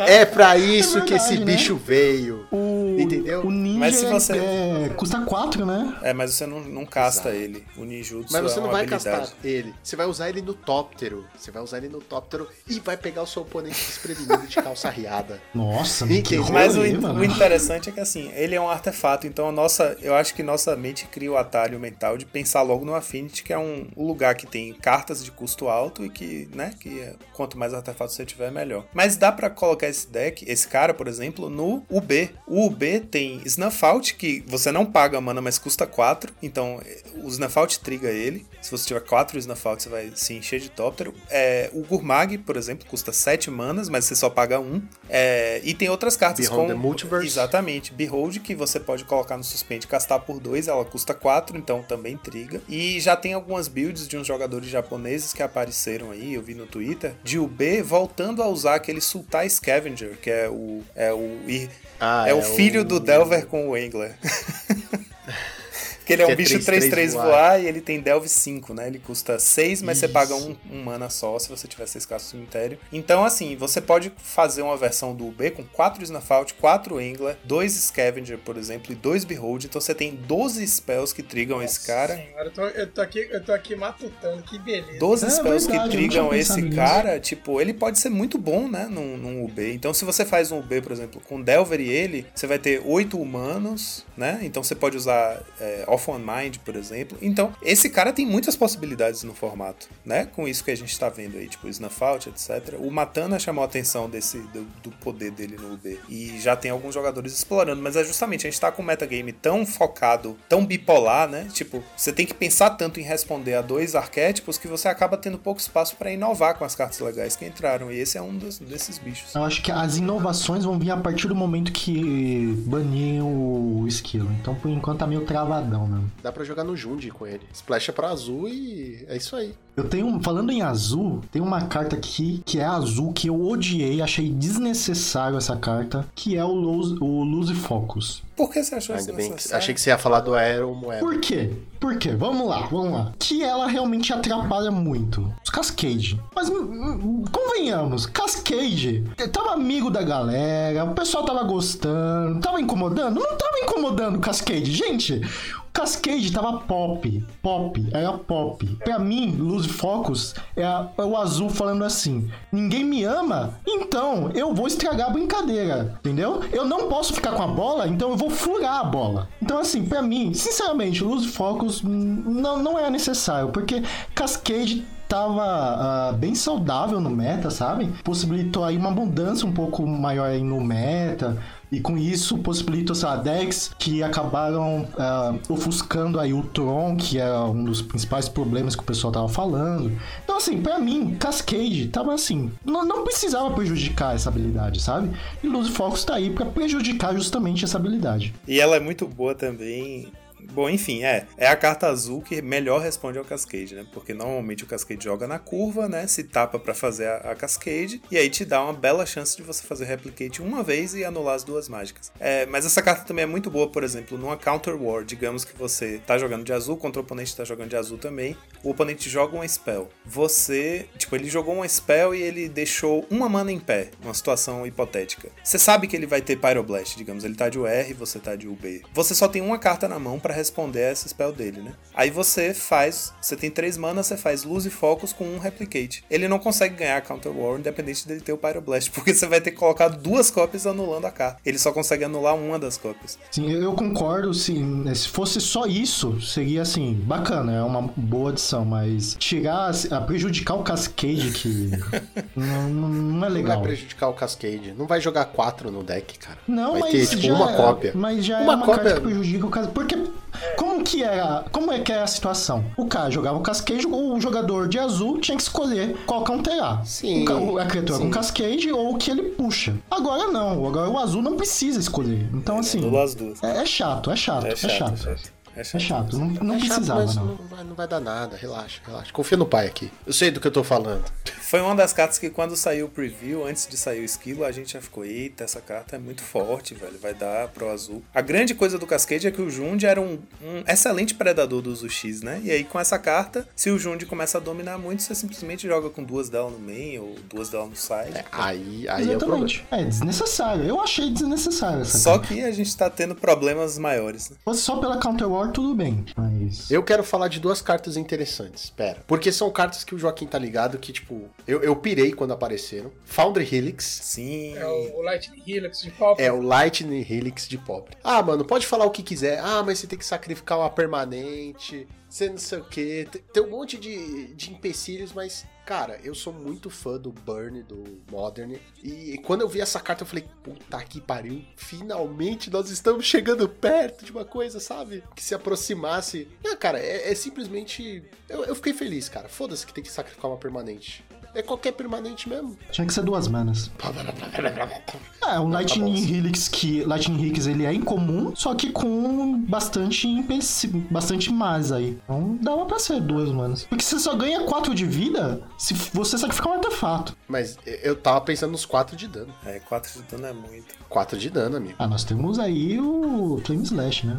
É pra isso que verdade, esse né? bicho veio. O, Entendeu? O ninja Mas se você- é, custa 4, né? é, mas você não, não casta ele. O ninjutsu Mas você é não vai habilidade. castar ele. Você vai usar ele no tóptero. Você vai usar ele no tóptero e vai pegar o seu oponente desprevenido de calça riada. Nossa, Entendi. que rolê, Mas o, o interessante é que assim, ele é um artefato, então a nossa, eu acho que nossa mente cria o atalho mental de pensar logo no Affinity, que é um lugar que tem cartas de custo alto e que, né, que é- quanto mais artefatos você tiver, melhor. Mas dá pra colocar esse deck, esse cara, por exemplo, no UB. O UB tem Snuff Out, que você não paga mana, mas custa 4. Então o Snuff Out triga ele. Se você tiver 4 Snuff Out, você vai se encher de Tóptero. É, o Gurmag, por exemplo, custa 7 manas, mas você só paga 1. É, e tem outras cartas Behold com. the Multiverse. Exatamente. Behold, que você pode colocar no suspende e castar por 2, ela custa 4, então também triga. E já tem algumas builds de uns jogadores japoneses que apareceram aí, eu vi no Twitter, de UB voltando a usar aquele Sultai Scavenger, que é o. É o, Ah, é o filho do Delver com o Angler. Que ele é um é bicho 3-3 3-3 voar. voar e ele tem Delve 5, né? Ele custa 6, mas você Isso. paga um, um mana só se você tiver 6 caças no cemitério. Então, assim, você pode fazer uma versão do UB com 4 Snafault, 4 Angler, 2 Scavenger, por exemplo, e 2 Behold. Então você tem 12 spells que trigam esse cara. Senhora, eu tô, eu tô aqui, eu tô aqui matutando, que beleza. 12 É spells verdade, que trigam esse nisso. cara, tipo, ele pode ser muito bom, né, num, num UB. Então, se você faz um UB, por exemplo, com Delver e ele, você vai ter 8 humanos, né? Então você pode usar é, Off One Mind, por exemplo. Então, esse cara tem muitas possibilidades no formato, né? Com isso que a gente tá vendo aí, tipo, Snuff Out, etc. O Matana chamou a atenção desse, do, do poder dele no UB. E já tem alguns jogadores explorando, mas é justamente, a gente tá com um metagame tão focado, tão bipolar, né? Tipo, você tem que pensar tanto em responder a dois arquétipos que você acaba tendo pouco espaço pra inovar com as cartas legais que entraram. E esse é um dos- desses bichos. Eu acho que as inovações vão vir a partir do momento que banir o esquilo. Então, por enquanto, tá meio travadão mesmo. Dá pra jogar no Jundi com ele. Splash é pra azul e é isso aí. Eu tenho, falando em azul, tem uma carta aqui que é azul que eu odiei, achei desnecessário essa carta, que é o Lose, o Lose Focus. Por que você achou isso Ainda bem que necessário? achei que você ia falar do Aero Moeda. Por quê? Por quê? Vamos lá, vamos lá. Que ela realmente atrapalha muito. Os Cascade. Mas hum, hum, convenhamos, Cascade tava amigo da galera, o pessoal tava gostando, tava incomodando? Não tava incomodando Cascade, gente. Cascade tava pop, pop, era pop. Pra mim, Luz Focus é, a- é o azul falando assim: ninguém me ama, então eu vou estragar a brincadeira, entendeu? Eu não posso ficar com a bola, então eu vou furar a bola. Então, assim, pra mim, sinceramente, Luz Focus hum, não, não é necessário, porque Cascade tava ah, bem saudável no meta, sabe? Possibilitou aí uma mudança um pouco maior no meta. E com isso possibilitou, lá, decks que acabaram ah, ofuscando aí o Tron, que é um dos principais problemas que o pessoal tava falando. Então, assim, pra mim, Cascade tava assim, não, não precisava prejudicar essa habilidade, sabe? E Luz Focus tá aí pra prejudicar justamente essa habilidade. E ela é muito boa também. Bom, enfim, é. É a carta azul que melhor responde ao Cascade, né? Porque normalmente o Cascade joga na curva, né? Se tapa pra fazer a, a Cascade. E aí te dá uma bela chance de você fazer Replicate uma vez e anular as duas mágicas. É, mas essa carta também é muito boa, por exemplo, numa Counter War. Digamos que você tá jogando de azul, contra o oponente tá jogando de azul também. O oponente joga uma spell. Você. Tipo, ele jogou uma spell e ele deixou uma mana em pé. Uma situação hipotética. Você sabe que ele vai ter Pyroblast, digamos. Ele tá de UR, você tá de UB. Você só tem uma carta na mão pra responder a essa spell dele, né? Aí você faz. Você tem três manas, você faz luz e focus com um replicate. Ele não consegue ganhar a Counter War, independente dele ter o Pyroblast, porque você vai ter que colocar duas cópias anulando a carta. Ele só consegue anular uma das cópias. Sim, eu concordo, sim. Se fosse só isso, seria assim, bacana, é uma boa adição, mas tirar, a prejudicar o Cascade que não, não- não é Não legal. vai prejudicar o Cascade. Não vai jogar quatro no deck, cara. Não, vai mas ter, tipo, já, uma cópia. Mas já Uma é uma cópia- carta que prejudica o Cascade. Porque como que era, como é que é a situação? O cara jogava o Cascade, o jogador de azul tinha que escolher qual counterar. Sim, O a criatura sim. com Cascade ou o que ele puxa. Agora não, agora o azul não precisa escolher. Então assim, duas. é, é chato, é chato, é chato. É chato, é chato. É chato, não, não É chato, precisava mas não. não vai, não vai dar nada. Relaxa, relaxa. Confia no pai aqui. Eu sei do que eu tô falando. Foi uma das cartas que quando saiu o preview, antes de sair o esquilo, a gente já ficou, eita, essa carta é muito forte, velho, vai dar pro azul. A grande coisa do Cascade é que o Jund era um, um excelente predador do X, né? E aí com essa carta, se o Jund começa a dominar muito, você simplesmente joga com duas dela no main ou duas dela no side. É, aí aí é o problema. Exatamente. É, desnecessário. Eu achei desnecessário essa Só carta. que a gente tá tendo problemas maiores, né? Só pela Counter War, tudo bem. Mas. Eu quero falar de duas cartas interessantes. Pera. Porque são cartas que o Joaquim tá ligado que, tipo, eu, eu pirei quando apareceram. Foundry Helix. Sim. É o, o Lightning Helix de pop. É o Lightning Helix de pobre. Ah, mano, pode falar o que quiser. Ah, mas você tem que sacrificar uma permanente. Você não sei o quê. Tem, um monte de, de empecilhos, mas. Cara, eu sou muito fã do Burn, do Modern. E quando eu vi essa carta, eu falei, puta que pariu. Finalmente nós estamos chegando perto de uma coisa, sabe? Que se aproximasse. Não, cara, é, é simplesmente. Eu, eu fiquei feliz, cara. Foda-se que tem que sacrificar uma permanente. É qualquer permanente mesmo. Tinha que ser duas manas. É, um Lightning Helix que. Lightning Helix ele é incomum, só que com bastante empecilho, bastante mais aí. Então dava pra ser duas manas. Porque você só ganha quatro de vida se você sacrificar um artefato. Mas eu tava pensando nos 4 de dano. É, 4 de dano é muito. 4 de dano, amigo. Ah, nós temos aí o Flame Slash, né?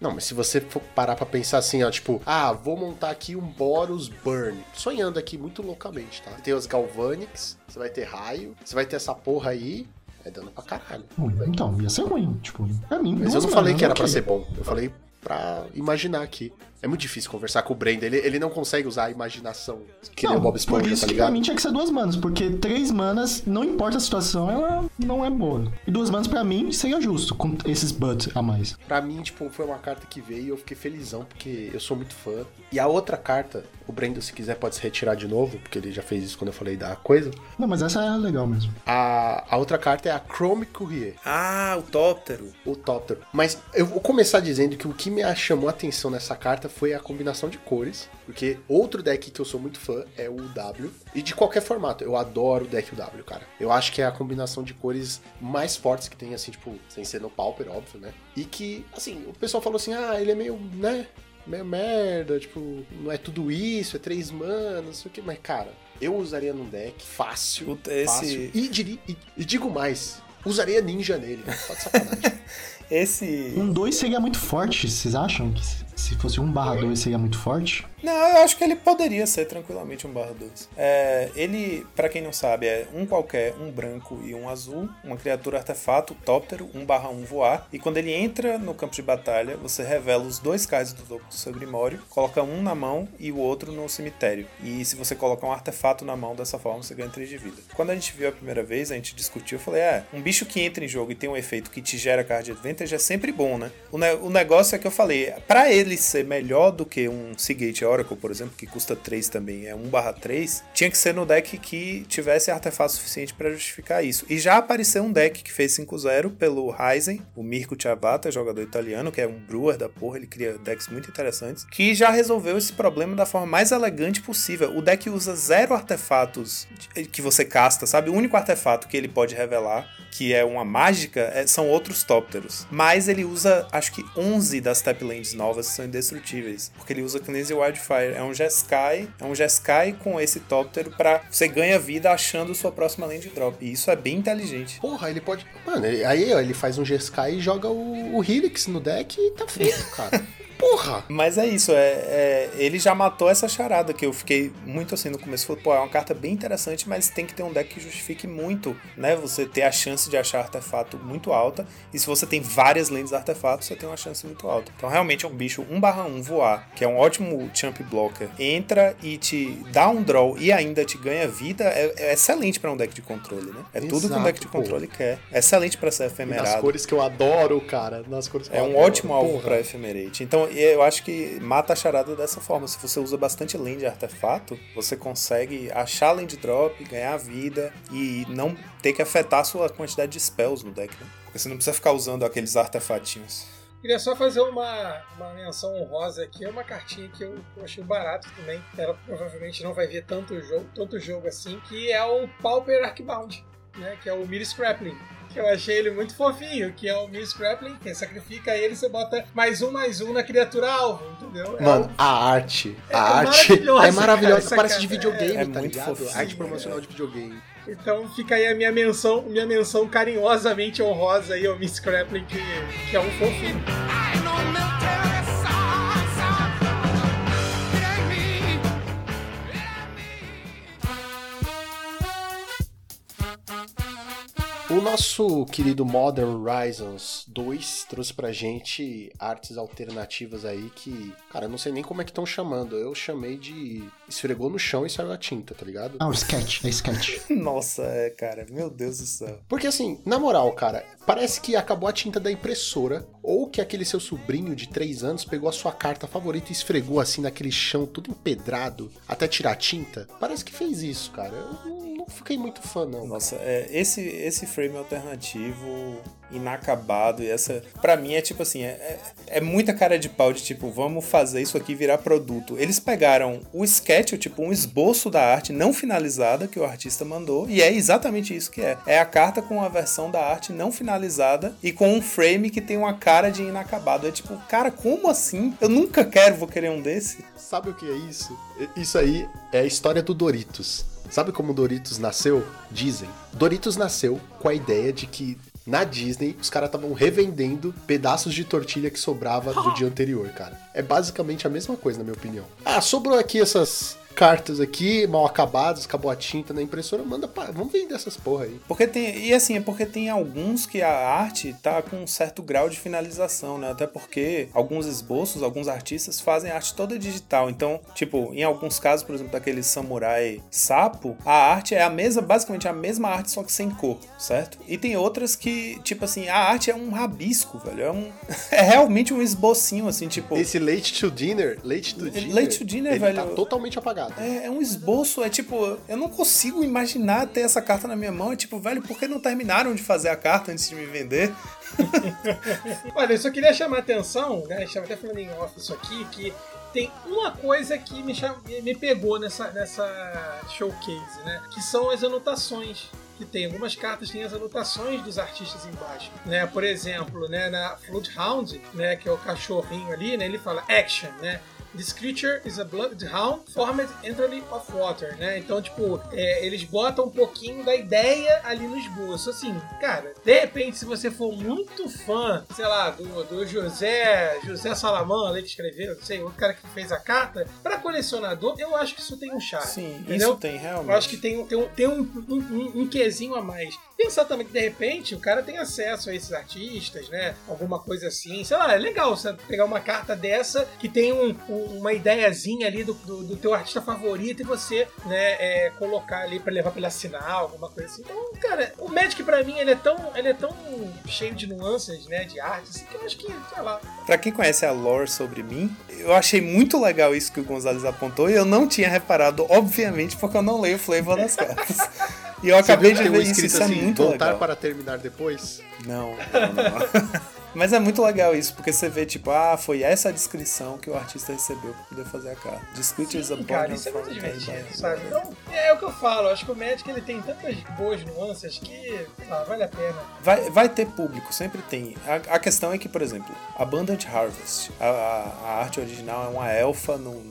Não, mas se você for parar pra pensar assim, ó, tipo, ah, vou montar aqui um Boros Burn. Sonhando aqui muito loucamente, tá? Tem os Galvanics, você vai ter raio, você vai ter essa porra aí. É dano pra caralho. Então, ia ser ruim. Tipo, pra mim. Mas eu não falei que era ok. pra ser bom. Eu falei pra imaginar aqui. É muito difícil conversar com o Brenda. Ele, ele não consegue usar a imaginação que nem Não, o Bob por Esponja, isso tá que pra ligado? mim tinha que ser duas manas, porque três manas, não importa a situação, ela não é boa. E duas manas pra mim seria justo, com esses buts a mais. Pra mim, tipo, foi uma carta que veio e eu fiquei felizão, porque eu sou muito fã. E a outra carta, o Brendo, se quiser, pode se retirar de novo, porque ele já fez isso quando eu falei da coisa. Não, mas essa é legal mesmo. A, a outra carta é a Chrome Courier, Ah, o Tóptero. o Topter. Mas eu vou começar dizendo que o que me chamou a atenção nessa carta foi a combinação de cores, porque outro deck que eu sou muito fã é o W. E de qualquer formato, eu adoro o deck W, cara. Eu acho que é a combinação de cores mais fortes que tem, assim, tipo, sem ser no Pauper, óbvio, né? E que, assim, o pessoal falou assim, ah, ele é meio, né? Meio merda, tipo, não é tudo isso, é três manas, não sei o que, mas, cara, eu usaria num deck fácil, Puta, esse- fácil. E, diri- e- e digo mais, usaria ninja nele, só de sacanagem. Esse. Um 2 seria muito forte, vocês acham que se- se fosse um barra 2 seria muito forte? Não, eu acho que ele poderia ser tranquilamente um barra 2. É, ele, pra quem não sabe, é um qualquer, um branco e um azul, uma criatura artefato, tóptero, 1 barra 1 voar, e quando ele entra no campo de batalha, você revela os dois cards do topo do seu grimório, coloca um na mão e o outro no cemitério. E se você colocar um artefato na mão dessa forma, você ganha 3 de vida. Quando a gente viu a primeira vez, a gente discutiu, eu falei, é, um bicho que entra em jogo e tem um efeito que te gera card advantage é sempre bom, né? O, ne- o negócio é que eu falei, pra ele ser melhor do que um Seagate Oracle, por exemplo, que custa 3 também, é 1 barra 3, tinha que ser no deck que tivesse artefato suficiente pra justificar isso. E já apareceu um deck que fez 5-0 pelo Ryzen, o Mirko Chavata, jogador italiano, que é um brewer da porra, ele cria decks muito interessantes, que já resolveu esse problema da forma mais elegante possível. O deck usa zero artefatos que você casta, sabe? O único artefato que ele pode revelar, que é uma mágica, é- são outros tópteros. Mas ele usa, acho que 11 das tap lands novas que são indestrutíveis. Porque ele usa Cleanse É um Jeskai, é um Jeskai com esse tóptero pra você ganha vida achando sua próxima land drop. E isso é bem inteligente. Porra, ele pode. Mano, aí ó, ele faz um Jeskai e joga o, o Helix no deck e tá feito, cara. Porra! Mas é isso, é, é- ele já matou essa charada que eu fiquei muito assim no começo. Falei, pô, é uma carta bem interessante, mas tem que ter um deck que justifique muito, né? Você ter a chance de achar artefato muito alta. E se você tem várias lentes de artefato, você tem uma chance muito alta. Então realmente é um bicho 1/1 voar, que é um ótimo champ blocker. Entra e te dá um draw e ainda te ganha vida, é, é excelente pra um deck de controle, né? É tudo que um Exato, deck de pô. controle quer. É excelente pra ser E nas efemerado. cores que eu adoro, cara. Nas cores que É eu um adoro. ótimo alvo Porra. pra Ephemerate. Então, eu acho que mata a charada dessa forma. Se você usa bastante land artefato, você consegue achar land drop, ganhar vida e não ter que afetar a sua quantidade de spells no deck, né? Porque você não precisa ficar usando aqueles artefatinhos. Queria só fazer uma, uma menção honrosa aqui, é uma cartinha que eu, eu achei barato também. Ela provavelmente não vai ver tanto jogo, tanto jogo assim, que é o Pauper Arcbound, né? Que é o Mir Scrappling. Que eu achei ele muito fofinho, que é o Mir Scrappling, quem sacrifica ele, você bota mais um, mais um na criatura alvo, entendeu? É Mano, um- a arte. É a arte maravilhosa, é maravilhosa. cara, Parece cara- de videogame, é- é tá muito ligado? fofinho, arte promocional é. de videogame. Então fica aí a minha menção, minha menção carinhosamente honrosa aí ao Miss Scrappling, que, que é um fofinho. O nosso querido Modern Horizons 2 trouxe pra gente artes alternativas aí que, cara, eu não sei nem como é que estão chamando. Eu chamei de esfregou no chão e saiu a tinta, tá ligado? Ah, o sketch, é sketch. Nossa, é, cara, meu Deus do céu. Porque assim, na moral, cara, parece que acabou a tinta da impressora ou que aquele seu sobrinho de 3 anos pegou a sua carta favorita e esfregou assim naquele chão todo empedrado até tirar a tinta. Parece que fez isso, cara. Eu não- não fiquei muito fã, não. Nossa, é, esse, esse frame alternativo inacabado e essa Pra mim é tipo assim é, é, é muita cara de pau de tipo vamos fazer isso aqui virar produto eles pegaram o sketch tipo um esboço da arte não finalizada que o artista mandou e é exatamente isso que é é a carta com a versão da arte não finalizada e com um frame que tem uma cara de inacabado é tipo cara como assim eu nunca quero vou querer um desse Sabe o que é isso? Isso aí é a história do Doritos. Sabe como o Doritos nasceu? Dizem. Doritos nasceu com a ideia de que na Disney os caras estavam revendendo pedaços de tortilha que sobrava do dia anterior, cara. É basicamente a mesma coisa, na minha opinião. Ah, sobrou aqui essas cartas aqui, mal acabadas, acabou a tinta na impressora, manda pra... Vamos vender essas porra aí. Porque tem. E assim, é porque tem alguns que a arte tá com um certo grau de finalização, né? Até porque alguns esboços, alguns artistas fazem arte toda digital. Então, tipo, em alguns casos, por exemplo, daquele samurai sapo, a arte é a mesma, basicamente a mesma arte, só que sem cor, certo? E tem outras que, tipo assim, a arte é um rabisco, velho. É um. É realmente um esbocinho, assim, tipo. Esse Late to Dinner, Late to Dinner, Late to Dinner, ele velho. tá totalmente apagado. É, é um esboço, é tipo, eu não consigo imaginar ter essa carta na minha mão. É tipo, velho, por que não terminaram de fazer a carta antes de me vender? Olha, eu só queria chamar a atenção, né? A gente estava até falando em off isso aqui, que tem uma coisa que me, cham... me pegou nessa, nessa showcase, né? Que são as anotações. Que tem algumas cartas têm as anotações dos artistas embaixo, né? Por exemplo, né, na Floodhound, né, que é o cachorrinho ali, né, ele fala action, né? This creature is a bloodhound formed entirely of water, né? Então, tipo, é, eles botam um pouquinho da ideia ali no esboço. Assim, cara, de repente, se você for muito fã, sei lá, do, do José José Salaman, ali que escreveu, não sei, o cara que fez a carta, pra colecionador, eu acho que isso tem um charme. Sim, entendeu? isso tem realmente. Eu acho que tem, um- tem, um, tem um, um, um, um quesinho a mais. Pensar também que de repente o cara tem acesso a esses artistas, né? Alguma coisa assim. Sei lá, é legal você pegar uma carta dessa que tem um, um- uma ideiazinha ali do, do, do teu artista favorito e você, né, é, colocar ali pra levar pra ele assinar, alguma coisa assim. Então, cara, o Magic pra mim ele é tão, ele é tão cheio de nuances, né? De arte, assim, que eu acho que, sei lá. Pra quem conhece a lore sobre mim, eu achei muito legal isso que o Gonzalez apontou e eu não tinha reparado, obviamente, porque eu não leio o flavor das cartas. E eu acabei de ver isso, isso é assim, muito voltar legal. para terminar depois? Não, não, não. Mas é muito legal isso, porque você vê, tipo, ah, foi essa a descrição que o artista recebeu pra poder fazer a carta. This creature is a Sim, cara, isso é muito divertido, sabe? Então, é o que eu falo. Acho que o Magic ele tem tantas boas nuances que ah, vale a pena. Vai, vai ter público, sempre tem. A, a questão é que, por exemplo, Abundant Harvest, a, a- a arte original é uma elfa num.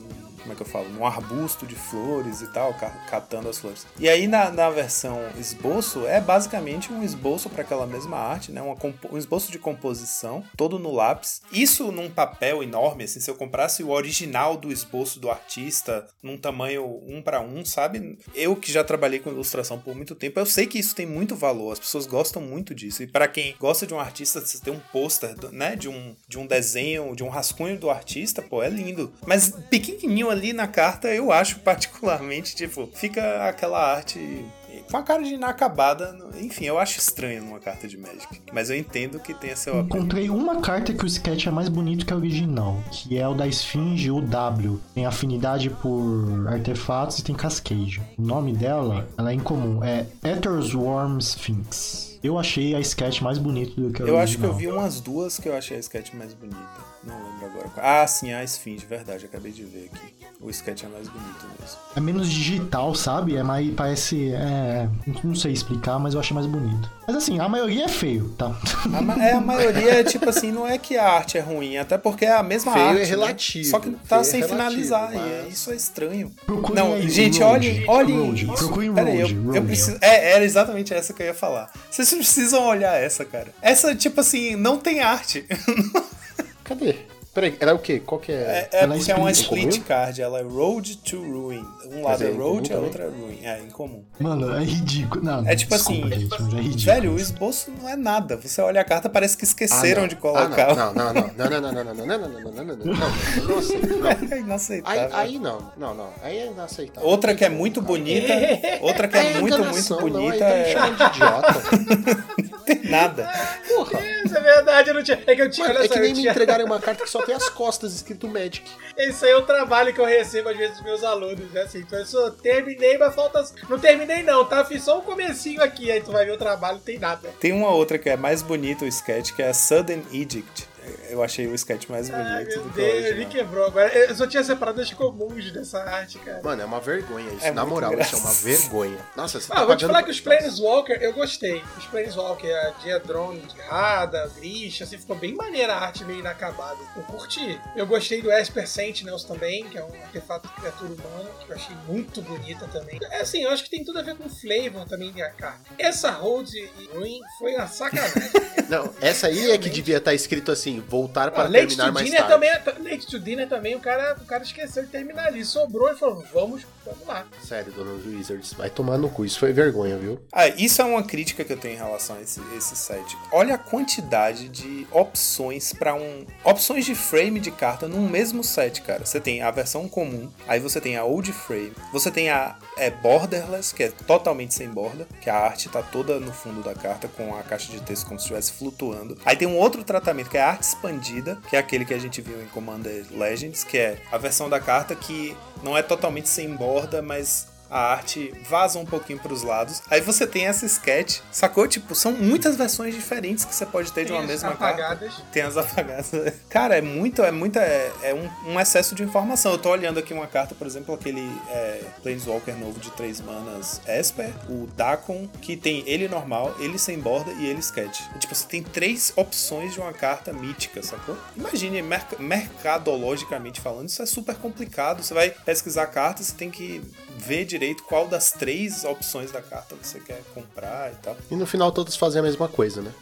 Como é que eu falo? Num arbusto de flores e tal, ca- catando as flores. E aí na, na versão esboço, é basicamente um esboço para aquela mesma arte, né? Uma um esboço de composição, todo no lápis. Isso num papel enorme, assim, se eu comprasse o original do esboço do artista, num tamanho um para um, sabe? Eu que já trabalhei com ilustração por muito tempo, eu sei que isso tem muito valor, as pessoas gostam muito disso. E para quem gosta de um artista, você ter um pôster, né, de um, de um desenho, de um rascunho do artista, pô, é lindo. Mas pequenininho ali na carta, eu acho particularmente, tipo, fica aquela arte com a cara de inacabada. Enfim, eu acho estranho numa carta de Magic. Mas eu entendo que tem seu apelo. Encontrei uma carta que o sketch é mais bonito que a original, que é o da Esfinge, o W. Tem afinidade por artefatos e tem cascade. O nome dela, ela é incomum, é Ethersworm Sphinx. Eu achei a sketch mais bonita do que a Eu original. acho que eu vi umas duas que eu achei a sketch mais bonita. Não lembro agora. Ah, sim, a Esfinge, verdade, acabei de ver aqui. O sketch é mais bonito mesmo. É menos digital, sabe? É mais. Parece. É. Não sei explicar, mas eu achei mais bonito. Mas assim, a maioria é feio, tá? A, ma- é, a maioria é tipo assim, não é que a arte é ruim, até porque é a mesma Feio é arte. né? relativo, Só que feio tá é sem relativo, finalizar. E é- mas- isso é estranho. Procurem Não, aí, gente, Road. olhem. olhem Road. Procurem Pera aí, eu, Road, eu Road. preciso. É, era exatamente essa que eu ia falar. Vocês precisam olhar essa, cara. Essa, tipo assim, não tem arte. Cadê? Peraí, ela é o quê? Qual que é? É, é é porque é uma split, card, ela é Road to Ruin. Um lado é é Road, a outra é Ruin. É, em comum. Mano, é ridículo. Não, É tipo desculpa, assim, gente, mas é ridículo. Velho, o esboço não é nada. Você olha a carta, parece que Ah, esqueceram não. de colocar. Ah, não, não, não, não, não, não, não, não, não, não, não, não, não, não, não, não, não aceito, não. é Aí, inaceitável. aí não, não, não, aí é inaceitável. Outra que é muito bonita, outra que é, muito, muito enganação, não, aí bonita, tá me é... chamando de idiota. Não tem nada. Porra. Isso é verdade, eu não tinha. É que eu tinha. Mano, é só, que eu nem me tinha- entregarem uma carta que só tem as costas escrito Magic. Esse aí é o trabalho que eu recebo às vezes dos meus alunos, né? Assim, então eu só terminei, mas falta. Não terminei, não, tá? Fiz só um comecinho aqui, aí tu vai ver o trabalho, não tem nada. Tem uma outra que é mais bonita o sketch, que é a Sudden Edict. Eu achei o sketch mais bonito Ai, meu do que o Deus, ele original. quebrou agora. Eu só tinha separado as comuns dessa arte, cara. Mano, é uma vergonha isso. É Na moral, isso é uma vergonha. Nossa, você Ah, tá vou te pagando... falar que os Planeswalker eu gostei. Os Planeswalker, a Diadrone de Rada, Grisha, assim, ficou bem maneira a arte meio inacabada. Eu curti. Eu gostei do Esper Sentinels também, que é um artefato de criatura humana, que eu achei muito bonita também. É assim, eu acho que tem tudo a ver com o flavor também da carta. Essa Hold e Ruin foi uma sacanagem. Não, essa aí é que devia estar escrito assim, voltar para Ah, terminar mais Dinner tarde. também, é- Late to Dinner também, o cara, o cara esqueceu de terminar ali. Sobrou e falou, vamos, vamos lá. Sério, dona Wizards, vai tomar no cu. Isso foi vergonha, viu? Ah, isso é uma crítica que eu tenho em relação a esse, esse set. Olha a quantidade de opções para um. Opções de frame de carta num mesmo set, cara. Você tem a versão comum, aí você tem a old frame, você tem a é, borderless, que é totalmente sem borda, que a arte tá toda no fundo da carta, com a caixa de texto como se estivesse flutuando. Aí tem um outro tratamento, que é a arte expandida, que é aquele que a gente viu em Commander Legends, que é a versão da carta que não é totalmente sem borda, mas a arte vaza um pouquinho pros lados. Aí você tem essa sketch, sacou? Tipo, são muitas versões diferentes que você pode ter de uma Tem mesma apagadas. carta. Tem as apagadas. Cara, é muito, é muita, é, é um, um excesso de informação. Eu tô olhando aqui uma carta, por exemplo, aquele é, Planeswalker novo de três manas Esper, o Dakon, que tem ele normal, ele sem borda e ele sketch. Tipo, você tem três opções de uma carta mítica, sacou? Imagine, merc mercadologicamente falando, isso é super complicado. Você vai pesquisar cartas, você tem que ver direito qual das três opções da carta você quer comprar e tal. E no final todos fazem a mesma coisa, né?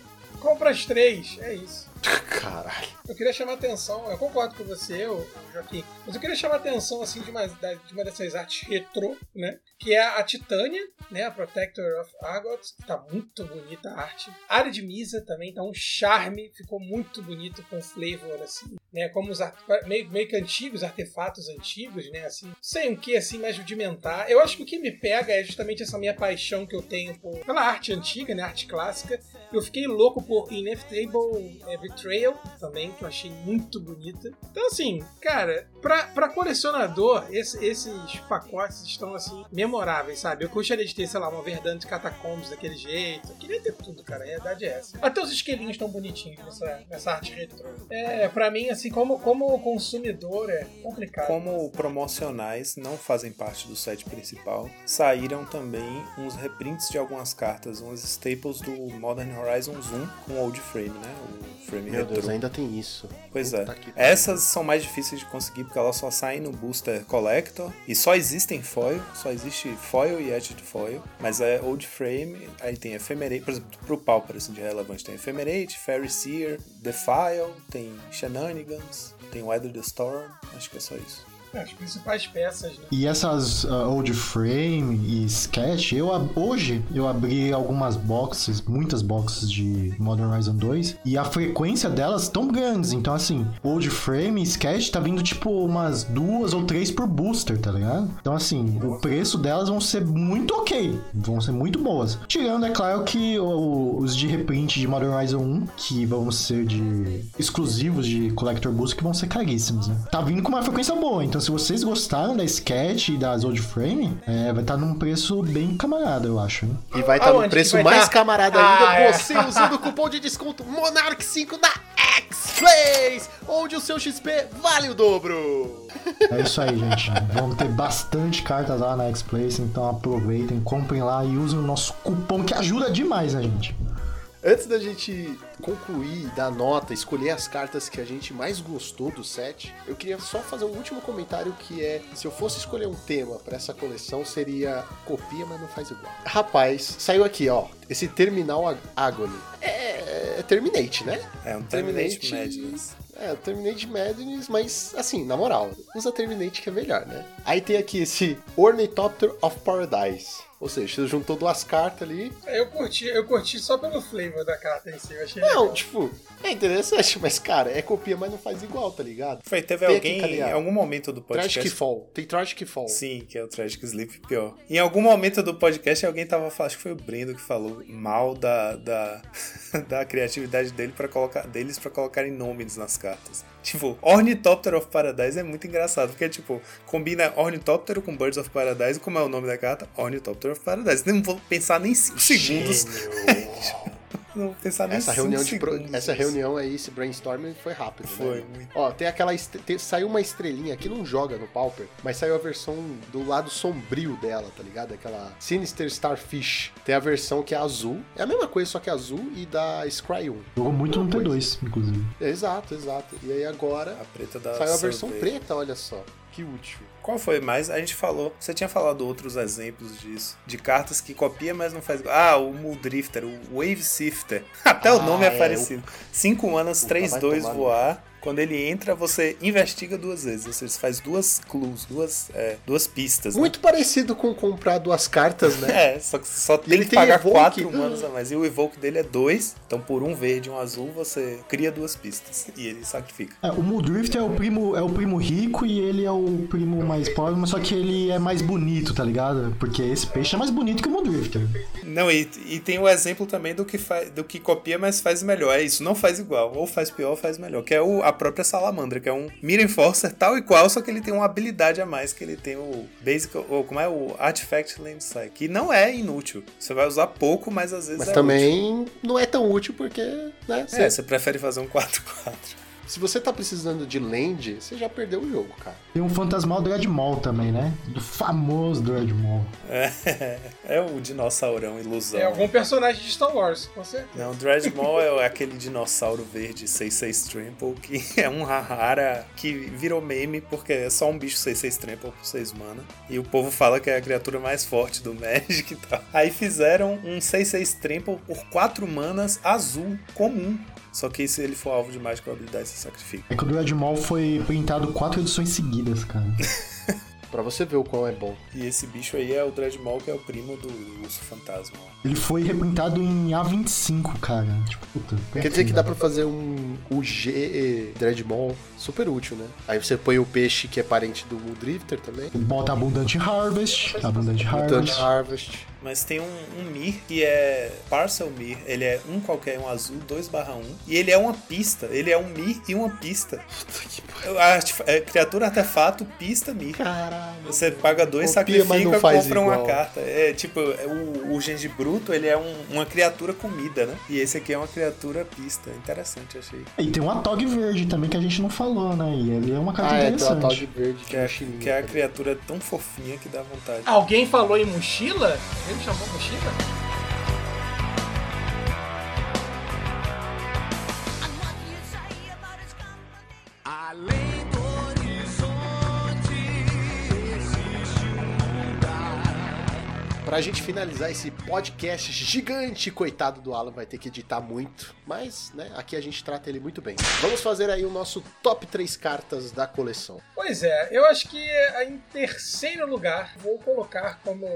Compra as três, é isso. Caralho. Eu queria chamar a atenção, eu concordo com você, ô, Joaquim, mas eu queria chamar a atenção assim, de, uma, de uma dessas artes retrô, né? Que é a Titânia, né? A Protector of Argot, que tá muito bonita a arte. A área de Misa também tá um charme, ficou muito bonito com flavor, assim, né? Como os meio, meio que antigos, artefatos antigos, né? Assim, sem o que assim mais rudimentar. Eu acho que o que me pega é justamente essa minha paixão que eu tenho por, pela arte antiga, né? Arte clássica. Eu fiquei louco por Inevitable é, Betrayal também, que eu achei muito bonita. Então, assim, cara, pra, pra colecionador, esse- esses pacotes estão, assim, memoráveis, sabe? Eu gostaria de ter, sei lá, uma Verdante Catacombs daquele jeito. Eu queria ter tudo, cara. A realidade é essa. Até os esquilinhos estão bonitinhos nessa, nessa arte retrô. É, pra mim, assim, como, como consumidor, é complicado. Como promocionais não fazem parte do set principal, saíram também uns reprints de algumas cartas, umas staples do Modern Horizons 1 com Old Frame, né? O frame Meu retrô. Deus, ainda tem isso. Pois é. Puta pariu. Essas são mais difíceis de conseguir porque elas só saem no Booster Collector e só existem foil, só existe foil e edged foil, mas é old frame, aí tem Ephemerate, por exemplo, pro Pauper assim, de relevante, tem Ephemerate, Fairy Seer, Defile, tem Shenanigans, tem Weather the Storm, acho que é só isso. As principais peças, né? E essas ah, old frame e sketch, eu hoje eu abri algumas boxes, muitas boxes de Modern Horizon 2, e a frequência delas tão grandes. Então, assim, old frame e sketch tá vindo tipo umas duas ou três por booster, tá ligado? Então, assim, o preço delas vão ser muito ok, vão ser muito boas. Tirando, é claro, que o- os de reprint de Modern Horizon 1, que vão ser de exclusivos de Collector Boost, que vão ser caríssimos, né? Tá vindo com uma frequência boa, então se vocês gostaram da sketch e das old frame, é, vai estar num preço bem camarada, eu acho. Hein? E vai estar Aonde num preço mais tá? camarada Ah, ainda, é. você usando o cupom de desconto Monarch5 da X-Plays, onde o seu XP vale o dobro. É isso aí, gente. Vamos ter bastante cartas lá na X-Place, então aproveitem, comprem lá e usem o nosso cupom que ajuda demais a gente. Antes da gente concluir, dar nota, escolher as cartas que a gente mais gostou do set, eu queria só fazer um último comentário que é: se eu fosse escolher um tema pra essa coleção, seria copia, mas não faz igual. Rapaz, saiu aqui, ó, esse Terminal Ag- Agony. É, é Terminate, né? É um Terminate Terminate. Madness. É, o Terminate Madness, mas assim, na moral, usa Terminate que é melhor, né? Aí tem aqui esse Ornithopter of Paradise. Ou seja, você juntou duas cartas ali. É, Eu curti, eu curti só pelo flavor da carta em si. Eu achei Não, legal. tipo, é interessante, mas cara, é copia, mas não faz igual, tá ligado? Foi, teve Tem alguém aqui, em algum momento do podcast. Tragic Fall. Tem Tragic Fall. Sim, que é o Tragic Sleep pior. Em algum momento do podcast, alguém tava falando, acho que foi o Brendo que falou mal da, da, da criatividade dele para colocar, deles pra colocarem nomes nas cartas. Tipo, Ornithopter of Paradise é muito engraçado, porque, tipo, combina Ornitóptero com Birds of Paradise, como é o nome da carta? Ornithopter of Paradise. Não vou pensar nem 5 segundos. Não vou pensar nem Essa reunião, de pro- essa reunião aí, esse brainstorming foi rápido, Foi, né? muito. Ó, tem aquela. est- tem- saiu uma estrelinha que não joga no Pauper, mas saiu a versão do lado sombrio dela, tá ligado? Aquela Sinister Starfish. Tem a versão que é azul. É a mesma coisa, só que é azul e da Scry 1. Jogou muito no T2, inclusive. Exato, exato. E aí agora A preta da saiu a versão preta, olha só. Que útil. Qual foi mais? A gente falou. Você tinha falado outros exemplos disso. De cartas que copia, mas não faz. Ah, o Muldrifter, o Wave Sifter. Até o Ah, nome é, é, parecido. 5 manas, Puta, 3, vai 2 tomar no voar. Quando ele entra, você investiga duas vezes. Ou seja, você faz duas clues, duas, é, duas pistas. né? Muito parecido com comprar duas cartas, né? É, só que você só tem ele que tem pagar Evoke. 4 manas a mais. E o Evoke dele é 2. Então, por um verde e um azul, você cria duas pistas. E ele sacrifica. É, o Muldrift é o primo, é o primo rico e ele é o primo mais pobre, mas só que ele é mais bonito, tá ligado? Porque esse peixe é mais bonito que o Muldrifter. Não, e, e tem o exemplo também do que, faz, do que copia, mas faz melhor. É isso, não faz igual. Ou faz pior ou faz melhor. Que é o, a própria Salamandra, que é um Mira Enforcer tal e qual, só que ele tem uma habilidade a mais, que ele tem o Basic, ou como é, o Artifact Landslide, que não é inútil. Você vai usar pouco, mas às vezes Mas é também não é tão útil porque, né? útil. É, você prefere fazer um 4-4. Se você tá precisando de land, você já perdeu o jogo, cara. Tem um fantasmal Dreadmall também, né? Do famoso Dreadmall. É, é o dinossaurão ilusão. É algum personagem de Star Wars, com certeza. Não, Dreadmaw é aquele dinossauro verde 66 Trample que é um Rahara que virou meme porque é só um bicho 66 Trample por 6 mana. E o povo fala que é a criatura mais forte do Magic e tal. Aí fizeram um 66 Trample por 4 manas azul comum. Só que se ele for alvo de mágica ou habilidade, você sacrifica. É que o Dreadmall foi printado quatro edições seguidas, cara. Pra você ver o quão é bom. E esse bicho aí é o Dreadmaw, que é o primo do urso fantasma. Ele foi reprintado em A25, cara. Tipo, puta. Quer dizer que dá pra fazer um UG Dreadmall super útil, né? Aí você põe o peixe que é parente do Muldrifter também. Bota Abundante Harvest. Abundante Harvest. Harvest. Mas tem um, um Mir que é Parcel Mir. Ele é um qualquer, um azul, 2/1. E ele é uma pista. Ele é um Mir e uma pista. A, é, criatura artefato, pista Mir. Caralho. Você paga dois, Copia, sacrifica, faz compra uma igual. carta. É tipo, é o, o Genji Bruto, ele é um- uma criatura comida, né? E esse aqui é uma criatura pista. Interessante, achei. E tem um Atog verde também que a gente não falou, né? E ele é uma carta Ah, é, interessante. tal de verde Que é, que é a criatura tão fofinha que dá vontade. Alguém falou em mochila? Ele chamou mochila? Gente finalizar esse podcast gigante, coitado do Alan, vai ter que editar muito. Mas, né, aqui a gente trata ele muito bem. Vamos fazer aí o nosso top 3 cartas da coleção. Pois é, eu acho que em terceiro lugar vou colocar como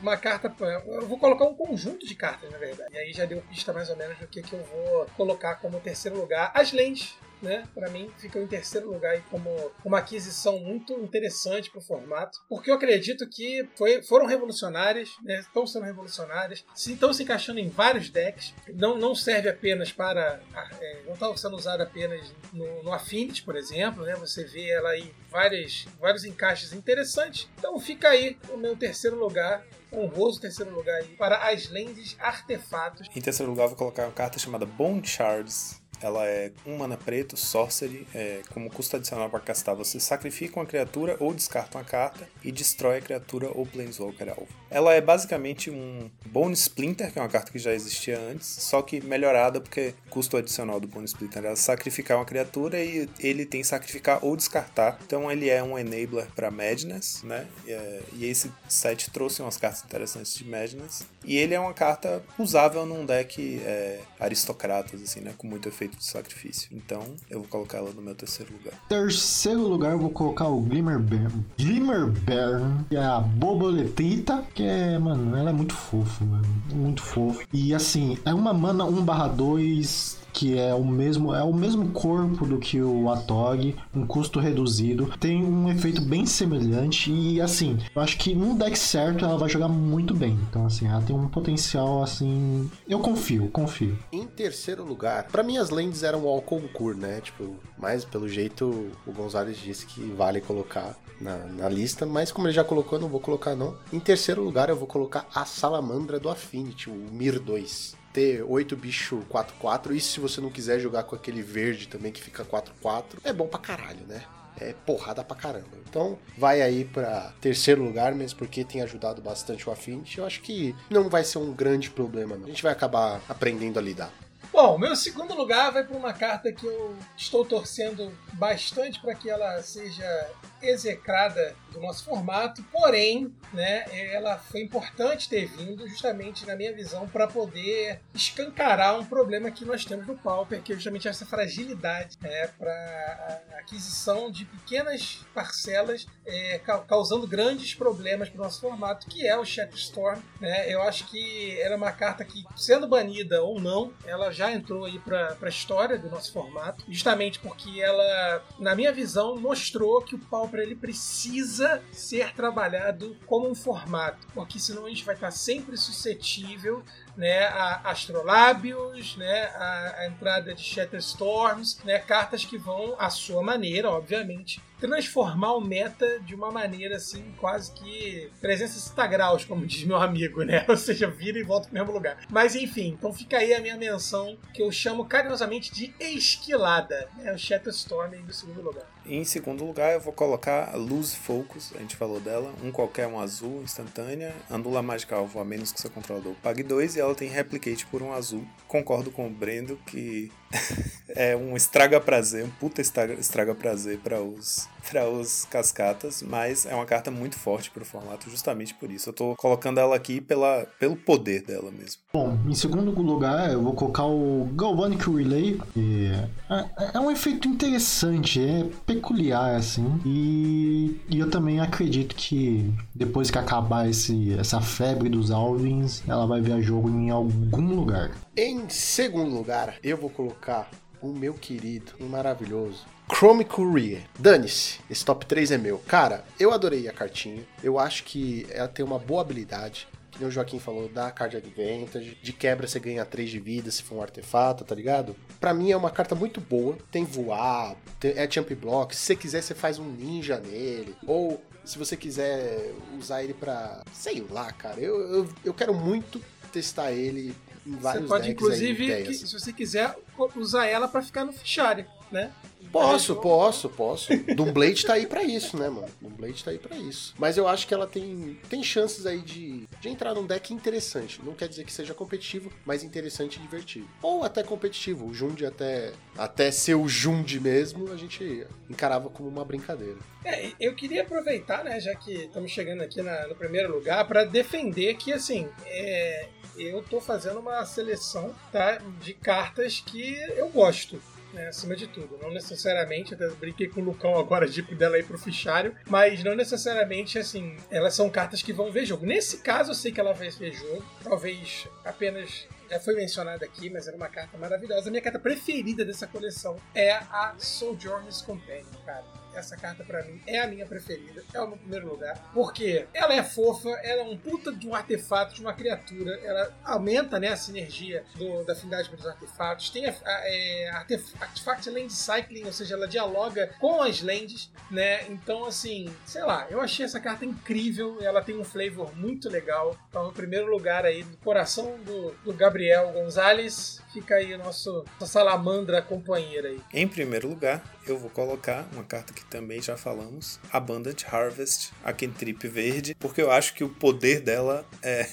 uma carta. Eu vou colocar um conjunto de cartas, na verdade. E aí já deu pista mais ou menos do que, que eu vou colocar como terceiro lugar. As lentes. Né? Para mim, ficam em terceiro lugar aí como uma aquisição muito interessante para o formato, porque eu acredito que foi- foram revolucionárias, né? estão sendo revolucionárias, estão se encaixando em vários decks, não, não serve apenas para. é, não estão sendo usada apenas no, no Affinity, por exemplo, né? você vê ela em várias, vários encaixes interessantes. Então fica aí o meu terceiro lugar, honroso terceiro lugar aí, para as lentes artefatos. Em terceiro lugar, vou colocar uma carta chamada Bone Shards. Ela é um mana preto, sorcery. É, como custo adicional para castar, você sacrifica uma criatura ou descarta uma carta e destrói a criatura ou planeswalker alvo. Ela é basicamente um Bone Splinter, que é uma carta que já existia antes, só que melhorada porque custo adicional do Bone Splinter é sacrificar uma criatura e ele tem sacrificar ou descartar. Então ele é um enabler para Madness, né? E, é, e esse set trouxe umas cartas interessantes de Madness. E ele é uma carta usável num deck é, aristocratas, assim, né? Com muito efeito de sacrifício. Então eu vou colocar ela no meu terceiro lugar. Terceiro lugar, eu vou colocar o Glimmer Bear. Glimmer Bear, que é a Boboletita, que é, mano, ela é muito fofo, mano. Muito fofo. E assim, é uma mana 1/2 que é o mesmo é o mesmo corpo do que o Atog, um custo reduzido, tem um efeito bem semelhante e assim, eu acho que num deck certo ela vai jogar muito bem. Então assim, ela tem um potencial assim, eu confio, confio. Em terceiro lugar, pra mim as lentes eram ao concurso, né? Tipo, mas pelo jeito o Gonzalez disse que vale colocar na, na lista, mas como ele já colocou, eu não vou colocar não. Em terceiro lugar, eu vou colocar a Salamandra do Affinity, o Mir 2. Ter 8 bicho 4-4, e se você não quiser jogar com aquele verde também que fica 4-4, é bom pra caralho, né? É porrada pra caramba. Então, vai aí pra terceiro lugar, mesmo porque tem ajudado bastante o Affinity. Eu acho que não vai ser um grande problema, não. A gente vai acabar aprendendo a lidar. Bom, meu segundo lugar vai para uma carta que eu estou torcendo bastante para que ela seja execrada do nosso formato, porém, né, ela foi importante ter vindo justamente na minha visão para poder escancarar um problema que nós temos no Pauper, que é justamente essa fragilidade né, para aquisição de pequenas parcelas, é, ca- causando grandes problemas para o nosso formato, que é o Shatterstorm. Né? Eu acho que ela é uma carta que, sendo banida ou não, ela já entrou aí para a história do nosso formato, justamente porque ela, na minha visão, mostrou que o Pauper ele precisa ser trabalhado como um formato, porque senão a gente vai estar sempre suscetível né, a astrolábios, né, a, a entrada de Shatterstorms, né, cartas que vão, à sua maneira, obviamente, transformar o meta de uma maneira assim, quase que 360 graus, como diz meu amigo, né? Ou seja, vira e volta pro mesmo lugar. Mas enfim, então fica aí a minha menção, que eu chamo carinhosamente de esquilada, né? O Shatterstorm aí no segundo lugar. Em segundo lugar, eu vou colocar a Lose Focus, a gente falou dela. Um qualquer, um azul, instantânea. Anula mágica alvo, a menos que seu controlador pague dois. E ela tem Replicate por um azul. Concordo com o Brendo que é um estraga-prazer, um puta estraga- estraga-prazer para os para os cascatas, mas é uma carta muito forte pro formato justamente por isso. Eu tô colocando ela aqui pela, pelo poder dela mesmo. Bom, em segundo lugar, eu vou colocar o Galvanic Relay. que é, é um efeito interessante, é peculiar, assim. E, e eu também acredito que depois que acabar esse, essa febre dos Alvins, ela vai ver a jogo em algum lugar. Em segundo lugar, eu vou colocar o meu querido e maravilhoso Chrome Courier. Dane-se, esse top 3 é meu. Cara, eu adorei a cartinha. Eu acho que ela tem uma boa habilidade. Que nem o Joaquim falou, dá card advantage. De quebra você ganha 3 de vida se for um artefato, tá ligado? Pra mim é uma carta muito boa. Tem voar, tem- é jump block. Se você quiser, você faz um ninja nele. Ou se você quiser usar ele pra. sei lá, cara. Eu, eu, eu quero muito testar ele em Você vários pode, decks inclusive, aí, que- se você quiser, usar ela para ficar no fichário, né? Posso, posso, posso. Doomblade tá aí pra isso, né, mano? Doomblade tá aí pra isso. Mas eu acho que ela tem, tem chances aí de, de entrar num deck interessante. Não quer dizer que seja competitivo, mas interessante e divertido. Ou até competitivo. O Jund até, até ser o Jund mesmo, a gente encarava como uma brincadeira. É, eu queria aproveitar, né, já que estamos chegando aqui na- no primeiro lugar, para defender que, assim, é, eu tô fazendo uma seleção tá, de cartas que eu gosto. Né, acima de tudo, não necessariamente, até brinquei com o Lucão agora de dela aí pro fichário, mas não necessariamente assim, elas são cartas que vão ver jogo. Nesse caso, eu sei que ela vai ver jogo, talvez apenas já foi mencionada aqui, mas era uma carta maravilhosa. A minha carta preferida dessa coleção é a Sojourner's Companion, cara. Essa carta pra mim é a minha preferida, é o meu primeiro lugar. Porque ela é fofa, ela é um puta de um artefato, de uma criatura, ela aumenta né, a sinergia do- da afinidade com os artefatos. Tem a, a, é, artef- Artifact Land Cycling, ou seja, ela dialoga com as lands, né? Então, assim, sei lá, eu achei essa carta incrível, ela tem um flavor muito legal. Então, no primeiro lugar aí, do coração do, do Gabriel Gonzalez, fica aí nosso, nossa salamandra companheira aí. Em primeiro lugar, eu vou colocar uma carta que também já falamos, Abundant Harvest, a Kentrip verde, porque eu acho que o poder dela é,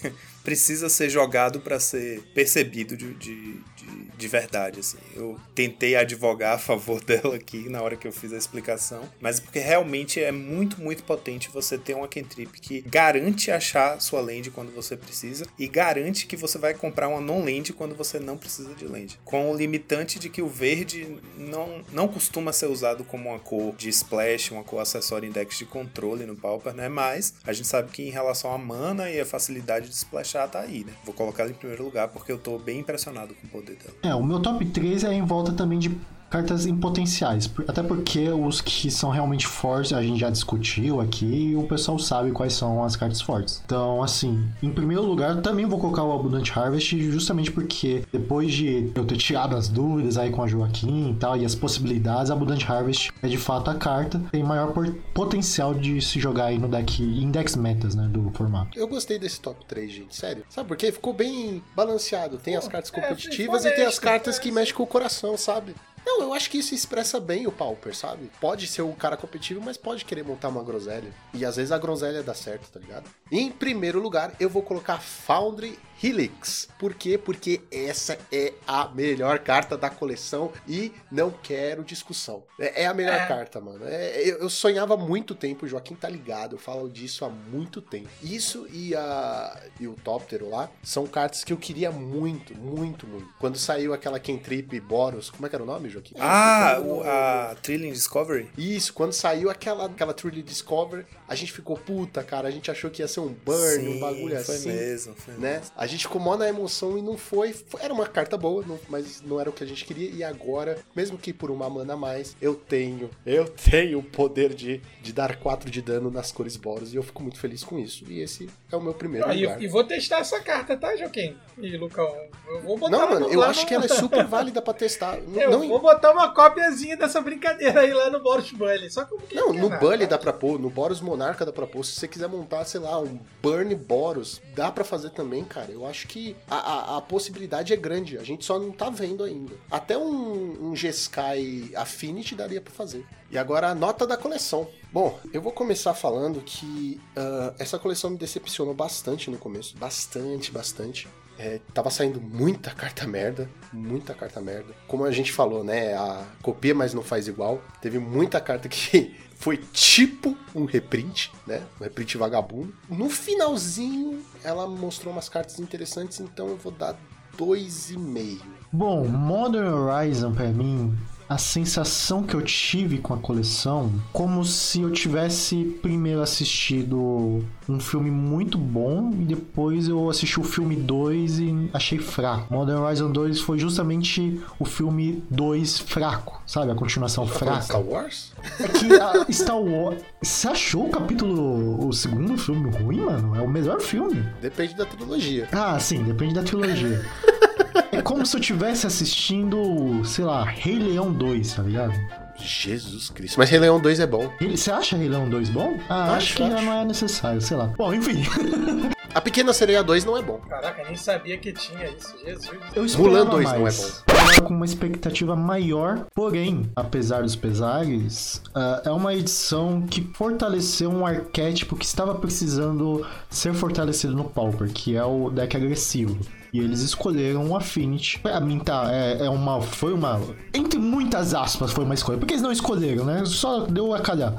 precisa ser jogado para ser percebido de, de, de, de verdade. Assim. Eu tentei advogar a favor dela aqui na hora que eu fiz a explicação, mas porque realmente é muito, muito potente você ter uma Kentrip que garante achar sua land quando você precisa e garante que você vai comprar uma non-land quando você não precisa de land. Com o limitante de que o verde não, não costuma ser usado como uma cor de splash, uma cor acessória em decks de controle no Pauper, né? Mas a gente sabe que em relação à mana e a facilidade de splashar tá aí, né? Vou colocar ela em primeiro lugar porque eu tô bem impressionado com o poder dela. É, o meu top 3 é em volta também de cartas em potenciais. Por- Até porque os que são realmente fortes a gente já discutiu aqui e o pessoal sabe quais são as cartas fortes. Então, assim, em primeiro lugar, também vou colocar o Abundant Harvest justamente porque depois de eu ter tirado as dúvidas aí com a Joaquim e tal, e as possibilidades, a Abundant Harvest é de fato a carta que tem maior potencial de se jogar aí no deck, em decks metas, né, do formato. Eu gostei desse top 3, gente, sério. Sabe por quê? Ficou bem balanceado. Tem as cartas é, competitivas ficou e tem as cartas é, que mexem com o coração, sabe? Não, eu acho que isso expressa bem o Pauper, sabe? Pode ser o cara competitivo, mas pode querer montar uma groselha. E às vezes a groselha dá certo, tá ligado? Em primeiro lugar, eu vou colocar Foundry Helix. Por quê? Porque essa é a melhor carta da coleção e não quero discussão. É, é a melhor É. carta, mano. É, eu, eu sonhava muito tempo, o Joaquim tá ligado, eu falo disso há muito tempo. Isso e, a, e o Toptero lá são cartas que eu queria muito, muito, muito. Quando saiu aquela Kentrip Boros, como é que era o nome, Joaquim? Ah, o, a Thrilling Discovery? Isso, quando saiu aquela, aquela Truly Discover, a gente ficou puta, cara. A gente achou que ia ser um burn, um bagulho foi assim. mesmo, foi Né? mesmo. A gente ficou mó na emoção e não foi. Era uma carta boa, não- mas não era o que a gente queria. E agora, mesmo que por uma mana a mais, eu tenho. Eu tenho o poder de, de dar 4 de dano nas cores Boros. E eu fico muito feliz com isso. E esse é o meu primeiro Ah, e, lugar. e vou testar essa carta, tá, Joaquim? E Lucão, eu vou botar Não, mano, no- eu lá acho no- que ela é super válida pra testar. Eu não, vou botar uma cópiazinha dessa brincadeira aí lá no Boros Bully. Só que eu queria Não, no Bully dá pra pôr, no Boros Monarca dá pra pôr. Se você quiser montar, sei lá, um Burn Boros, dá pra fazer também, cara. Eu acho que a, a, a possibilidade é grande, a gente só não tá vendo ainda. Até um, um G-Sky Affinity daria pra fazer. E agora a nota da coleção. Bom, eu vou começar falando que ah, essa coleção me decepcionou bastante no começo. Bastante, bastante. É, tava saindo muita carta merda, muita carta merda. Como a gente falou, né? A copia, mas não faz igual. Teve muita carta que foi tipo um reprint, né? Um reprint vagabundo. No finalzinho, ela mostrou umas cartas interessantes, então eu vou dar 2,5. Bom, Modern Horizon pra mim, a sensação que eu tive com a coleção, como se eu tivesse primeiro assistido um filme muito bom e depois eu assisti o filme 2 e achei fraco. Modern Horizon 2 foi justamente o filme 2 fraco, sabe? A continuação Tá fraca. Star Wars? É que a Star Wars. Você achou o capítulo. o segundo filme ruim, mano? É o melhor filme. Depende da trilogia. Ah, sim, depende da trilogia. é como se eu estivesse assistindo, sei lá, Rei Leão 2, tá ligado? Jesus Cristo. Mas Rei Leão 2 é bom. Ele- Você acha Rei Leão 2 bom? Ah, Acho, acho que já acho. não é necessário, sei lá. Bom, enfim. A Pequena Sereia 2 não é bom. Caraca, nem sabia que tinha isso. Jesus. Eu Mulan esperava 2 mais. não é bom. Eu com uma expectativa maior, porém, apesar dos pesares, ah, é uma edição que fortaleceu um arquétipo que estava precisando ser fortalecido no Pauper, que é o deck agressivo. E eles escolheram o Affinity. Pra mim, tá, é, é uma. Foi uma. Entre muitas aspas, foi uma escolha. Porque eles não escolheram, né? Só deu a calhar.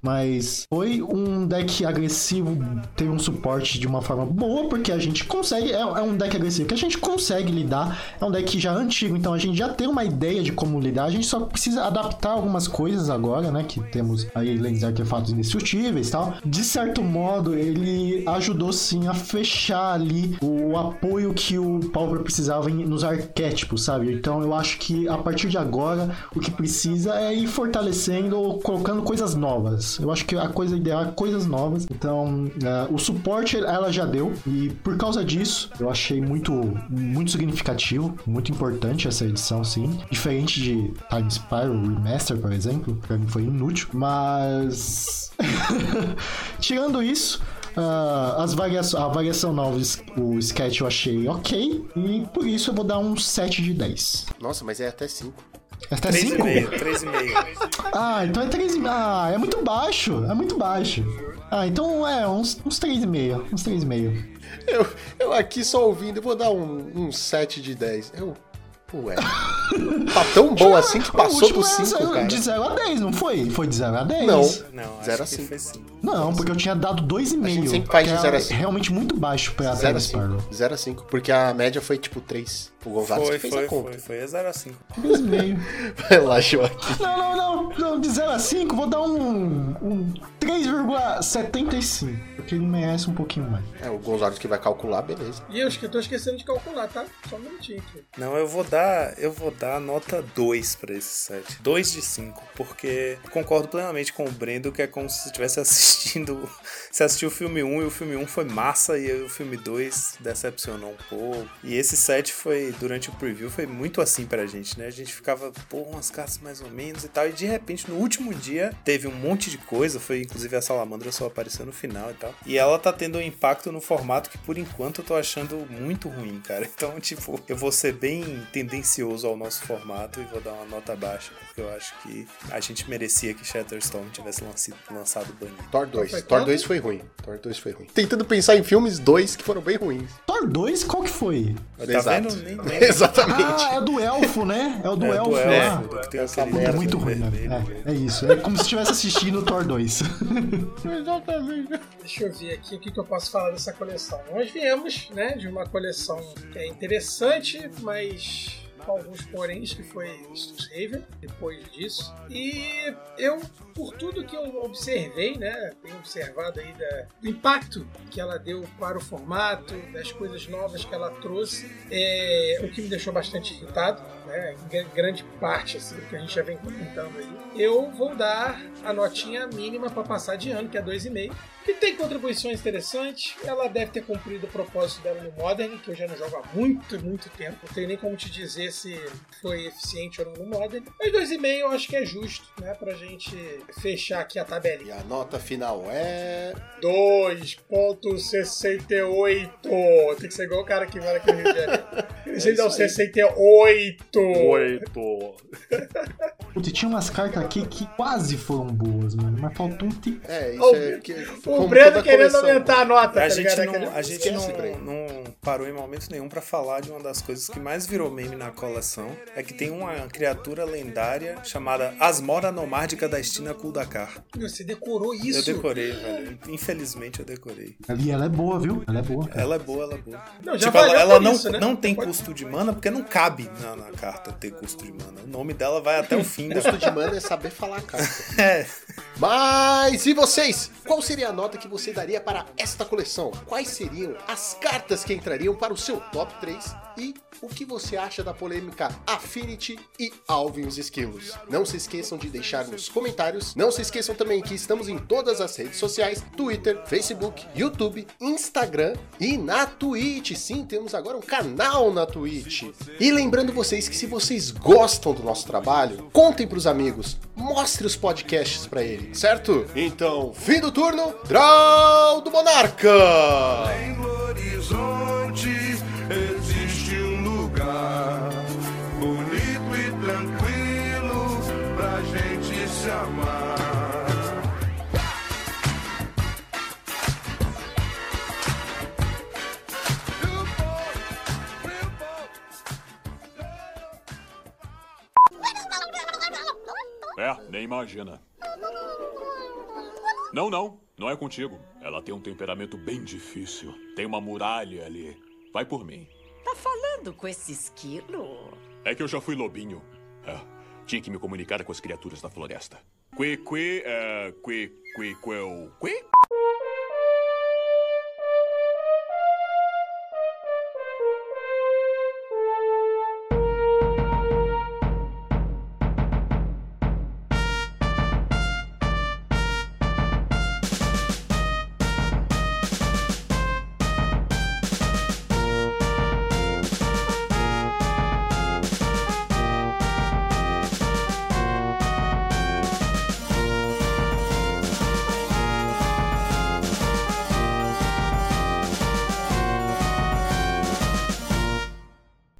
Mas foi um deck agressivo, teve um suporte de uma forma boa, porque a gente consegue. É, é um deck agressivo que a gente consegue lidar. É um deck já antigo, então a gente já tem uma ideia de como lidar. A gente só precisa adaptar algumas coisas agora, né? Que temos aí lentes artefatos indestrutíveis e tal. De certo modo, ele ajudou sim a fechar ali o apoio que o Pauper precisava nos arquétipos, sabe? Então eu acho que a partir de agora o que precisa é ir fortalecendo ou colocando coisas novas. Eu acho que a coisa ideal é coisas novas. Então é, o suporte ela já deu e por causa disso eu achei muito muito significativo, muito importante essa edição, sim. Diferente de Time Spiral Remaster, por exemplo, pra mim foi inútil, mas tirando isso ah, as variações, a variação nova, o sketch eu achei ok, e por isso eu vou dar um 7 de 10. Nossa, mas é até 5. Esta é 5? 3,5, 3,5. Ah, então é 3,5. Ah, é muito baixo. É muito baixo. Ah, então é uns, uns 3,5. Uns 3,5. Eu, eu aqui só ouvindo, eu vou dar um, um 7 de 10. Eu. Ué. Tá tão bom assim que O passou do é 5, cara. De 0 a 10, não foi? Foi de 0 a 10? Não. Não, Zero a acho que cinco. foi sim. Não, porque eu tinha dado 2,5. A gente sempre faz de que é zero a cinco. realmente muito baixo pra 0 a Terra 5. Sparrow. 0 a 5. Porque a média foi tipo 3. O Gonzalez Foi, que fez foi, a conta. foi, foi. É 0 a 5. 2,5. Vai lá, Joaquim. Não, não, não, não. De 0 a 5, vou dar um, um 3,75. Porque ele merece um pouquinho mais. É, o Gonzalez que vai calcular, beleza. E eu que tô esquecendo de calcular, tá? Só um minutinho aqui. Não, eu vou dar, eu vou dar nota 2 pra esse set. 2 de 5, porque concordo plenamente com o Brendo que é como se você estivesse assistindo, você assistiu o filme 1 e o filme 1 foi massa e aí o filme 2 decepcionou um pouco. E esse set foi durante o preview foi muito assim pra gente, né? A gente ficava, pô, umas cartas mais ou menos e tal, e de repente no último dia teve um monte de coisa, foi inclusive a salamandra só apareceu no final e tal. E ela tá tendo um impacto no formato que por enquanto eu tô achando muito ruim, cara. Então, tipo, eu vou ser bem tendencioso ao nosso formato e vou dar uma nota baixa, porque eu acho que a gente merecia que Shatterstorm tivesse lançado, lançado banido. Thor 2. foi Thor quanto? 2 foi ruim. Thor 2 foi ruim. Tentando pensar em filmes 2 que foram bem ruins. Thor 2, qual que foi? Tá Exato. vendo? Nem Exatamente. Ah, é do elfo, né? É o do É, elfo do elfo, que tem Essa aquele É merda muito ruim, né? É, é isso. É como se estivesse assistindo o Thor 2. Exatamente. Deixa eu ver aqui o que, que eu posso falar dessa coleção. Nós viemos, né, de uma coleção que é interessante, mas com alguns poréns que foi Raven depois disso. E eu, por tudo que eu observei, né, tenho observado aí da- do impacto que ela deu para o formato, das coisas novas que ela trouxe, é, o que me deixou bastante irritado, né, em gra- grande parte assim, do que a gente já vem comentando aí. Eu vou dar a notinha mínima para passar de ano, que é 2,5 que tem contribuições interessantes. Ela deve ter cumprido o propósito dela no Modern, que eu já não jogo há muito, muito tempo. Não tenho nem como te dizer se foi eficiente ou não no Modern. Mas 2,5 eu acho que é justo, né? Pra gente fechar aqui a E tabelinha. a nota final é. 2,68. Tem que ser igual o cara que vai aqui no Rio de Janeiro. Ele dá o 68. Putz, tinha umas cartas aqui que quase foram boas, mano. Mas faltou um tic. É, isso é. Que, O Breno querendo coleção. aumentar a nota, A tá gente, ligado? não, a gente não, não parou em momento nenhum pra falar de uma das coisas que mais virou meme na coleção. É que tem uma criatura lendária chamada Asmora Nomárdica da Estina Kuldakar. Você decorou isso? Eu decorei, velho. Infelizmente eu decorei. E ela é boa, viu? Ela é boa. cara. Ela é boa, ela é boa. Não, já tipo, ela, ela não, isso, né? não tem Pode- custo de mana porque não cabe na, na carta ter custo de mana. O nome dela vai até o fim Custo de mana é saber falar a carta. É. Mas e vocês? Qual seria a nota que você daria para esta coleção? Quais seriam as cartas que entrariam para o seu top 3? E o que você acha da polêmica Affinity e Alvin os Esquilos? Não se esqueçam de deixar nos comentários. Não se esqueçam também que estamos em todas as redes sociais: Twitter, Facebook, YouTube, Instagram e na Twitch. Sim, temos agora um canal na Twitch. E lembrando vocês que se vocês gostam do nosso trabalho, contem pros amigos, mostre os podcasts pra eles, certo? Então, fim do turno, Draw do Monarca! Além do horizonte existe um lugar bonito e tranquilo pra gente se amar. É, nem imagina. Não, não, não é contigo. Ela tem um temperamento bem difícil. Tem uma muralha ali. Vai por mim. Tá falando com esse esquilo? É que eu já fui lobinho. É, tinha que me comunicar com as criaturas da floresta. Qui, qui, é. Qui, qui, quel. Qui?